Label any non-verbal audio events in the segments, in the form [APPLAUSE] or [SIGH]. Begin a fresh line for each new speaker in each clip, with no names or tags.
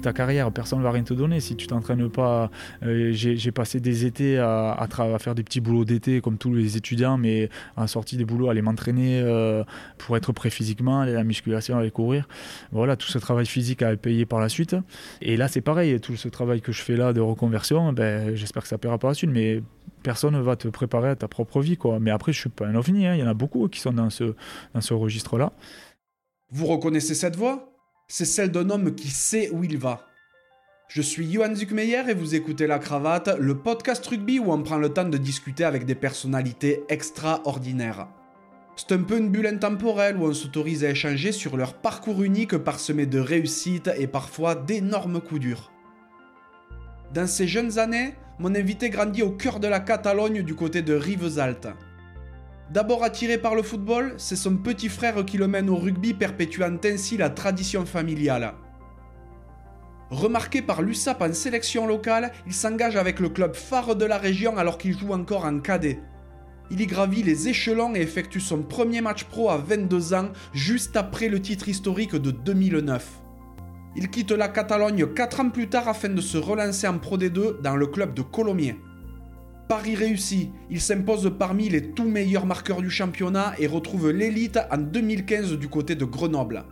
ta carrière. Personne ne va rien te donner si tu t'entraînes pas. Euh, j'ai passé des étés à, faire des petits boulots d'été comme tous les étudiants, mais en sortie des boulots, aller m'entraîner euh, pour être prêt physiquement, aller à la musculation, aller courir. Voilà, tout ce travail physique à payer par la suite. Et là, c'est pareil, tout ce travail que je fais là de reconversion, ben, j'espère que ça paiera par la suite, mais personne ne va te préparer à ta propre vie. Quoi. Mais après, je suis pas un ovni, hein. il y en a beaucoup qui sont dans ce, dans ce registre-là.
Vous reconnaissez cette voix C'est celle d'un homme qui sait où il va. Je suis Johan Zuckmeyer et vous écoutez La Cravate, le podcast rugby où on prend le temps de discuter avec des personnalités extraordinaires. C'est un peu une bulle intemporelle où on s'autorise à échanger sur leur parcours unique parsemé de réussites et parfois d'énormes coups durs. Dans ces jeunes années, mon invité grandit au cœur de la Catalogne du côté de Rivesaltes. D'abord attiré par le football, c'est son petit frère qui le mène au rugby perpétuant ainsi la tradition familiale. Remarqué par l'USAP en sélection locale, il s'engage avec le club phare de la région alors qu'il joue encore en cadet. Il y gravit les échelons et effectue son premier match pro à 22 ans, juste après le titre historique de 2009. Il quitte la Catalogne 4 ans plus tard afin de se relancer en Pro D2 dans le club de Colomiers. Paris réussit, il s'impose parmi les tout meilleurs marqueurs du championnat et retrouve l'élite en 2015 du côté de Grenoble.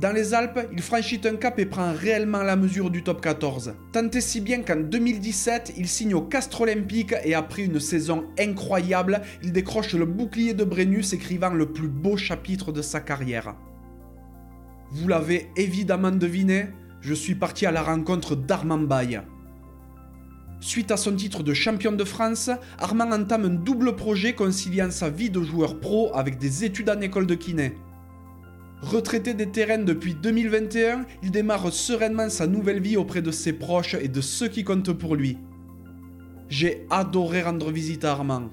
Dans les Alpes, il franchit un cap et prend réellement la mesure du top 14. Tant et si bien qu'en 2017, il signe au Castre Olympique et après une saison incroyable, il décroche le bouclier de Brennus écrivant le plus beau chapitre de sa carrière. Vous l'avez évidemment deviné, je suis parti à la rencontre d'Armand Baye. Suite à son titre de champion de France, Armand entame un double projet conciliant sa vie de joueur pro avec des études en école de kiné. Retraité des terrains depuis 2021, il démarre sereinement sa nouvelle vie auprès de ses proches et de ceux qui comptent pour lui. J'ai adoré rendre visite à Armand.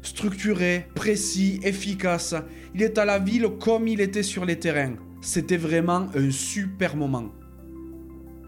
Structuré, précis, efficace, il est à la ville comme il était sur les terrains. C'était vraiment un super moment.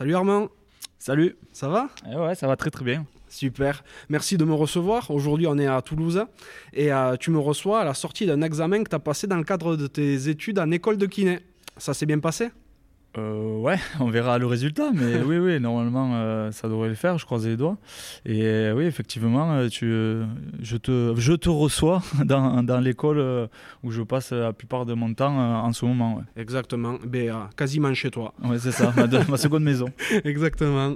Salut Armand.
Salut.
Ça va?
Eh Ouais, ça va très très bien.
Super. Merci de me recevoir. Aujourd'hui, on est à Toulouse et euh, tu me reçois à la sortie d'un examen que tu as passé dans le cadre de tes études en école de kiné. Ça s'est bien passé?
Euh, ouais, [LAUGHS] on verra le résultat, mais [LAUGHS] oui, oui, normalement, euh, ça devrait le faire, je croise les doigts. Et euh, oui, effectivement, tu, je, te, je te reçois [LAUGHS] dans, dans l'école où je passe la plupart de mon temps en ce moment.
Exactement, ben, quasiment chez toi.
Ouais, c'est ça, ma, ma, seconde maison.
Exactement.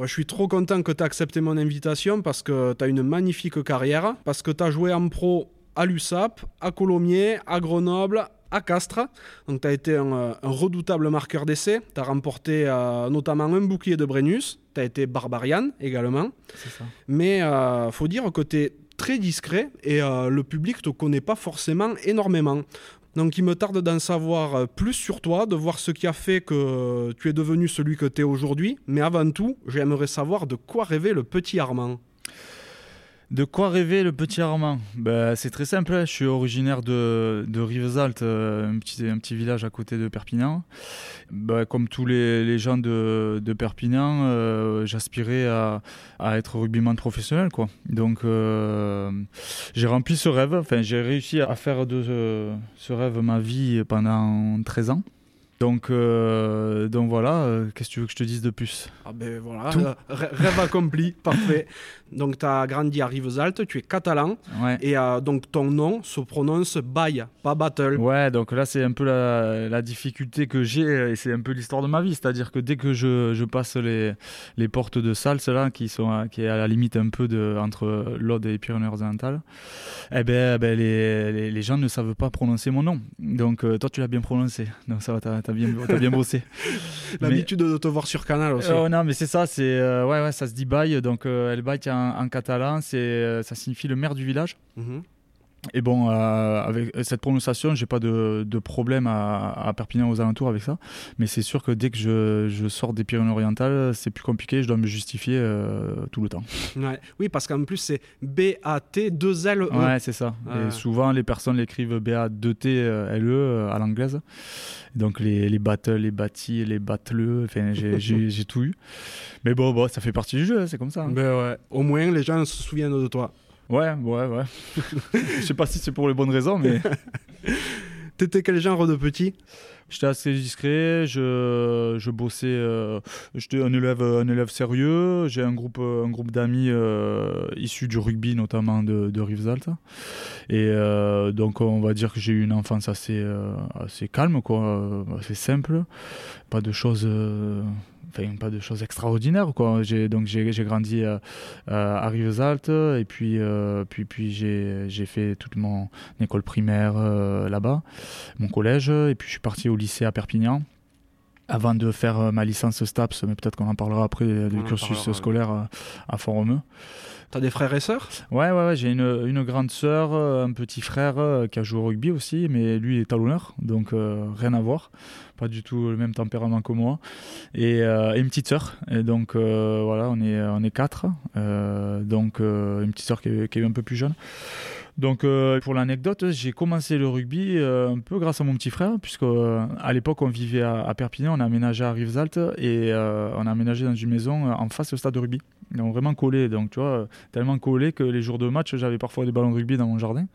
je suis trop content que tu aies accepté mon invitation parce que tu as une magnifique carrière, parce que tu as joué en pro à l'USAP, à Colomiers, à Grenoble, à Castres. Donc tu as été un, redoutable marqueur d'essai. Tu as remporté euh, notamment un bouclier de Brennus. Tu as été Barbarian également.
Ça.
Mais euh, faut dire que tu es très discret et euh, le public te connaît pas forcément énormément. Donc il me tarde d'en savoir plus sur toi, de voir ce qui a fait que tu es devenu celui que tu es aujourd'hui. Mais avant tout, j'aimerais savoir de quoi rêvait le petit Armand.
De quoi rêver le petit Armand? Ben, C'est très simple, hein. je suis originaire de, de Rivesaltes, euh, un petit, un petit village à côté de Perpignan. Ben, comme tous les, les, gens de, de Perpignan, euh, j'aspirais à, à, être rugbyman professionnel. Quoi. Donc euh, j'ai rempli ce rêve, enfin, j'ai réussi à faire de ce, ce rêve ma vie pendant 13 ans. Donc, euh, donc voilà, euh, qu'est-ce que tu veux que je te dise de plus?
Ah ben voilà, euh, rêve accompli, [LAUGHS] parfait. Donc tu as grandi à Rivesaltes, tu es catalan, et donc ton nom se prononce Baye, pas Battle.
Ouais, donc là c'est un peu la, la difficulté que j'ai, et c'est un peu l'histoire de ma vie, c'est-à-dire que dès que je, je passe les, les portes de Salse, là, qui, sont, qui est à la limite un peu de, entre l'Aude et les Pyrénées-Orientales, eh ben, eh ben les, les, les, gens ne savent pas prononcer mon nom. Donc toi tu l'as bien prononcé, donc ça va, t'as bien, as bien bossé. [LAUGHS]
L'habitude de te voir sur Canal aussi.
Euh, non, mais c'est ça, c'est euh, ouais, ouais, ça se dit bail. Donc, euh, El Bail en, en, catalan, c'est ça signifie le maire du village. Mhm. Et bon, euh, avec cette prononciation, j'ai pas de, de problème à, à, Perpignan aux alentours avec ça. Mais c'est sûr que dès que je, je sors des Pyrénées-Orientales, c'est plus compliqué. Je dois me justifier euh, tout le temps.
Ouais. Oui, parce qu'en plus, c'est B-A-T 2 L E.
Ouais, c'est ça. Et souvent, les personnes l'écrivent B-A-2-T L E à l'anglaise. Donc les, les battles, les bâtis, les battleux, enfin, [LAUGHS] j'ai tout eu. Mais bon, bon, ça fait partie du jeu, hein, c'est comme ça. Hein.
Ben ouais. Au moins, les gens se souviennent de toi.
Ouais, ouais, ouais. [LAUGHS] Je sais pas si c'est pour les bonnes raisons, mais. [LAUGHS]
T'étais quel genre de petit?
J'étais assez discret, je, je bossais, euh, j'étais un élève, un élève sérieux, j'ai un groupe, un groupe d'amis euh, issus du rugby notamment de, de Rivesaltes. Et euh, donc on va dire que j'ai eu une enfance assez, assez calme, quoi, assez simple, pas de choses enfin pas de choses extraordinaires quoi j'ai donc j'ai grandi à, à Rivesaltes et puis euh, puis puis j'ai fait toute mon école primaire euh, là-bas mon collège et puis je suis parti au lycée à Perpignan avant de faire euh, ma licence STAPS, mais peut-être qu'on en parlera après du cursus scolaire à, à Font-Romeu.
T'as des frères et sœurs?
Ouais, ouais, ouais j'ai une, grande sœur, un petit frère qui a joué au rugby aussi, mais lui est talonneur, donc rien à voir pas du tout le même tempérament que moi, et, euh, une petite sœur. Et donc euh, voilà, on est, on est quatre. Euh, donc une petite sœur qui est, un peu plus jeune. Donc pour l'anecdote, j'ai commencé le rugby un peu grâce à mon petit frère, puisque à l'époque on vivait à, Perpignan, on a aménagé à Rivesaltes et on a aménagé dans une maison en face au stade de rugby. Donc vraiment collé, donc tu vois, tellement collé que les jours de match, j'avais parfois des ballons de rugby dans mon jardin.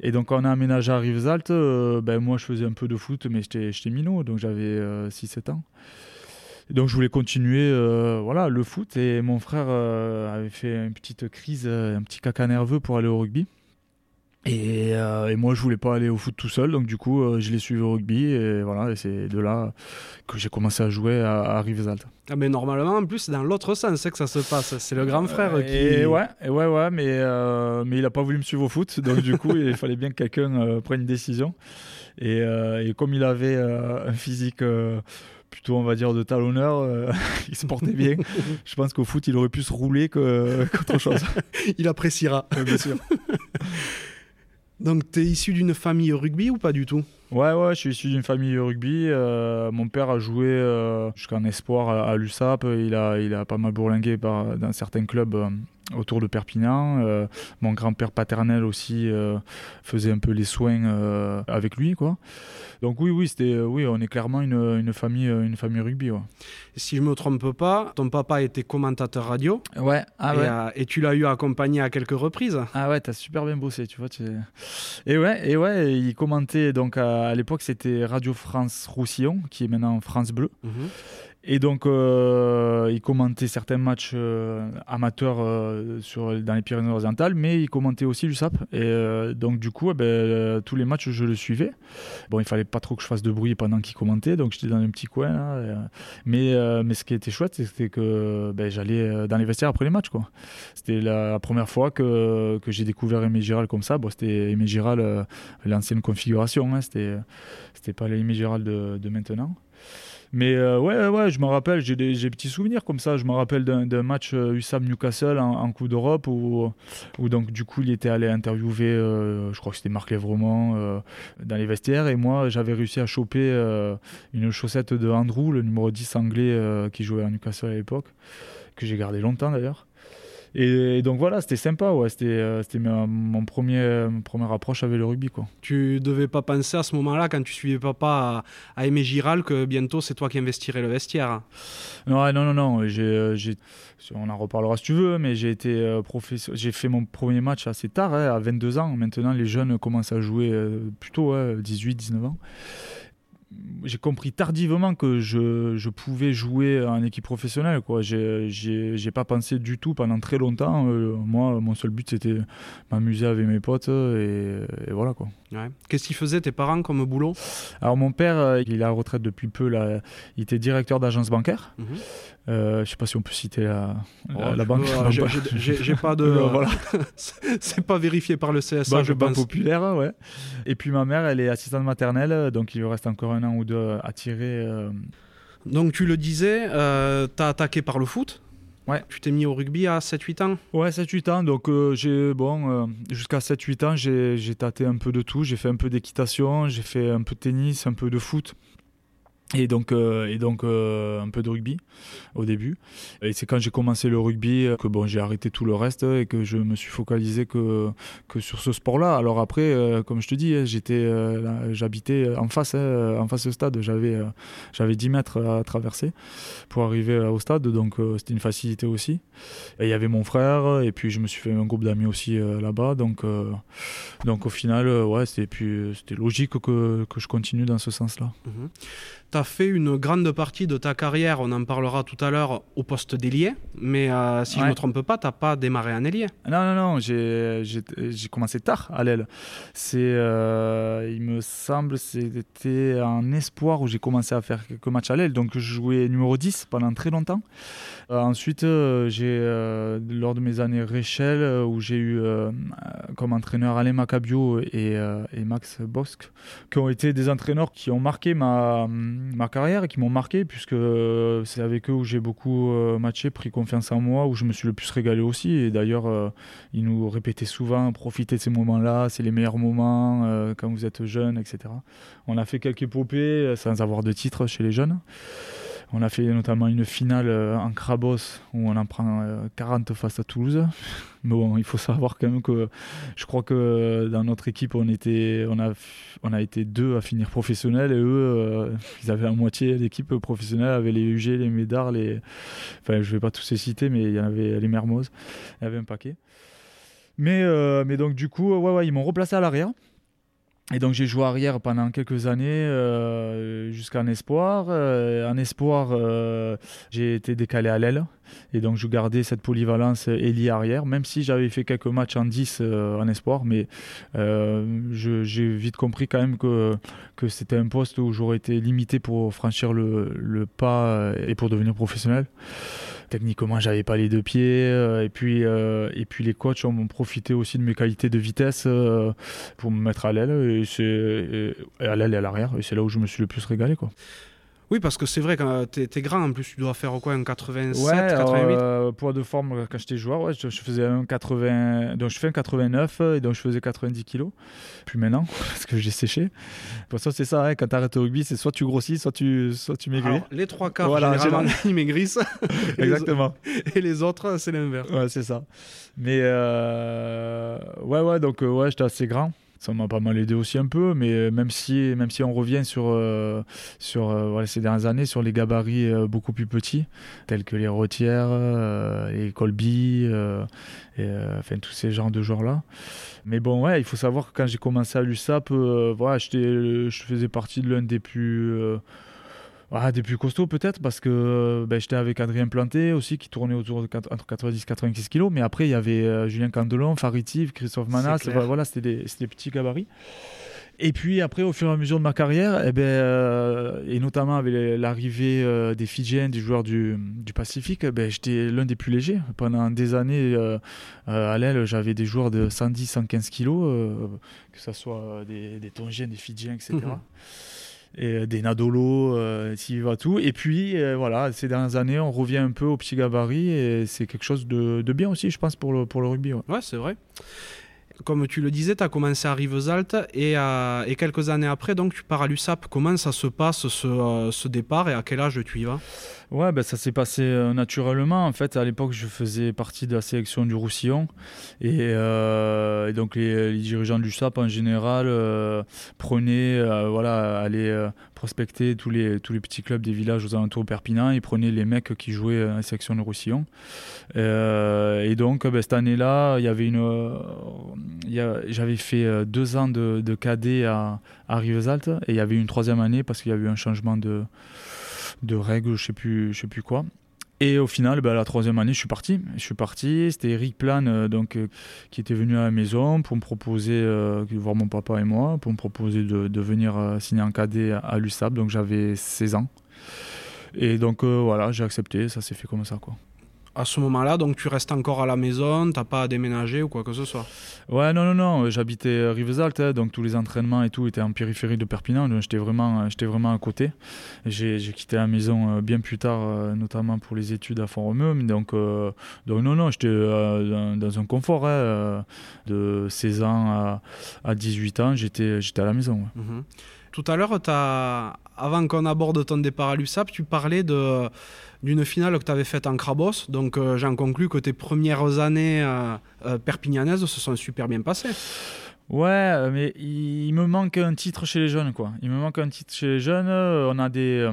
Et donc, on a aménagé à Rivesaltes, euh, ben, moi, je faisais un peu de foot, mais j'étais minot, donc j'avais 6-7 euh, ans. donc, je voulais continuer euh, voilà, le foot. Et mon frère avait fait une petite crise, un petit caca nerveux pour aller au rugby. Et, euh, et, moi, je voulais pas aller au foot tout seul, donc du coup, euh, je l'ai suivi au rugby, et voilà, et c'est de là que j'ai commencé à jouer à, à Rivesaltes.
Ah, mais normalement, en plus, c'est dans l'autre sens c'est que ça se passe. C'est le grand frère qui.
Et ouais, et ouais, ouais, mais, euh, mais il a pas voulu me suivre au foot, [LAUGHS] donc du coup, il fallait bien que quelqu'un prenne une décision. Et, et, comme il avait un physique plutôt, on va dire, de talonneur. [LAUGHS] il se portait bien. [LAUGHS] Je pense qu'au foot, il aurait pu se rouler qu'autre chose.
il appréciera.
bien sûr.
Donc, tu es issu d'une famille rugby ou pas du tout?
Ouais, ouais, je suis issu d'une famille rugby. Euh, mon père a joué euh, jusqu'en espoir à, l'USAP. Il a, il a pas mal bourlingué dans certains clubs euh, autour de Perpignan. mon grand-père paternel aussi faisait un peu les soins avec lui, quoi. Donc oui, oui, c'était, oui, on est clairement une, une famille, une famille rugby. Ouais.
Si je me trompe pas, ton papa était commentateur radio.
Ouais. Ah,
et,
ouais.
et, tu l'as eu accompagné à quelques reprises.
Ah ouais, t'as super bien bossé, tu vois. Tu... Et ouais, et ouais, il commentait donc à, l'époque c'était Radio France Roussillon, qui est maintenant France Bleu. Mhm. Et donc, euh, il commentait certains matchs euh, amateurs euh, dans les Pyrénées-Orientales, mais il commentait aussi l'USAP. Et donc, du coup, eh ben, tous les matchs, je le suivais. Bon, il fallait pas trop que je fasse de bruit pendant qu'il commentait, donc j'étais dans un petit coin. Mais, mais ce qui était chouette, c'était que ben, j'allais dans les vestiaires après les matchs. C'était la, première fois que, que j'ai découvert Aimé Giral comme ça. C'était Aimé Giral, l'ancienne configuration. Hein, c'était, c'était pas l'Aimé Giral de maintenant. Mais euh, ouais, ouais, je me rappelle, j'ai des, petits souvenirs comme ça. Je me rappelle d'un match euh, USAM Newcastle en, Coupe d'Europe où, où, donc du coup il était allé interviewer, euh, je crois que c'était Marc Lévremont dans les vestiaires et moi j'avais réussi à choper une chaussette de Andrew, le numéro 10 anglais qui jouait à Newcastle à l'époque, que j'ai gardé longtemps d'ailleurs. Et, donc voilà, c'était sympa, ouais. C'était, euh, c'était mon premier, première approche avec le rugby, quoi.
Tu devais pas penser à ce moment-là, quand tu suivais papa à, à aimer Giral, que bientôt c'est toi qui investirais le vestiaire
Non, non, non, non. J'ai, euh, on en reparlera si tu veux, mais j'ai été euh, professeur. J'ai fait mon premier match assez tard, hein, à 22 ans. Maintenant, les jeunes commencent à jouer plutôt 18, 19 ans j'ai compris tardivement que je, je, pouvais jouer en équipe professionnelle. Quoi. J'ai, j'ai, pas pensé du tout pendant très longtemps. Euh, moi, mon seul but, c'était m'amuser avec mes potes et, voilà. Quoi.
Qu'est-ce qu'ils faisaient tes parents comme boulot?
Alors, mon père, euh, il est à la retraite depuis peu. Là. Il était directeur d'agence bancaire. Mhm. Euh, je sais pas si on peut citer la, la, banque.
J'ai pas de. [LAUGHS] voilà. [LAUGHS] C'est pas vérifié par le CSA.
je pense. populaire, ouais. Et puis ma mère, elle est assistante maternelle, donc il lui reste encore un an ou deux à tirer. Euh.
Donc tu le disais, euh, tu as attaqué par le foot Ouais. Tu t'es mis au rugby à 7-8 ans
Ouais, 7-8 ans. Donc, euh, j'ai, bon, euh, jusqu'à 7-8 ans, j'ai tâté un peu de tout. J'ai fait un peu d'équitation, j'ai fait un peu de tennis, un peu de foot. Et donc, euh, et donc euh, un peu de rugby au début. Et c'est quand j'ai commencé le rugby que bon, j'ai arrêté tout le reste et que je me suis focalisé que, que sur ce sport-là. Alors après, euh, comme je te dis, hein, j'étais, j'habitais en face, hein, en face au stade. J'avais, j'avais 10 mètres à traverser pour arriver au stade, donc c'était une facilité aussi. Et il y avait mon frère et puis je me suis fait un groupe d'amis aussi là-bas. Donc, donc au final, ouais, c'était, puis, c'était logique que, que je continue dans ce sens-là.
Mmh tu as fait une grande partie de ta carrière, on en parlera tout à l'heure, au poste d'ailier. Mais euh, si je ne me trompe pas, tu n'as pas démarré en ailier.
Non, non, non, j'ai commencé tard à l'aile. Euh, il me semble, c'était un espoir où j'ai commencé à faire quelques matchs à l'aile. Donc je jouais numéro 10 pendant très longtemps. Euh, ensuite, j'ai, lors de mes années Réchel, où j'ai eu comme entraîneur Alain Macabio et, Max Bosque, qui ont été des entraîneurs qui ont marqué ma ma carrière et qui m'ont marqué, puisque euh, c'est avec eux où j'ai beaucoup euh, matché, pris confiance en moi, où je me suis le plus régalé aussi. Et d'ailleurs, euh, ils nous répétaient souvent profitez de ces moments-là, c'est les meilleurs moments quand vous êtes jeune, etc. On a fait quelques épopées sans avoir de titre chez les jeunes. On a fait notamment une finale euh, en Crabos où on en prend 40 euh, face à Toulouse. [LAUGHS] Mais bon, il faut savoir quand même que je crois que dans notre équipe, on, était, on, a, été deux à finir professionnels et eux, euh, ils avaient la moitié l'équipe professionnelle, avait les UG, les Médards, les. Enfin, je vais pas tous les citer, mais il y en avait les Mermoz, il y avait un paquet. Mais, mais donc, du coup, ouais, ouais, ils m'ont replacé à l'arrière. Et donc j'ai joué arrière pendant quelques années euh, jusqu'en espoir. Euh, en espoir, euh, j'ai été décalé à l'aile. Et donc je gardais cette polyvalence ailier arrière, même si j'avais fait quelques matchs en 10 en espoir. Mais j'ai vite compris quand même que, c'était un poste où j'aurais été limité pour franchir le, pas et pour devenir professionnel techniquement j'avais pas les deux pieds euh, et puis euh, les coachs ont profité aussi de mes qualités de vitesse euh, pour me mettre à l'aile et à l'aile et à l'arrière et c'est là où je me suis le plus régalé quoi.
Oui, parce que c'est vrai, quand tu es, grand, en plus, tu dois faire quoi, un 87, 88
euh, Poids de forme, quand j'étais joueur, ouais, je, faisais un 80, donc je fais un 89 et donc je faisais 90 kilos. Puis maintenant, [LAUGHS] parce que j'ai séché. Pour ça, c'est ça, hein, quand tu arrêtes au rugby, c'est soit tu grossis, soit tu, soit tu maigris.
les trois quarts, voilà, généralement, [LAUGHS] ils maigrissent. [LAUGHS]
Exactement.
et les autres, c'est l'inverse.
Ouais, c'est ça. Mais euh, ouais, ouais, donc euh, ouais, j'étais assez grand ça m'a pas mal aidé aussi un peu, mais euh, même si, même si on revient sur, euh, sur euh, ces dernières années sur les gabarits beaucoup plus petits, tels que les Rotières, les Colby, enfin tous ces genres de joueurs-là. Mais bon, ouais, il faut savoir que quand j'ai commencé à l'USAP, voilà, je faisais partie de l'un des plus ah, des plus costauds peut-être parce que ben, j'étais avec Adrien Planté aussi qui tournait autour de entre 90 et 96 kilos. Mais après il y avait euh, Julien Candelon, Faritiv, Christophe Manas. Voilà, c'était des, des, petits gabarits. Et puis après, au fur et à mesure de ma carrière, et, eh ben, euh, et notamment avec l'arrivée euh, des Fidjiens, des joueurs du, du Pacifique, eh ben, j'étais l'un des plus légers. Pendant des années, à l'aile, j'avais des joueurs de 110-115 kilos, que ce soit des, des Tongiens, des Fidjiens, etc et euh, des Nadolo, euh, s'il va tout. Et puis, euh, voilà, ces dernières années, on revient un peu au petit gabarit et c'est quelque chose de, de, bien aussi, je pense, pour le, pour le rugby.
Ouais, c'est vrai. Comme tu le disais, tu as commencé à Rivesaltes et, et, quelques années après, donc tu pars à l'USAP. Comment ça se passe ce, ce départ et à quel âge tu y vas?
Ouais, ben, ça s'est passé euh, naturellement. En fait, à l'époque, je faisais partie de la sélection du Roussillon. Et, euh, donc, les, dirigeants du SAP, en général, euh, prenaient, voilà, allaient prospecter tous les, tous les petits clubs des villages aux alentours de Perpignan. Ils prenaient les mecs qui jouaient la sélection du Roussillon. et donc, ben, cette année-là, il y avait une. J'avais fait deux ans de, de cadet à, à Rivesaltes. Et il y avait une troisième année parce qu'il y avait eu un changement de de règles, je sais plus, je sais plus quoi. Et au final, bah, la troisième année, je suis parti. Je suis parti. C'était Eric Plan euh, donc, euh, qui était venu à la maison pour me proposer, euh, voir mon papa et moi, pour me proposer de, venir signer un cadet à, l'USAP. Donc j'avais 16 ans. Et donc voilà, j'ai accepté. Ça s'est fait comme ça. quoi.
À ce moment-là, donc tu restes encore à la maison, t'as pas à déménager ou quoi que ce soit
Ouais, non, non, non, j'habitais Rivesaltes, hein, donc tous les entraînements et tout étaient en périphérie de Perpignan, donc j'étais vraiment, j'étais vraiment à côté. J'ai quitté la maison euh, bien plus tard, euh, notamment pour les études à Font-Romeu, donc, euh, donc non, non, j'étais dans, un confort hein, de 16 ans à, 18 ans, j'étais à la maison.
Mhm. Tout à l'heure, avant qu'on aborde ton départ à l'USAP, tu parlais de d'une finale que tu avais faite en Crabos. Donc euh, j'en conclus que tes premières années euh, euh, perpignanaises se sont super bien passées.
Ouais, mais il me manque un titre chez les jeunes, quoi. Il me manque un titre chez les jeunes. On a des,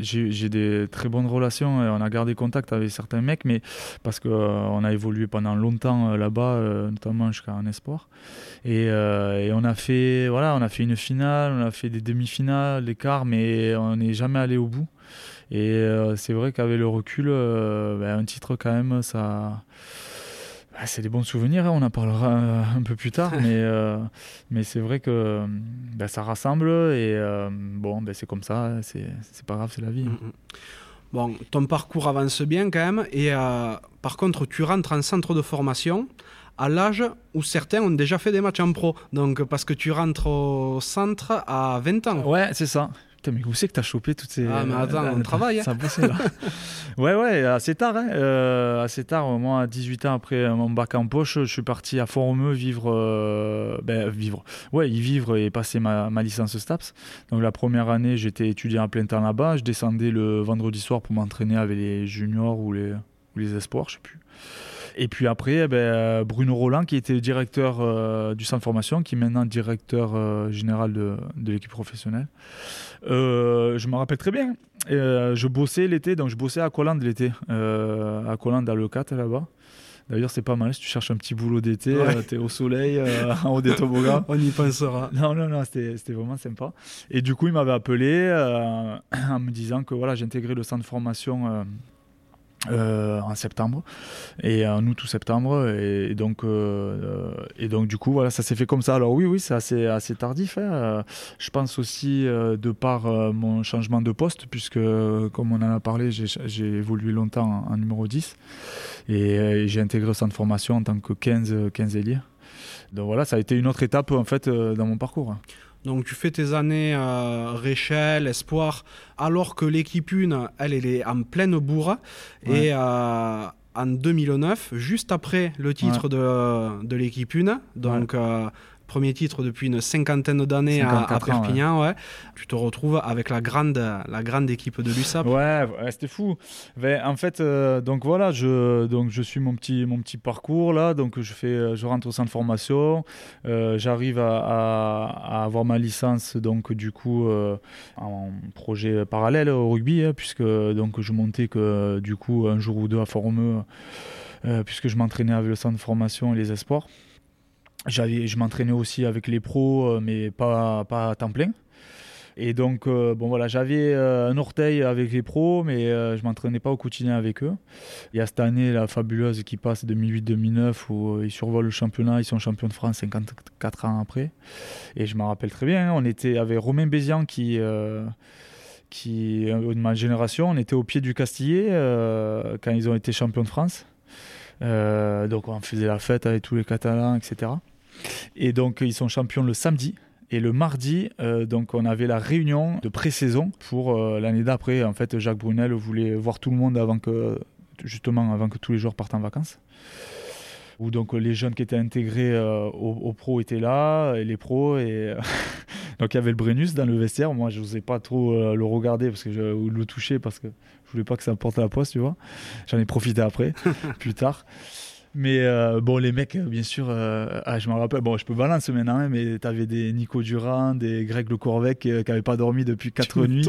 j'ai des très bonnes relations et on a gardé contact avec certains mecs, mais parce que on a évolué pendant longtemps là-bas, notamment jusqu'à un espoir. Et, et, on a fait, voilà, on a fait une finale, on a fait des demi-finales, des quarts, mais on n'est jamais allé au bout. Et euh, c'est vrai qu'avec le recul, euh, ben, un titre quand même, ça. Ben, c'est des bons souvenirs, hein, on en parlera un peu plus tard, mais, [LAUGHS] euh, mais c'est vrai que ben, ça rassemble et bon, c'est comme ça, c'est pas grave, c'est la vie. Hein. Mm, mm.
Bon, ton parcours avance bien quand même, et par contre, tu rentres en centre de formation à l'âge où certains ont déjà fait des matchs en pro. Donc, parce que tu rentres au centre à 20 ans.
Ouais, c'est ça mais où c'est que t'as chopé toutes ces.
Ah, mais attends, on travaille.
Ça a là. ouais, ouais, assez tard. Hein. Euh, assez tard, moi, à 18 ans après mon bac en poche, je suis parti à Font-Romeu vivre. Euh, ben, vivre. Ouais, y vivre et passer ma, ma, licence STAPS. Donc, la première année, j'étais étudiant à plein temps là-bas. Je descendais le vendredi soir pour m'entraîner avec les juniors ou les, ou les espoirs, je sais plus. Et puis après, eh ben, Bruno Roland, qui était directeur euh, du centre de formation, qui est maintenant directeur général de, de l'équipe professionnelle. Euh, je me rappelle très bien. Euh, je bossais l'été, donc je bossais à Colland l'été, euh, à Colland dans le 4 là-bas. D'ailleurs, c'est pas mal si tu cherches un petit boulot d'été, tu es au soleil, en haut des toboggans. [LAUGHS]
On y pensera.
Non, non, non, c'était vraiment sympa. Et du coup, il m'avait appelé [CLEARS THROAT] en me disant que voilà, j'intégrais le centre de formation euh, en septembre. Et en août ou septembre. Et, donc euh, et donc du coup voilà ça s'est fait comme ça. Alors oui oui c'est assez assez tardif hein. je pense aussi euh, de par mon changement de poste puisque comme on en a parlé j'ai évolué longtemps en, numéro 10 et, j'ai intégré le centre de formation en tant que 15 15 ailier donc voilà ça a été une autre étape en fait dans mon parcours
donc tu fais tes années euh, Réchelle, Espoir, alors que l'équipe 1, elle, elle est en pleine bourre. Et euh, en 2009, juste après le titre de, de l'équipe 1, donc euh, premier titre depuis une cinquantaine d'années à, Perpignan. ouais. Tu te retrouves avec la grande, la grande équipe de l'USAP.
Ouais, c'était fou. en fait, euh, donc voilà, je, donc je suis mon petit, mon petit parcours là. Donc je, fais, euh, je rentre au centre de formation. Euh, j'arrive à, avoir ma licence, donc du coup, en projet parallèle au rugby, hein, puisque donc, je montais que du coup un jour ou deux à Formeux. puisque je m'entraînais avec le centre de formation et les espoirs j'avais, je m'entraînais aussi avec les pros, euh, mais pas, pas à temps plein. Et donc, euh, bon voilà, j'avais euh, un orteil avec les pros, mais je m'entraînais pas au quotidien avec eux. Il y a cette année, la fabuleuse qui passe 2008-2009, où ils survolent le championnat, ils sont champions de France 54 ans après. Et je me rappelle très bien, on était avec Romain Bézian qui qui de ma génération, on était au pied du Castillet quand ils ont été champions de France. donc on faisait la fête avec tous les Catalans, etc. Et donc, ils sont champions le samedi. Et le mardi, euh, donc on avait la réunion de pré-saison pour euh, l'année d'après. En fait, Jacques Brunel voulait voir tout le monde avant que, justement, avant que tous les joueurs partent en vacances. Où donc les jeunes qui étaient intégrés euh, aux, pros étaient là, et les pros. Et [LAUGHS] donc il y avait le Brennus dans le vestiaire. Moi, je n'osais pas trop le regarder parce que je, ou le toucher parce que je voulais pas que ça porte à la poste, tu vois. J'en ai profité après, [LAUGHS] plus tard. Mais euh, bon, les mecs, bien sûr, euh, ah, je me rappelle, bon, je peux balancer maintenant, hein, mais tu avais des Nico Durand, des Greg Le Corvec qui n'avaient pas dormi depuis [LAUGHS] 4 nuits,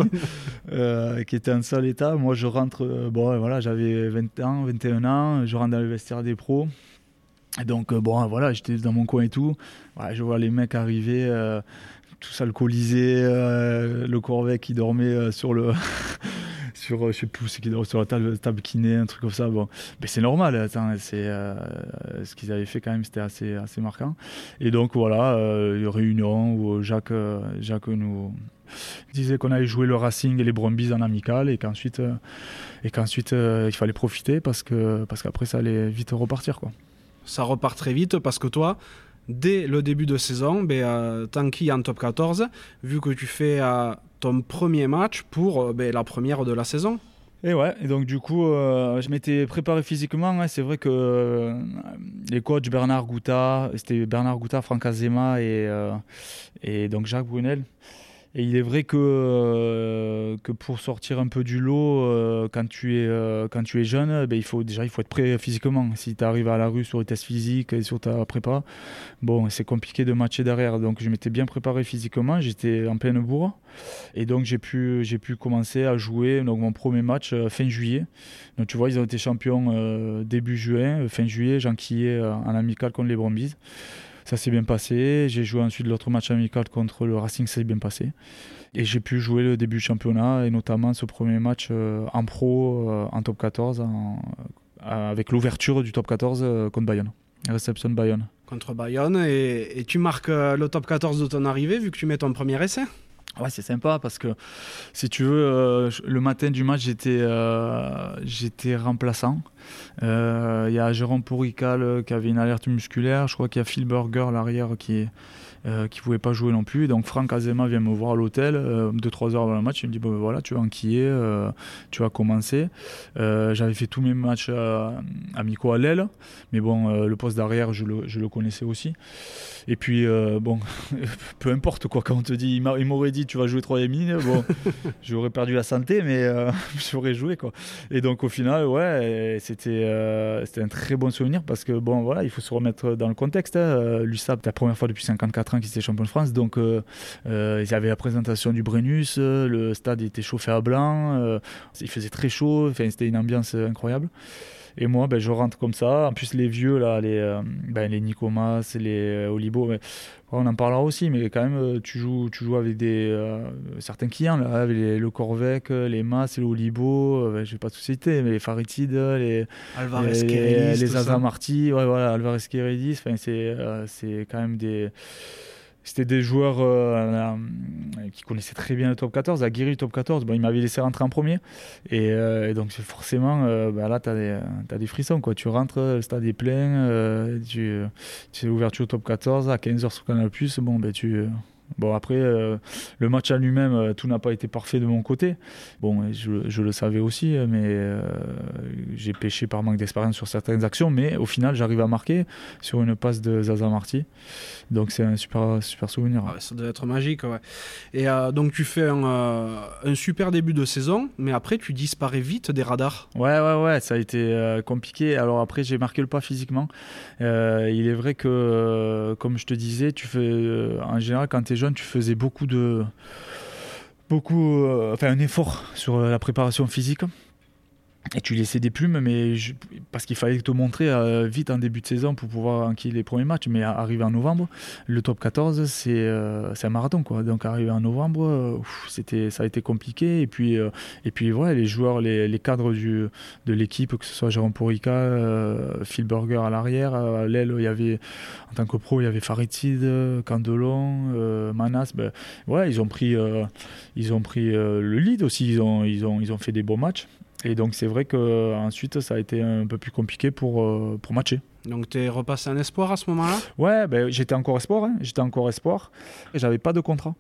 euh, qui étaient en sale état. Moi, je rentre, bon, voilà, j'avais 20 ans, 21 ans, je rentre dans le vestiaire des pros. Et donc, bon, voilà, j'étais dans mon coin et tout. je vois les mecs arriver, tous alcoolisés, le Corvec qui dormait sur le. [LAUGHS] sur, euh, je sais plus, sur la table, table kiné, un truc comme ça. Bon, mais c'est normal. c'est euh, ce qu'ils avaient fait quand même, c'était assez, assez marquant. Et donc voilà, euh, réunion où Jacques, Jacques nous disait qu'on allait jouer le Racing et les Brumbies en amical et qu'ensuite, et qu'ensuite il fallait profiter parce, que, parce qu'après ça allait vite repartir. Quoi.
Ça repart très vite parce que toi, dès le début de saison, ben, euh, Tanky en top 14, vu que tu fais euh, premier match pour euh, ben, la première de la saison.
Et ouais, et donc du coup, euh, je m'étais préparé physiquement. Hein. c'est vrai que les coachs Bernard Gouta, c'était Bernard Gouta, Franck Azema et, et donc Jacques Brunel, et il est vrai que, euh, que pour sortir un peu du lot, euh, quand, tu es, euh, quand tu es jeune, ben, il faut, déjà il faut être prêt physiquement. Si tu arrives à la rue sur les tests physiques et sur ta prépa, bon, c'est compliqué de matcher derrière. Donc je m'étais bien préparé physiquement, j'étais en pleine bourre. Et donc j'ai pu, j'ai pu commencer à jouer donc, mon premier match fin juillet. Donc tu vois, ils ont été champions début juin, fin juillet, j'enquillais en amical contre les Brumbies ça s'est bien passé. J'ai joué ensuite l'autre match amical contre le Racing, ça s'est bien passé. Et j'ai pu jouer le début du championnat et notamment ce premier match euh, en pro, euh, en top 14, euh, avec l'ouverture du top 14 contre Bayonne. Réception Bayonne.
Contre Bayonne. Et tu marques le top 14 de ton arrivée vu que tu mets ton premier essai?
Ouais, c'est sympa parce que si tu veux, euh, le matin du match, j'étais euh, j'étais remplaçant. Il euh, y a Jérôme Pourrical qui avait une alerte musculaire. Je crois qu'il y a Phil Burger, l'arrière, qui est euh, qui ne pouvait pas jouer non plus. donc Franck Azema vient me voir à l'hôtel, 2-3 euh, heures avant le match, il me dit bon, ben voilà, tu vas enquiller, euh, tu vas commencer. J'avais fait tous mes matchs amicaux à l'aile, mais bon, le poste d'arrière, je le, je le, connaissais aussi. Et puis, bon, [LAUGHS] peu importe quoi, quand on te dit, il m'aurait dit tu vas jouer 3 ligne, bon, [LAUGHS] j'aurais perdu la santé, mais [LAUGHS] j'aurais joué quoi. Et donc au final, ouais, c'était c'était un très bon souvenir parce que bon, voilà, il faut se remettre dans le contexte. Hein. L'USAP, la première fois depuis 54 ans qui était champion de France. Donc, euh, euh, il y avait la présentation du Brennus, euh, le stade était chauffé à blanc, il faisait très chaud, c'était une ambiance incroyable. Et moi, ben, je rentre comme ça. En plus, les vieux, là, les, ben, les Nicomas, les Olibo, on en parlera aussi, mais quand même, tu joues, tu joues avec des, certains clients, là, avec le Corvec, les Mas, les Olibo, je vais pas tout citer, mais les Faritides, les,
Alvarez
les, les Azamarty, ouais, voilà, Alvarez c'est, c'est quand même des c'était des joueurs euh, euh, qui connaissaient très bien le top 14. Aguirre, le top 14, bon, il m'avait laissé rentrer en premier. Et, euh, donc, forcément, bah, là, tu as, des frissons. Quoi. Tu rentres, le stade est plein, tu, tu es ouverture au top 14 à 15h sur Canal. Bon, ben, tu Bon, après, euh, le match à lui-même, euh, tout n'a pas été parfait de mon côté. Bon, je, le savais aussi, mais euh, j'ai pêché par manque d'expérience sur certaines actions. Mais au final, j'arrive à marquer sur une passe de Zaza Marty. Donc, c'est un super, super souvenir.
ça doit être magique, ouais. Et donc, tu fais un, un, super début de saison, mais après, tu disparais vite des radars.
Ouais, ouais, ouais, ça a été compliqué. Alors, après, j'ai marqué le pas physiquement. il est vrai que, comme je te disais, tu fais, en général, quand tu tu faisais beaucoup de. Beaucoup. Euh, enfin, un effort sur la préparation physique. Et tu laissais des plumes, mais parce qu'il fallait te montrer euh, vite en début de saison pour pouvoir enquiller les premiers matchs. Mais arrivé en novembre, le top 14, euh, c'est un marathon. Quoi. Donc arrivé en novembre, c'était ça a été compliqué. Et puis, et puis voilà, les joueurs, les, les cadres du, de l'équipe, que ce soit Jérôme Porica, Phil Burger à l'arrière, à en tant que pro, il y avait Faritid, Candelon, euh, Manas. Ben, ils ont pris, euh, ils ont pris euh, le lead aussi. Ils ont, ils, ont, ils ont fait des beaux matchs. Et donc c'est vrai qu'ensuite ça a été un peu plus compliqué pour, pour matcher.
Donc tu es repassé en espoir à ce moment-là?
Ouais, ben, j'étais encore espoir, hein. j'étais encore espoir. Et j'avais pas de contrat.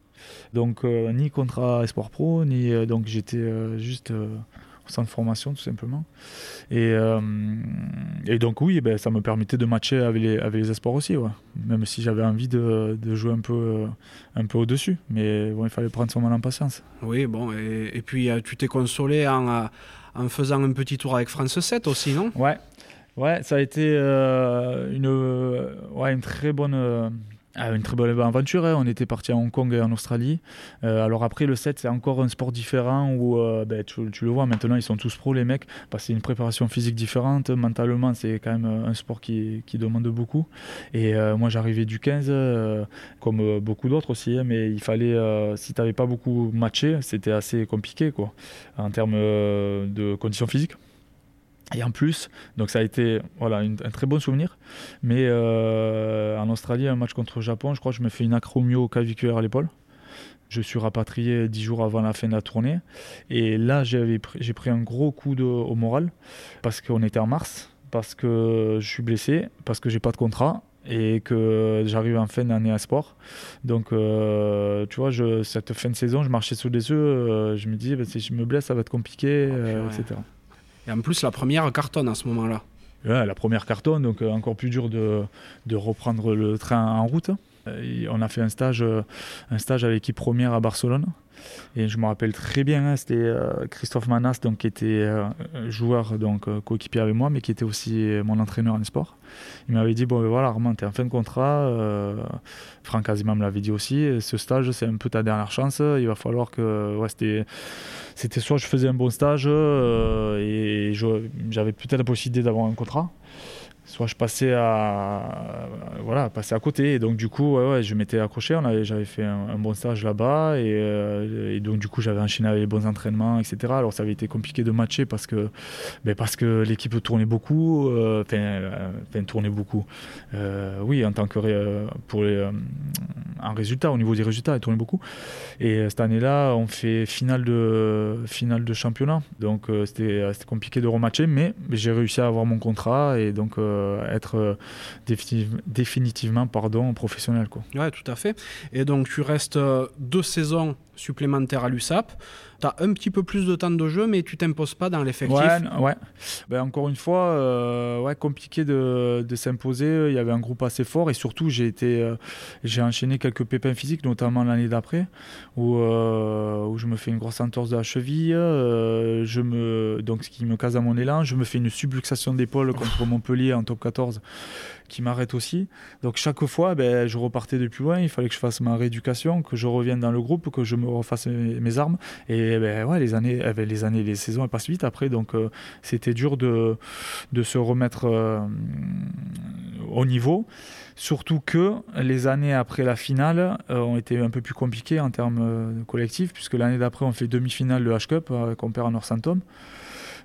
Donc ni contrat espoir pro, ni donc j'étais juste au centre de formation tout simplement. Et, euh, et donc oui, ben, ça me permettait de matcher avec les, avec les espoirs aussi, ouais. même si j'avais envie de, de, jouer un peu, euh, un peu au-dessus. Mais bon, il fallait prendre son mal en patience.
Oui, bon, et, et puis euh, tu t'es consolé en, en faisant un petit tour avec France 7 aussi, non?
Ouais. Ouais, ça a été une, ouais, une très bonne ah, une très belle aventure, hein. on était parti à Hong Kong et en Australie. Euh, alors après le 7 c'est encore un sport différent où euh, ben, tu, le vois maintenant ils sont tous pros les mecs parce que c'est une préparation physique différente, mentalement c'est quand même un sport qui, demande beaucoup. Et euh, moi j'arrivais du 15 comme beaucoup d'autres aussi, hein, mais il fallait, si tu n'avais pas beaucoup matché, c'était assez compliqué quoi, en termes de conditions physiques. Et en plus, donc ça a été voilà, un très bon souvenir. Mais euh, en Australie, un match contre le Japon, je crois que je me fais une acromio claviculaire à l'épaule. Je suis rapatrié dix jours avant la fin de la tournée. Et là, j'ai pris un gros coup de, au moral parce qu'on était en mars, parce que je suis blessé, parce que j'ai pas de contrat et que j'arrive en fin d'année à sport. Donc, euh, tu vois, je, cette fin de saison, je marchais sous les. Euh, je me disais, bah, si je me blesse, ça va être compliqué, euh, etc.
Et en plus, la première cartonne à ce moment-là.
La première cartonne, donc encore plus dur de reprendre le train en route. On a fait un stage, un stage avec l'équipe première à Barcelone. Et je me rappelle très bien, hein, c'était euh, Christophe Manas, donc, qui était euh, joueur, donc euh, coéquipier avec moi, mais qui était aussi mon entraîneur en sport. Il m'avait dit Bon, ben voilà, Armand, tu es en fin de contrat. Franck Azima me l'avait dit aussi. Ce stage, c'est un peu ta dernière chance. Il va falloir que. C'était, c'était soit je faisais un bon stage et j'avais peut-être la possibilité d'avoir un contrat soit je passais à voilà à côté. Et donc du coup ouais, ouais je m'étais accroché. J'avais fait un, bon stage là-bas. Euh, et, donc du coup j'avais enchaîné avec les bons entraînements etc alors ça avait été compliqué de matcher parce que ben, parce que l'équipe tournait beaucoup euh, enfin tournait beaucoup. Euh, oui en tant que pour résultat au niveau des résultats elle tournait beaucoup. Et cette année-là on fait finale de finale de championnat. Donc c'était compliqué de rematcher mais j'ai réussi à avoir mon contrat. Et donc euh, être euh, définitivement pardon, professionnel. Quoi.
Tout à fait. Et donc tu restes euh, deux saisons supplémentaires à l'USAP tu as un petit peu plus de temps de jeu, mais tu t'imposes pas dans l'effectif.
Ouais, ouais. Ben, encore une fois, euh, ouais, compliqué de, de s'imposer. Il y avait un groupe assez fort et surtout, j'ai été, euh, j'ai enchaîné quelques pépins physiques, notamment l'année d'après, où, euh, où je me fais une grosse entorse de la cheville. je me, donc, ce qui me casse à mon élan. Je me fais une subluxation d'épaule contre [LAUGHS] Montpellier en top 14 qui m'arrête aussi. Donc chaque fois, ben, je repartais de plus loin. Il fallait que je fasse ma rééducation, que je revienne dans le groupe, que je me refasse mes, armes. Et ben, les années, eh ben, les années, les saisons passent vite après. Donc euh, c'était dur de, se remettre euh, au niveau. Surtout que les années après la finale euh, ont été un peu plus compliquées en termes collectifs, puisque l'année d'après, on fait demi-finale de H-Cup qu'on perd en Northampton.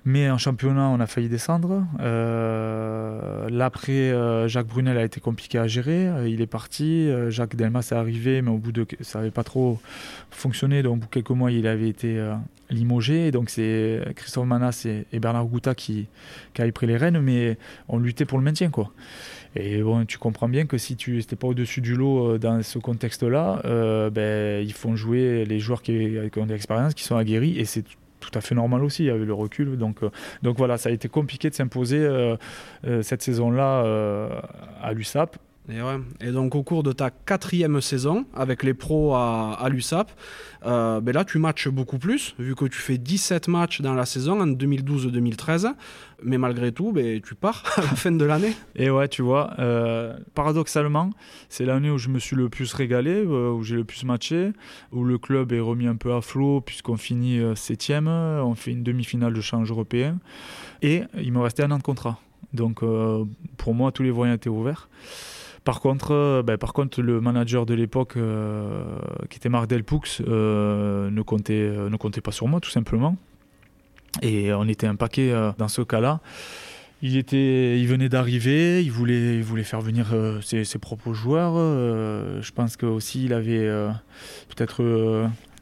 Mais en championnat, on a failli descendre. Euh, L'après, euh, Jacques Brunel a été compliqué à gérer. Euh, il est parti. Jacques Delmas est arrivé, mais au bout de ça n'avait pas trop fonctionné. Donc, au bout de quelques mois, il avait été limogé. Donc, c'est Christophe Manas et, Bernard Gouta qui, qui avaient pris les rênes, mais on luttait pour le maintien, quoi. Et bon, tu comprends bien que si tu n'étais pas au-dessus du lot dans ce contexte-là, ben, ils font jouer les joueurs qui, qui ont de l'expérience, qui sont aguerris, et c'est tout à fait normal aussi, il y avait le recul. Donc, euh, donc voilà, ça a été compliqué de s'imposer euh, euh, cette saison-là à l'USAP.
Et, donc au cours de ta quatrième saison avec les pros à, l'USAP, ben là tu matches beaucoup plus, vu que tu fais 17 matchs dans la saison en 2012-2013 mais malgré tout, ben, tu pars [LAUGHS] à la fin de l'année.
Et ouais, tu vois, euh, paradoxalement, c'est l'année où je me suis le plus régalé, euh, où j'ai le plus matché, où le club est remis un peu à flot, puisqu'on finit euh, septième, on fait une demi-finale de change européen, et il me restait un an de contrat. Donc pour moi, tous les voyants étaient ouverts. Par contre, ben, par contre, le manager de l'époque, qui était Marc Delpoux, ne, comptait, ne comptait pas sur moi, tout simplement. Et on était un paquet euh, dans ce cas-là. Il, était, il venait d'arriver, il voulait, il voulait faire venir euh, ses, propres joueurs. Euh, je pense qu'aussi il avait peut-être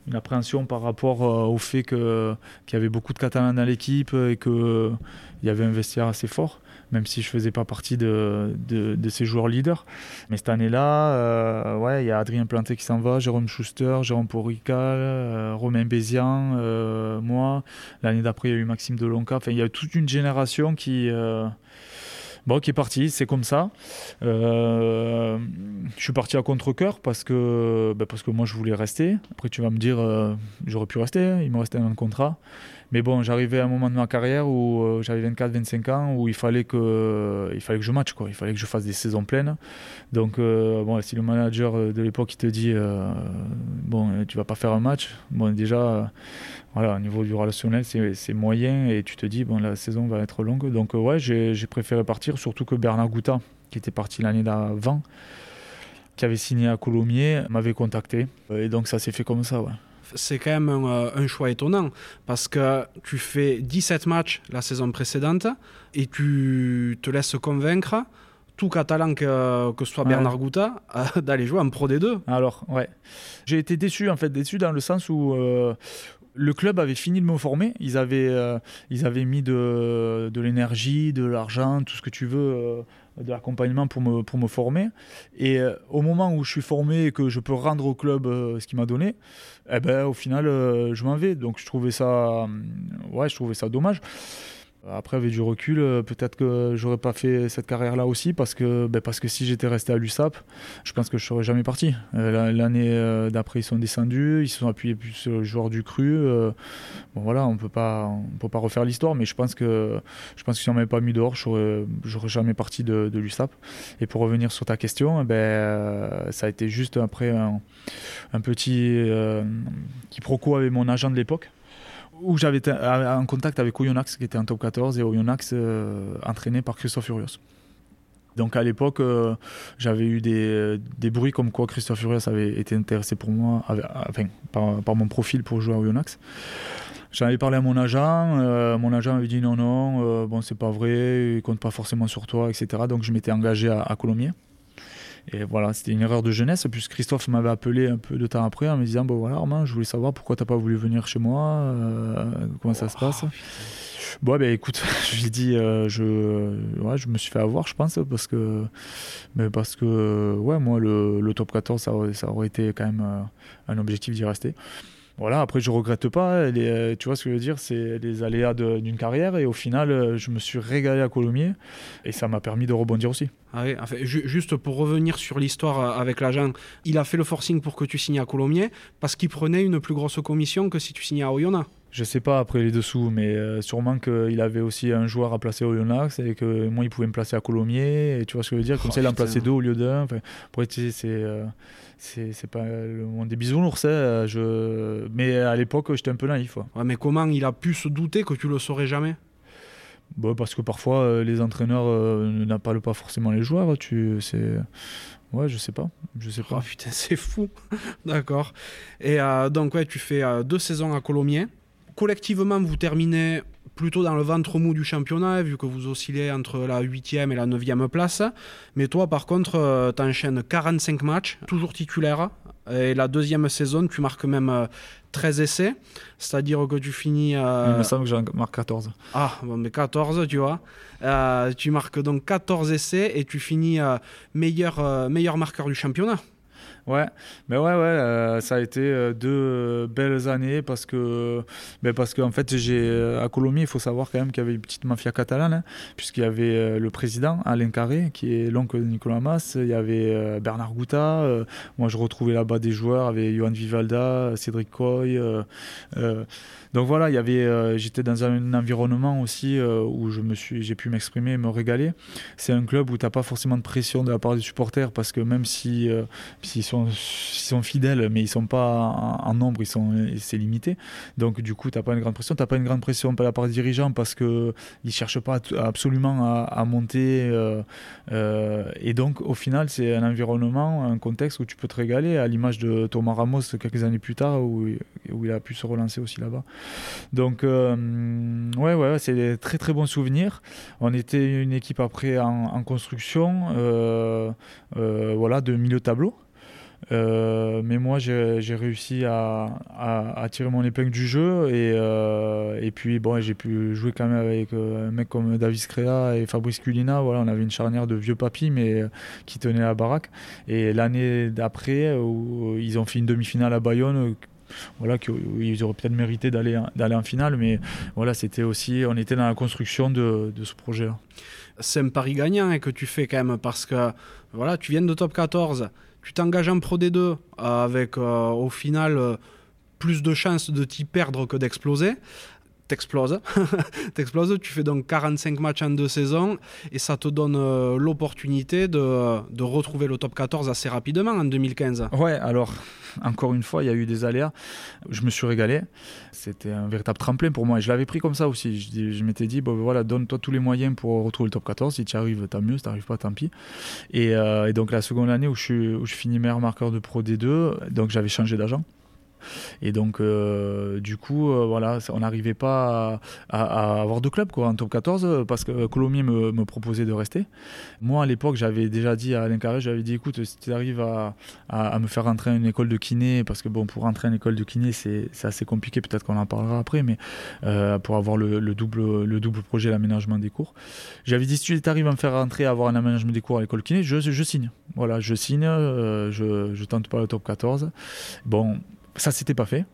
une appréhension par rapport au fait qu'il y avait beaucoup de Catalans dans l'équipe et qu'il y avait un vestiaire assez fort même si je faisais pas partie de, de, ces joueurs leaders. Mais cette année-là, euh, ouais, il y a Adrien Planté qui s'en va, Jérôme Schuster, Jérôme Porical, euh, Romain Bézian, euh, moi. L'année d'après, il y a eu Maxime Delonca. Enfin, il y a toute une génération qui bon, qui est partie, c'est comme ça. je suis parti à contre-coeur parce que, ben, parce que moi je voulais rester. Après, tu vas me dire, j'aurais pu rester, hein. il me restait un contrat. Mais bon, j'arrivais à un moment de ma carrière où euh, j'avais 24-25 ans, où il fallait, que, il fallait que je matche, quoi. il fallait que je fasse des saisons pleines. Donc, euh, bon, si le manager de l'époque te dit euh, Bon, tu vas pas faire un match, bon, déjà, voilà, au niveau du relationnel, c'est moyen et tu te dis Bon, la saison va être longue. Donc, ouais, j'ai préféré partir, surtout que Bernard Gouta, qui était parti l'année d'avant, qui avait signé à Colomiers, m'avait contacté. Et donc, ça s'est fait comme ça, ouais
c'est quand même euh, un, choix étonnant parce que tu fais 17 matchs la saison précédente et tu te laisses convaincre tout catalan que, que ce soit Bernard Gouta, [LAUGHS] d'aller jouer en Pro D2.
Alors, ouais. J'ai été déçu, en fait, déçu dans le sens où le club avait fini de me former. Ils avaient, ils avaient mis de, de l'énergie, de l'argent, tout ce que tu veux de l'accompagnement pour me, pour me former. Et euh, au moment où je suis formé et que je peux rendre au club euh, ce qu'il m'a donné, eh ben, au final, euh, je m'en vais. Donc je trouvais ça, ouais, je trouvais ça dommage. Après, avec du recul, euh, peut-être que j'aurais pas fait cette carrière-là aussi parce que, ben, parce que si j'étais resté à l'USAP, je pense que je serais jamais parti. Euh, l'année euh, d'après, ils sont descendus, ils se sont appuyés plus sur le joueur du cru. bon voilà, on peut pas, on peut pas refaire l'histoire, mais je pense que, je pense que si on m'avait pas mis dehors, j'aurais, j'aurais jamais parti de, l'USAP. Et pour revenir sur ta question, ben, ça a été juste après un, un petit quiproquo avec mon agent de l'époque où j'avais été en contact avec Oyonnax, qui était en top 14, et Oyonnax euh, entraîné par Christophe Furios. Donc à l'époque, euh, j'avais eu des, des, bruits comme quoi Christophe Furios avait été intéressé pour moi, enfin, par, mon profil pour jouer à Oyonnax. J'en avais parlé à mon agent, euh, mon agent avait dit non, non, bon, c'est pas vrai, il compte pas forcément sur toi, etc. Donc je m'étais engagé à, à Colomiers. Et voilà, c'était une erreur de jeunesse, puisque Christophe m'avait appelé un peu de temps après en me disant Bon voilà, Romain, je voulais savoir pourquoi tu n'as pas voulu venir chez moi, euh, comment ça se oh, passe. Bon, ben écoute, [LAUGHS] je lui dit, euh, je, ouais, je me suis fait avoir, je pense, parce que, mais parce que ouais, moi, le, le top 14, ça, ça, aurait été quand même euh, un objectif d'y rester voilà, après je regrette pas. Les, tu vois ce que je veux dire, c'est les aléas d'une carrière et au final, je me suis régalé à Colomiers et ça m'a permis de rebondir aussi.
Ah juste pour revenir sur l'histoire euh, avec l'agent, il a fait le forcing pour que tu signes à Colomiers parce qu'il prenait une plus grosse commission que si tu signais à Oyonnax.
Je sais pas après les dessous, mais euh, sûrement qu'il avait aussi un joueur à placer au Oyonnax et que moi il pouvait me placer à Colomiers. Et tu vois ce que je veux dire? Comme ça, il en plaçait deux au lieu d'un. Enfin, après, c'est. Euh, c'est pas le monde des bisounours. Hein, je... Mais à l'époque, j'étais un peu naïf.
Ouais, mais comment il a pu se douter que tu le saurais jamais?
Bah, Parce que parfois, euh, les entraîneurs n'appellent pas forcément les joueurs. Tu, Ouais, je sais pas. Je sais pas.
Oh, putain, c'est fou. [LAUGHS] D'accord. Et euh, donc, ouais, tu fais deux saisons à Colomiers. Collectivement, vous terminez plutôt dans le ventre mou du championnat, vu que vous oscillez entre la 8e et la 9e place. Mais toi, par contre, euh, tu enchaînes 45 matchs, toujours titulaire. Et la deuxième saison, tu marques même 13 euh, essais. C'est-à-dire que tu finis.
Euh, Il me semble que j'en marque 14.
Ah, bon, mais 14, tu vois. tu marques donc 14 essais et tu finis meilleur, meilleur marqueur du championnat.
Ouais, mais ouais, ouais, euh, ça a été euh, deux euh, belles années parce que, ben parce qu'en fait, j'ai à Colomiers, il faut savoir quand même qu'il y avait une petite mafia catalane, hein, puisqu'il y avait le président Alain Carré, qui est l'oncle de Nicolas Mas, il y avait Bernard Gouta, moi je retrouvais là-bas des joueurs avec Johan Vivalda, Cédric Coy. Donc voilà, il y avait, euh, j'étais dans un environnement aussi euh, où je me suis, j'ai pu m'exprimer, me régaler. C'est un club où tu n'as pas forcément de pression de la part des supporters parce que même si euh, s'ils sont, fidèles, mais ils sont pas en, nombre, ils sont, c'est limité. Donc du coup, tu n'as pas une grande pression. Tu n'as pas une grande pression de la part des dirigeants parce que ils cherchent pas absolument à, monter. et donc au final, c'est un environnement, un contexte où tu peux te régaler, à l'image de Thomas Ramos quelques années plus tard où il a pu se relancer aussi là-bas. Donc, euh, ouais, ouais, c'est des très très bons souvenirs. On était une équipe après en, construction, euh, euh, voilà, de milieu tableau. mais moi, j'ai réussi à, tirer mon épingle du jeu et, puis bon, j'ai pu jouer quand même avec un mec comme Davis Crea et Fabrice Culina. Voilà, on avait une charnière de vieux papis, mais qui tenait la baraque. Et l'année d'après, ils ont fait une demi-finale à Bayonne voilà, qu'ils auraient peut-être mérité d'aller d'aller en finale, mais voilà, c'était aussi, on était dans la construction de, ce projet-là.
C'est un pari gagnant hein, que tu fais quand même parce que voilà, tu viens de top 14, tu t'engages en Pro D2 euh, avec euh, au final euh, plus de chances de t'y perdre que d'exploser t'exploses. [LAUGHS] tu fais donc 45 matchs en deux saisons et ça te donne euh, l'opportunité de, de, retrouver le top 14 assez rapidement en 2015.
Ouais, alors encore une fois, il y a eu des aléas. Je me suis régalé. C'était un véritable tremplin pour moi et je l'avais pris comme ça aussi. Je, m'étais dit, bon voilà, donne-toi tous les moyens pour retrouver le top 14. Si tu arrives, tant mieux. Si tu n'arrives pas, tant pis. Et, euh, et, donc la seconde année où je, où je finis meilleur marqueur de Pro D2, donc j'avais changé d'agent. Et donc, du coup, voilà, on n'arrivait pas à, avoir de club quoi, en top 14 parce que Colomiers me, proposait de rester. Moi, à l'époque, j'avais déjà dit à Alain Carré, j'avais dit écoute, si tu arrives à, me faire rentrer à une école de kiné, parce que bon, pour rentrer à une école de kiné, c'est assez compliqué, peut-être qu'on en parlera après, mais pour avoir le, le, double, le double projet, l'aménagement des cours. J'avais dit si tu arrives à me faire rentrer à avoir un aménagement des cours à l'école kiné, je, signe. Voilà, je signe, euh, je, je tente pas le top 14. Bon, ça s'était pas fait.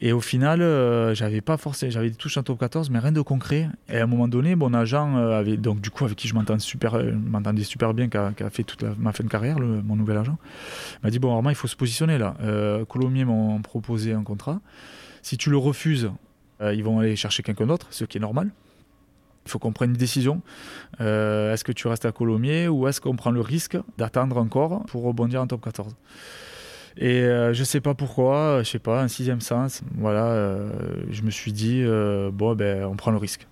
Et au final, euh, j'avais pas forcé, j'avais des touches en top 14, mais rien de concret. Et à un moment donné, mon agent euh, avait, donc du coup, avec qui je m'entendais super, m'entendais super bien, qui a, fait toute ma fin de carrière, mon nouvel agent, m'a dit bon, vraiment, il faut se positionner là. Colomiers m'ont proposé un contrat. Si tu le refuses, ils vont aller chercher quelqu'un d'autre, ce qui est normal. Il faut qu'on prenne une décision. Euh, est-ce que tu restes à Colomiers ou est-ce qu'on prend le risque d'attendre encore pour rebondir en top 14 et euh, je sais pas pourquoi, je sais pas, un sixième sens. Voilà, euh, je me suis dit bon ben on prend le risque.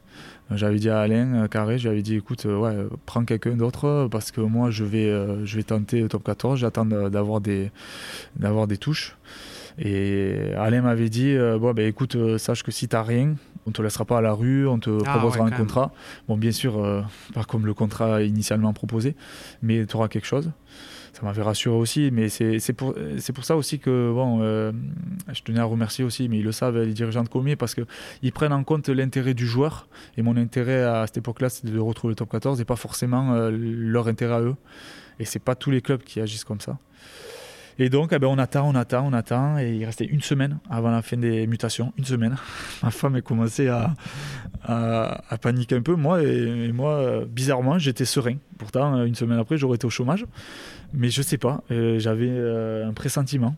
J'avais dit à Alain Carré, j'avais dit écoute, ouais, prends quelqu'un d'autre parce que moi je vais, je vais tenter le top 14, j'attends d'avoir des, d'avoir des touches. Et Alain m'avait dit bon ben écoute, sache que si tu t'as rien, on te laissera pas à la rue, on te ah proposera un contrat. Bon, bien sûr, euh, pas comme le contrat initialement proposé, mais tu auras quelque chose. Ça m'avait rassuré aussi, mais c'est pour, ça aussi que bon, euh, je tenais à remercier aussi, mais ils le savent, les dirigeants de Comier, parce qu'ils prennent en compte l'intérêt du joueur. Et mon intérêt à cette époque-là, c'était de retrouver le top 14 et pas forcément euh, leur intérêt à eux. Et c'est pas tous les clubs qui agissent comme ça. Et donc, eh ben, on attend, on attend, on attend. Et il restait une semaine avant la fin des mutations. Une semaine. [LAUGHS] Ma femme a commencé à, paniquer un peu. Moi, et, moi, bizarrement, j'étais serein. Pourtant, une semaine après, j'aurais été au chômage. Mais je sais pas. Euh, j'avais euh, un pressentiment.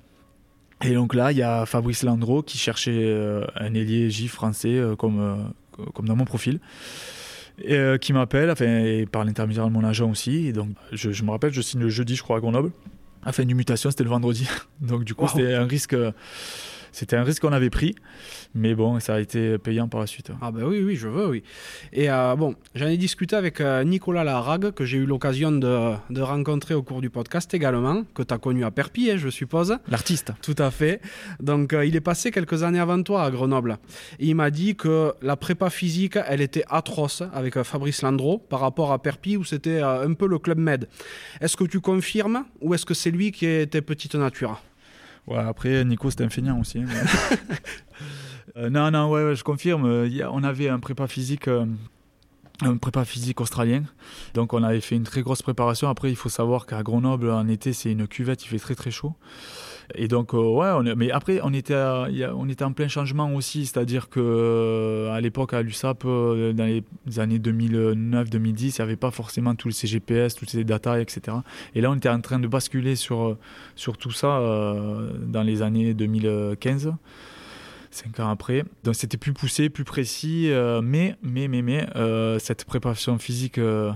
Et donc là, il y a Fabrice Landreau qui cherchait euh, un ailier J français comme, dans mon profil. Et, qui m'appelle, enfin, par l'intermédiaire de mon agent aussi. Donc, je, me rappelle, je signe le jeudi, je crois, à Grenoble. La fin du mutation, c'était le vendredi. [LAUGHS] Donc, du coup, c'était un risque. C'était un risque qu'on avait pris, mais bon, ça a été payant par la suite.
Ah ben oui, oui, je veux, oui. Et euh, bon, j'en ai discuté avec euh, Nicolas Larague, que j'ai eu l'occasion de, de, rencontrer au cours du podcast également, que tu as connu à Perpignan, hein, je suppose.
L'artiste.
Tout à fait. Donc, euh, il est passé quelques années avant toi à Grenoble. Et il m'a dit que la prépa physique, elle était atroce avec Fabrice Landreau par rapport à Perpignan, où c'était un peu le club med. Est-ce que tu confirmes, ou est-ce que c'est lui qui était petite nature?
Ouais, après, Nico, c'était un feignant aussi. Hein, [LAUGHS] euh, non, non, ouais, je confirme. on avait un prépa physique. Euh, un prépa physique australien. Donc on avait fait une très grosse préparation. Après, il faut savoir qu'à Grenoble, en été, c'est une cuvette, il fait très très chaud. Et donc, euh, ouais, mais après, on était, on était en plein changement aussi, c'est-à-dire que euh, à l'époque, à l'USAP, euh, dans les années 2009-2010, il n'y avait pas forcément tous ces GPS, toutes ces data, etc. Et là, on était en train de basculer sur, sur tout ça dans les années 2015 cinq ans après. Donc c'était plus poussé, plus précis, euh, mais, mais, mais, mais euh, cette préparation physique euh,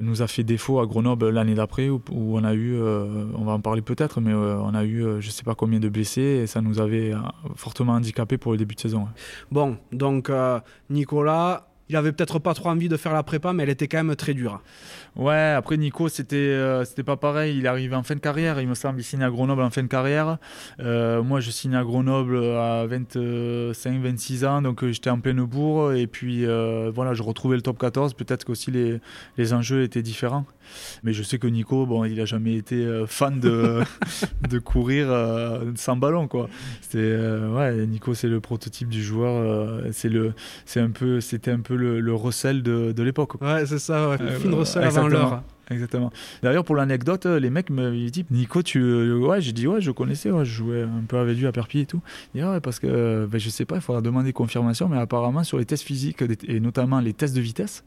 nous a fait défaut à Grenoble l'année d'après, où, on a eu, on va en parler peut-être, mais on a eu je sais pas combien de blessés et ça nous avait fortement handicapé pour le début de saison.
Bon, donc Nicolas, il avait peut-être pas trop envie de faire la prépa, mais elle était quand même très dure.
Ouais, après Nico, c'était euh, pas pareil. Il est arrivé en fin de carrière, il me semble. Il signe à Grenoble en fin de carrière. Euh, moi, je signe à Grenoble à 25-26 ans, donc euh, j'étais en pleine bourre. Et puis voilà, je retrouvais le top 14. Peut-être qu'aussi les, les enjeux étaient différents. Mais je sais que Nico, bon, il a jamais été fan de, [LAUGHS] de courir sans ballon, quoi. Ouais, Nico, c'est le prototype du joueur. c'est un peu, c'était un peu le, le recel de, de l'époque.
Ouais, c'est ça. Ouais. Fine recel avant l'heure.
Exactement. D'ailleurs, pour l'anecdote, les mecs me disent Nico, tu. Ouais, j'ai dit Ouais, je connaissais, je jouais un peu avec lui à Perpignan et tout. Il dit Ouais, parce que ben, je sais pas, il faudra demander confirmation, mais apparemment, sur les tests physiques et notamment les tests de vitesse,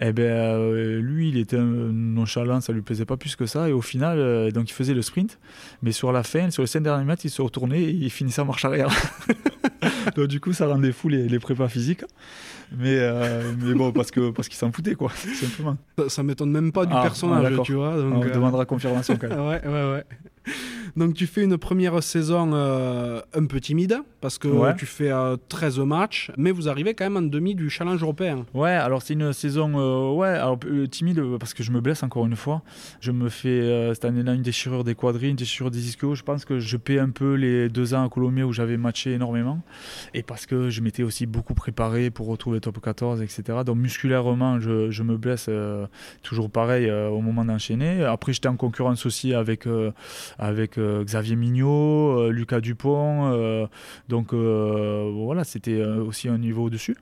eh ben, euh, lui, il était nonchalant, ça lui plaisait pas plus que ça. Et au final, euh, donc il faisait le sprint, mais sur la fin, sur les 5 derniers mètres, il se retournait et il finissait en marche arrière. [LAUGHS] [LAUGHS] donc du coup, ça rendait fou les, les prépas physiques. Mais, euh, mais bon, parce que parce qu'il s'en foutait, quoi, simplement.
Ça, m'étonne même pas du ah, personnage, tu vois.
Donc, On demandera confirmation quand même. [LAUGHS]
ouais, ouais, ouais. [LAUGHS] Donc tu fais une première saison euh, un peu timide parce que tu fais 13 euh, matchs, mais vous arrivez quand même en demi du challenge européen.
Ouais, alors c'est une saison euh, ouais, alors, timide parce que je me blesse encore une fois. Je me fais cette année-là une déchirure des quadrilles, une déchirure des ischios. Je pense que je paie un peu les deux ans à Colomiers où j'avais matché énormément et parce que je m'étais aussi beaucoup préparé pour retrouver top 14, etc. Donc musculairement, je, je me blesse toujours pareil au moment d'enchaîner. Après, j'étais en concurrence aussi avec, avec euh, Xavier Mignot, euh, Lucas Dupont. Euh, donc voilà, c'était aussi un niveau au-dessus.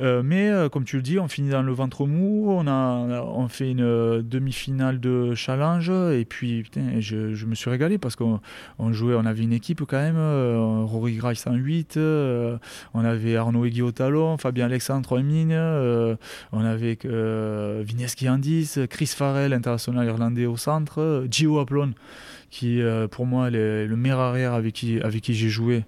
mais comme tu le dis, on finit dans le ventre mou, on, a, on fait une demi-finale de challenge et puis putain, je, me suis régalé parce qu'on jouait, on avait une équipe quand même, Rory Grice en 8, on avait Arnaud Egui au talon, Fabien Alexandre en mine, on avait Vineski en 10, Chris Farrell, international irlandais au centre, Gio Aplon qui euh, pour moi est le meilleur arrière avec qui, avec qui j'ai joué,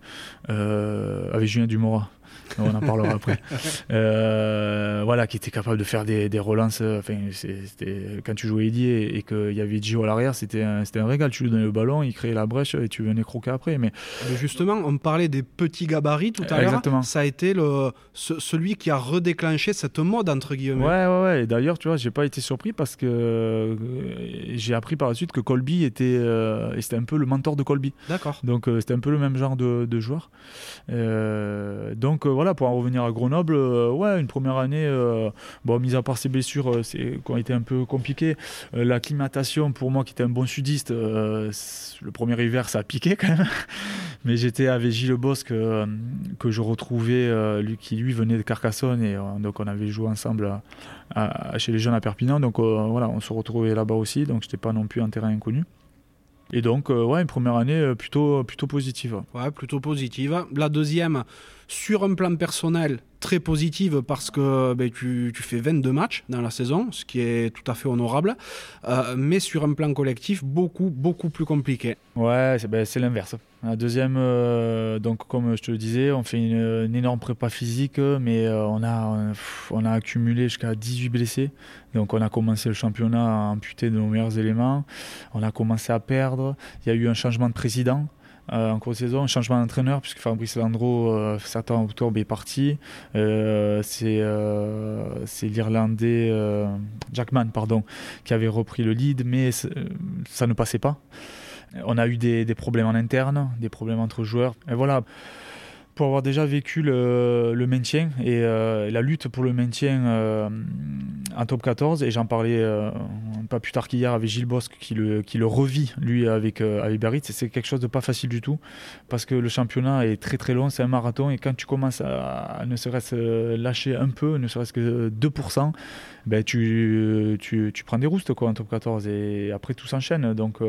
euh, avec Julien Dumora on en parlera après. [LAUGHS] Euh, voilà, qui était capable de faire des, des relances. Enfin, c'était quand tu jouais Eddie et, qu'il y avait Gio à l'arrière, c'était un, un, régal. Tu lui donnais le ballon, il créait la brèche et tu venais croquer après. Mais
justement, on parlait des petits gabarits tout à l'heure. Ça a été le, celui qui a redéclenché cette mode entre guillemets.
Ouais, ouais, ouais. Et d'ailleurs, tu vois, j'ai pas été surpris parce que euh, j'ai appris par la suite que Colby était, euh, c'était un peu le mentor de Colby.
D'accord.
Donc c'était un peu le même genre de, de joueur. donc voilà, pour en revenir à Grenoble, euh, ouais, une première année, euh, bon, mis à part ces blessures euh, c'est, qui ont été un peu compliquées, l'acclimatation pour moi qui était un bon sudiste, le premier hiver ça a piqué quand même. [LAUGHS] Mais j'étais avec Gilles Bosque que je retrouvais, lui, qui lui venait de Carcassonne et donc on avait joué ensemble chez les jeunes à Perpignan. Donc voilà, on se retrouvait là-bas aussi, donc j'étais pas non plus un terrain inconnu. Et donc, ouais, une première année plutôt, plutôt positive.
Ouais, plutôt positive. La deuxième, sur un plan personnel, très positive parce que ben, tu, fais 22 matchs dans la saison, ce qui est tout à fait honorable, euh, mais sur un plan collectif, beaucoup, beaucoup plus compliqué.
Ouais, c'est ben, l'inverse. La deuxième, euh, donc comme je te le disais, on fait une, énorme prépa physique, mais euh, on, a, on a accumulé jusqu'à 18 blessés. Donc on a commencé le championnat à amputer de nos meilleurs éléments, on a commencé à perdre, il y a eu un changement de président. Euh, en cours de saison, changement d'entraîneur puisque Fabrice Landreau, euh, certains est parti. Euh, c'est l'Irlandais Jackman pardon, qui avait repris le lead, mais ça ne passait pas. On a eu des, des, problèmes en interne, des problèmes entre joueurs. Et voilà pour avoir déjà vécu le, maintien et euh, la lutte pour le maintien euh, en top 14. Et j'en parlais euh, pas plus tard qu'hier avec Gilles Bosque qui le, revit, lui, avec, avec Biarritz. C'est quelque chose de pas facile du tout parce que le championnat est très très long, c'est un marathon. Et quand tu commences à, ne serait-ce lâcher un peu, ne serait-ce que 2%, ben tu, prends des roustes quoi, en top 14 et après tout s'enchaîne. Donc,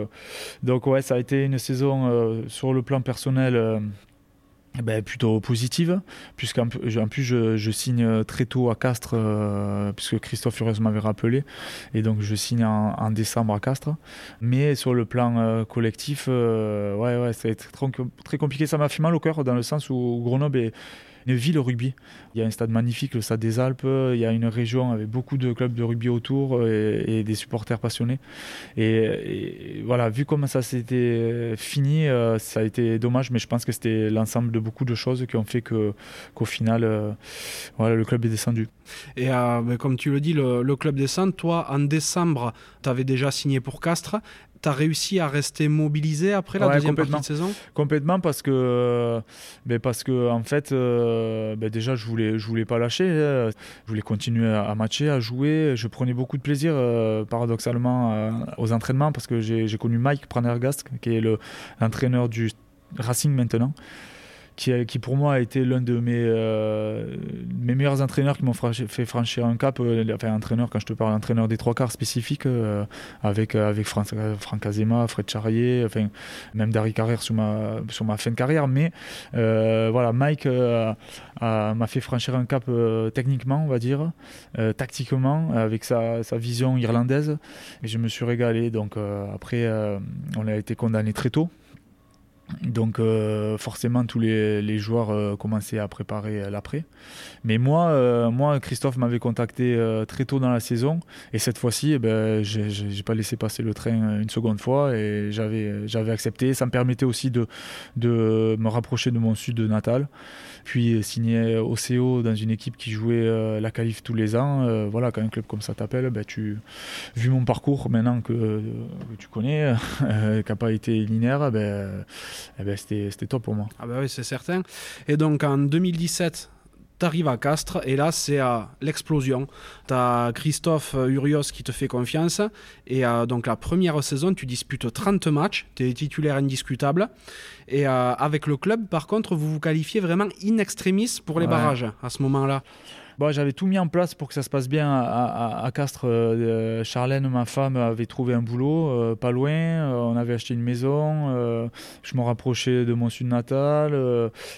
donc ouais, ça a été une saison sur le plan personnel ben, plutôt positive, puisqu'en en plus je, signe très tôt à Castres, euh, puisque Christophe Furios m'avait rappelé, et donc je signe en, décembre à Castres. Mais sur le plan euh, collectif, euh, ouais, ouais, été très, très compliqué. Ça m'a fait mal au cœur, dans le sens où Grenoble est une ville rugby. Il y a un stade magnifique, le stade des Alpes. Il y a une région avec beaucoup de clubs de rugby autour euh, et, des supporters passionnés. Et, voilà, vu comment ça s'était fini, euh, ça a été dommage, mais je pense que c'était l'ensemble de beaucoup de choses qui ont fait qu'au final, euh, voilà, le club est descendu.
Et ben, comme tu le dis, le, le club descend. Toi, en décembre, tu avais déjà signé pour Castres as réussi à rester mobilisé après la deuxième partie de saison?
Complètement parce que, ben parce que en fait, euh, ben déjà je voulais, je voulais pas lâcher, hein. je voulais continuer à, matcher, à jouer. Je prenais beaucoup de plaisir, euh, paradoxalement, euh, aux entraînements parce que j'ai connu Mike Pranergast, qui est l'entraîneur du Racing maintenant qui, pour moi a été l'un de mes, euh, meilleurs entraîneurs qui m'ont fait franchir un cap. Euh, enfin, entraîneur, quand je te parle, entraîneur des trois quarts spécifiques, euh, avec, avec Franck, Azema, Fred Charrier, même Dari Carrière sur ma, sur ma fin de carrière. Mais voilà, Mike m'a fait franchir un cap techniquement, on va dire, tactiquement, avec sa, sa, vision irlandaise. Et je me suis régalé. Donc après, on a été condamné très tôt Donc euh, forcément tous les, joueurs euh, commençaient à préparer l'après. Mais moi, euh, moi Christophe m'avait contacté très tôt dans la saison et cette fois-ci, eh ben, j'ai pas laissé passer le train une seconde fois et j'avais accepté. Ça me permettait aussi de, de me rapprocher de mon sud natal. Puis signer au CO dans une équipe qui jouait la qualif tous les ans. voilà, quand un club comme ça t'appelle, ben, tu, vu mon parcours maintenant que, tu connais, [LAUGHS] qui n'a pas été linéaire, eh ben, c'était top pour moi.
Ah bah oui, c'est certain. Et donc en 2017, tu arrives à Castres. Et là c'est à l'explosion. Tu as Christophe Urios qui te fait confiance. Et donc la première saison tu disputes 30 matchs, tu es titulaire indiscutable. Et euh, avec le club par contre vous vous qualifiez vraiment in extremis pour les barrages à ce moment-là.
J'avais tout mis en place pour que ça se passe bien à, Castres. Euh, Charlène, ma femme, avait trouvé un boulot euh, pas loin. Euh, on avait acheté une maison. je me rapprochais de mon sud natal.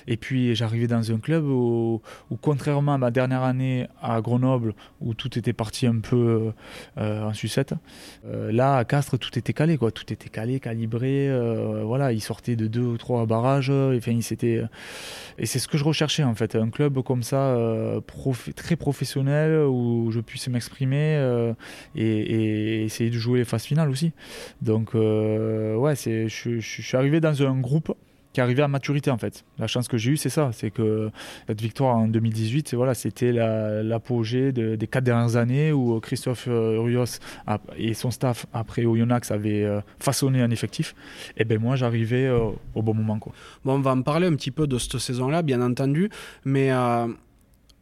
et puis j'arrivais dans un club où, contrairement à ma dernière année à Grenoble, où tout était parti un peu en sucette, là à Castres, tout était calé. Quoi. Tout était calé, calibré. voilà, ils sortaient de deux ou trois barrages. Et c'est ce que je recherchais en fait. Un club comme ça, très professionnel où je puisse m'exprimer euh, et, essayer de jouer les phases finales aussi. Donc, euh, ouais, je, je, suis arrivé dans un groupe qui est arrivé à maturité en fait. La chance que j'ai eue, c'est ça, c'est que cette victoire en 2018, voilà, c'était l'apogée des quatre dernières années où Christophe euh, Rios et son staff après Oyonnax avaient façonné un effectif. Et ben moi, j'arrivais au bon moment quoi.
Bon, on va en parler un petit peu de cette saison-là, bien entendu, mais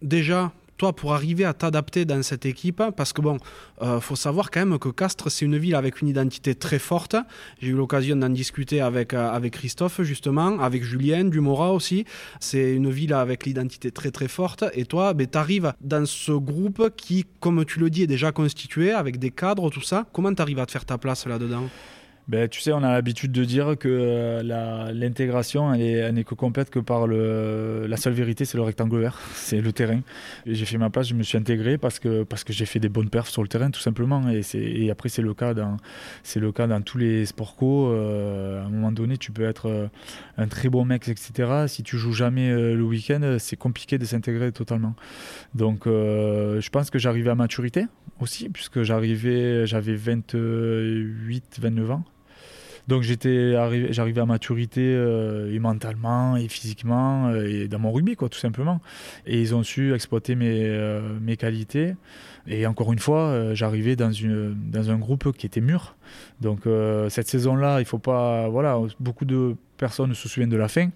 déjà, pour arriver à t'adapter dans cette équipe, parce que bon, euh, faut savoir quand même que Castres, c'est une ville avec une identité très forte. J'ai eu l'occasion d'en discuter avec, euh, avec Christophe, justement, avec Julien, Dumora aussi. C'est une ville avec l'identité très très forte. Et toi, ben, tu arrives dans ce groupe qui, comme tu le dis, est déjà constitué, avec des cadres, tout ça. Comment tu arrives à te faire ta place là-dedans?
Ben, tu sais, on a l'habitude de dire que euh, l'intégration, elle n'est que complète que par le, la seule vérité, c'est le rectangle vert, [LAUGHS] c'est le terrain. J'ai fait ma place, je me suis intégré parce que, parce que j'ai fait des bonnes perfs sur le terrain, tout simplement. Et, et après, c'est le, cas dans, le cas dans tous les sports co. Euh, à un moment donné, tu peux être euh, un très bon mec, etc. Si tu joues jamais le week-end, c'est compliqué de s'intégrer totalement. Donc, je pense que j'arrivais à maturité aussi, puisque j'arrivais, j'avais 28, 29 ans. Donc j'étais j'arrivais à maturité euh, et mentalement et physiquement euh, et dans mon rugby quoi tout simplement. Et ils ont su exploiter mes, euh, mes qualités. Et encore une fois, j'arrivais dans une dans un groupe qui était mûr. Donc cette saison-là, il faut pas voilà beaucoup de personnes se souviennent de la fin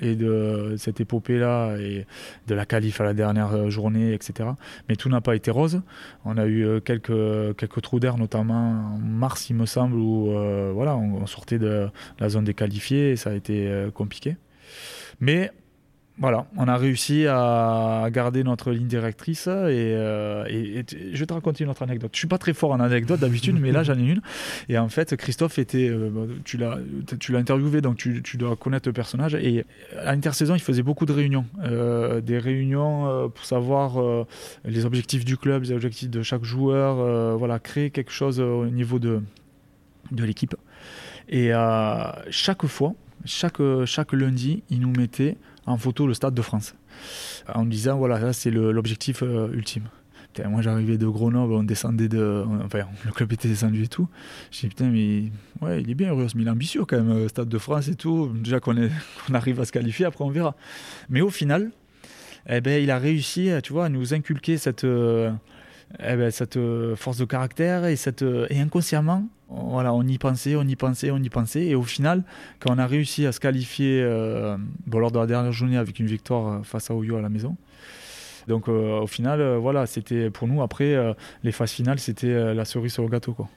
et de cette épopée-là et de la qualif à la dernière journée, etc. Mais tout n'a pas été rose. On a eu euh, quelques, quelques trous d'air, notamment en mars, il me semble, où euh, voilà, on, sortait de la zone des qualifiés et ça a été euh, compliqué. Mais voilà, on a réussi à garder notre ligne directrice euh, et, je vais te raconter une autre anecdote. Je suis pas très fort en anecdote d'habitude, mais là j'en ai une. Et en fait, Christophe était, euh, tu l'as, tu l'as interviewé, donc tu, dois connaître le personnage. Et à l'intersaison, il faisait beaucoup de réunions, euh, des réunions pour savoir les objectifs du club, les objectifs de chaque joueur, voilà, créer quelque chose au niveau de de l'équipe. Et chaque fois, chaque chaque lundi, il nous mettait en photo le Stade de France. En disant, voilà, ça c'est l'objectif euh, ultime. moi j'arrivais de Grenoble, on descendait de. Enfin, [LAUGHS] le club était descendu et tout. J'ai dit, putain, mais ouais, il est bien heureux, mais il est ambitieux quand même, euh, Stade de France et tout. Déjà [LAUGHS] qu'on arrive à se qualifier, après on verra. Mais au final, eh ben, il a réussi tu vois, à nous inculquer cette, euh, eh ben, cette force de caractère et, cette, et inconsciemment, voilà, on y pensait, on y pensait, on y pensait. Et au final, quand on a réussi à se qualifier euh, lors de la dernière journée avec une victoire euh, face à Oyo à la maison, donc euh, au final, voilà, c'était pour nous, après, les phases finales, c'était la cerise sur le gâteau. Quoi.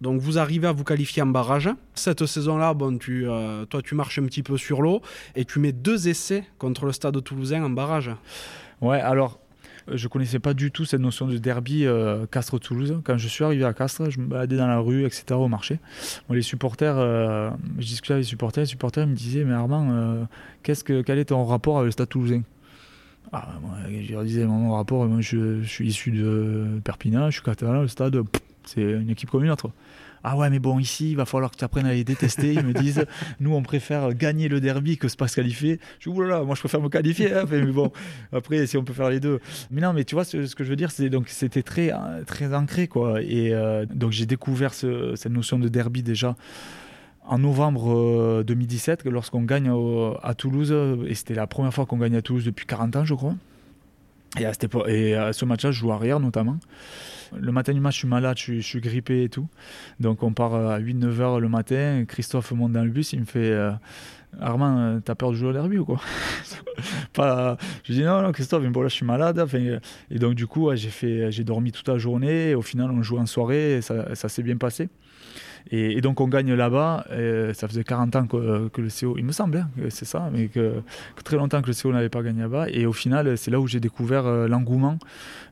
Donc vous arrivez à vous qualifier en barrage. Cette saison-là, bon, tu, toi tu marches un petit peu sur l'eau et tu mets deux essais contre le stade toulousain en barrage.
Ouais, alors je connaissais pas du tout cette notion de derby euh, Castres-Toulouse. Quand je suis arrivé à Castres, je me baladais dans la rue, etc., au marché. les supporters, euh, je discutais avec les supporters, les supporters me disaient Mais Armand, qu'est-ce que, quel est ton rapport avec le stade toulousain? Ah, moi, Je leur disais Mon rapport, moi, je, suis issu de Perpignan, je suis catalan, le stade. C'est une équipe comme une autre. Ah ouais, mais bon, ici, il va falloir que tu apprennes à les détester. Ils me disent, [LAUGHS] nous, on préfère gagner le derby que se pas se qualifier. Je dis, oulala, moi, je préfère me qualifier. Hein. mais bon, après, si on peut faire les deux. Mais non, mais tu vois, ce, que je veux dire, c'est donc c'était très, très ancré, quoi. Et euh, donc, j'ai découvert cette notion de derby déjà en novembre 2017, euh, lorsqu'on gagne à Toulouse. Et c'était la première fois qu'on gagne à Toulouse depuis 40 ans, je crois. Et à, et à ce match-là, je joue arrière notamment. Le matin du match, je suis malade, je suis, grippé et tout. Donc on part à 8-9 heures le matin. Christophe monte dans le bus, il me fait euh, Armand, euh, t'as peur de jouer au derby ou quoi? [LAUGHS] Pas, Je dis non, non, Christophe, bon, là je suis malade. et donc du coup, j'ai, dormi toute la journée. au final, on joue en soirée et ça s'est bien passé. Et, donc on gagne là-bas. Ça faisait 40 ans que, le CO, il me semble, hein, c'est ça, mais que, très longtemps que le CO n'avait pas gagné là-bas. Et au final, c'est là où j'ai découvert euh, l'engouement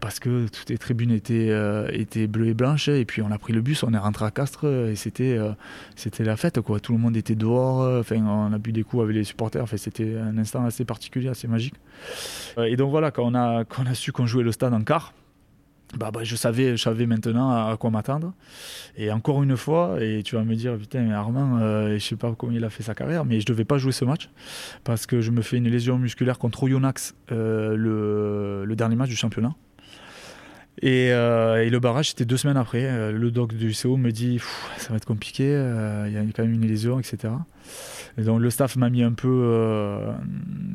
parce que toutes les tribunes étaient, euh, étaient bleues et blanches. Et puis on a pris le bus, on est rentré à Castres et c'était euh, c'était la fête. Quoi. Tout le monde était dehors. Enfin, on a bu des coups avec les supporters. Enfin, c'était un instant assez particulier, assez magique. Et donc voilà, quand on a, quand on a su qu'on jouait le stade en quart, bah, bah, je savais, je savais maintenant à, quoi m'attendre. Et encore une fois, et tu vas me dire, putain, mais Armand, euh, je sais pas comment il a fait sa carrière, mais je devais pas jouer ce match parce que je me fais une lésion musculaire contre Oyonnax euh, le, dernier match du championnat. Et, euh, et, le barrage, c'était deux semaines après. Le doc du CO me dit, ça va être compliqué, il y a quand même une lésion, etc. Donc le staff m'a mis un peu euh,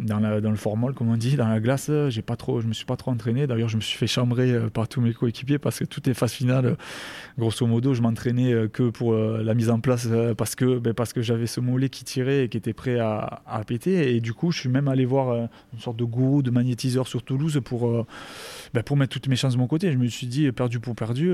dans, le formol, comme on dit, dans la glace. J'ai pas trop, je me suis pas trop entraîné. D'ailleurs, je me suis fait chambrer euh, par tous mes coéquipiers parce que toutes les phases finales, grosso modo, je m'entraînais euh, que pour la mise en place parce que, ben, parce que j'avais ce mollet qui tirait et qui était prêt à, à, péter. Et du coup, je suis même allé voir une sorte de gourou, de magnétiseur sur Toulouse pour, ben, pour mettre toutes mes chances de mon côté. Je me suis dit, perdu pour perdu.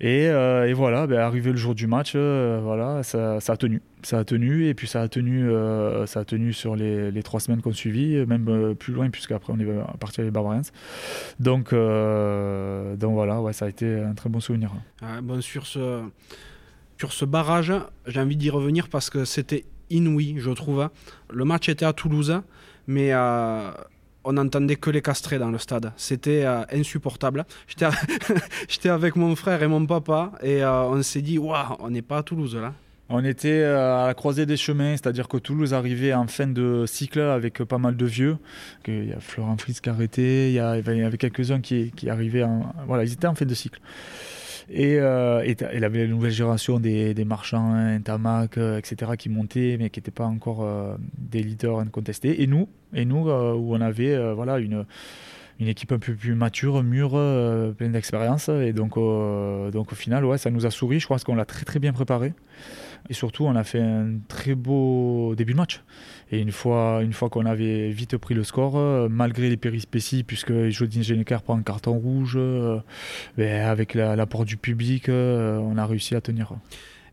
Et, voilà, ben, arrivé le jour du match, euh, voilà, ça, a tenu. Ça a tenu, et puis ça a tenu, euh, ça a tenu sur les, trois semaines qu'on suivit, même plus loin, puisqu'après on est parti avec Barbarians. Donc, donc voilà, ouais, ça a été un très bon souvenir.
Ah, sur, ce, sur ce barrage, j'ai envie d'y revenir parce que c'était inouï, je trouve. Le match était à Toulouse, mais on n'entendait que les castrés dans le stade. C'était euh, insupportable. [LAUGHS] J'étais avec mon frère et mon papa et euh, on s'est dit, waouh, on n'est pas à Toulouse là.
On était euh, à la croisée des chemins, c'est-à-dire que Toulouse arrivait en fin de cycle avec pas mal de vieux. Il y a Florent Fritz qui a arrêté, il y, avait quelques-uns qui, qui arrivaient en. Voilà, ils étaient en fin de cycle. Et, euh, il avait la nouvelle génération des, marchands, hein, Tamac, euh, etc., qui montaient, mais qui n'étaient pas encore euh, des leaders incontestés. Et nous, et nous où on avait voilà, une, une équipe un peu plus mature, mûre, pleine d'expérience. Et donc, donc au final, ouais, ça nous a souri. Je crois qu'on l'a très très bien préparé. Et surtout, on a fait un très beau début de match. Et une fois, une fois qu'on avait vite pris le score, euh, malgré les périspéties, puisque Jodin Geneker prend un carton rouge, euh, ben, avec l'apport du public, euh, on a réussi à tenir.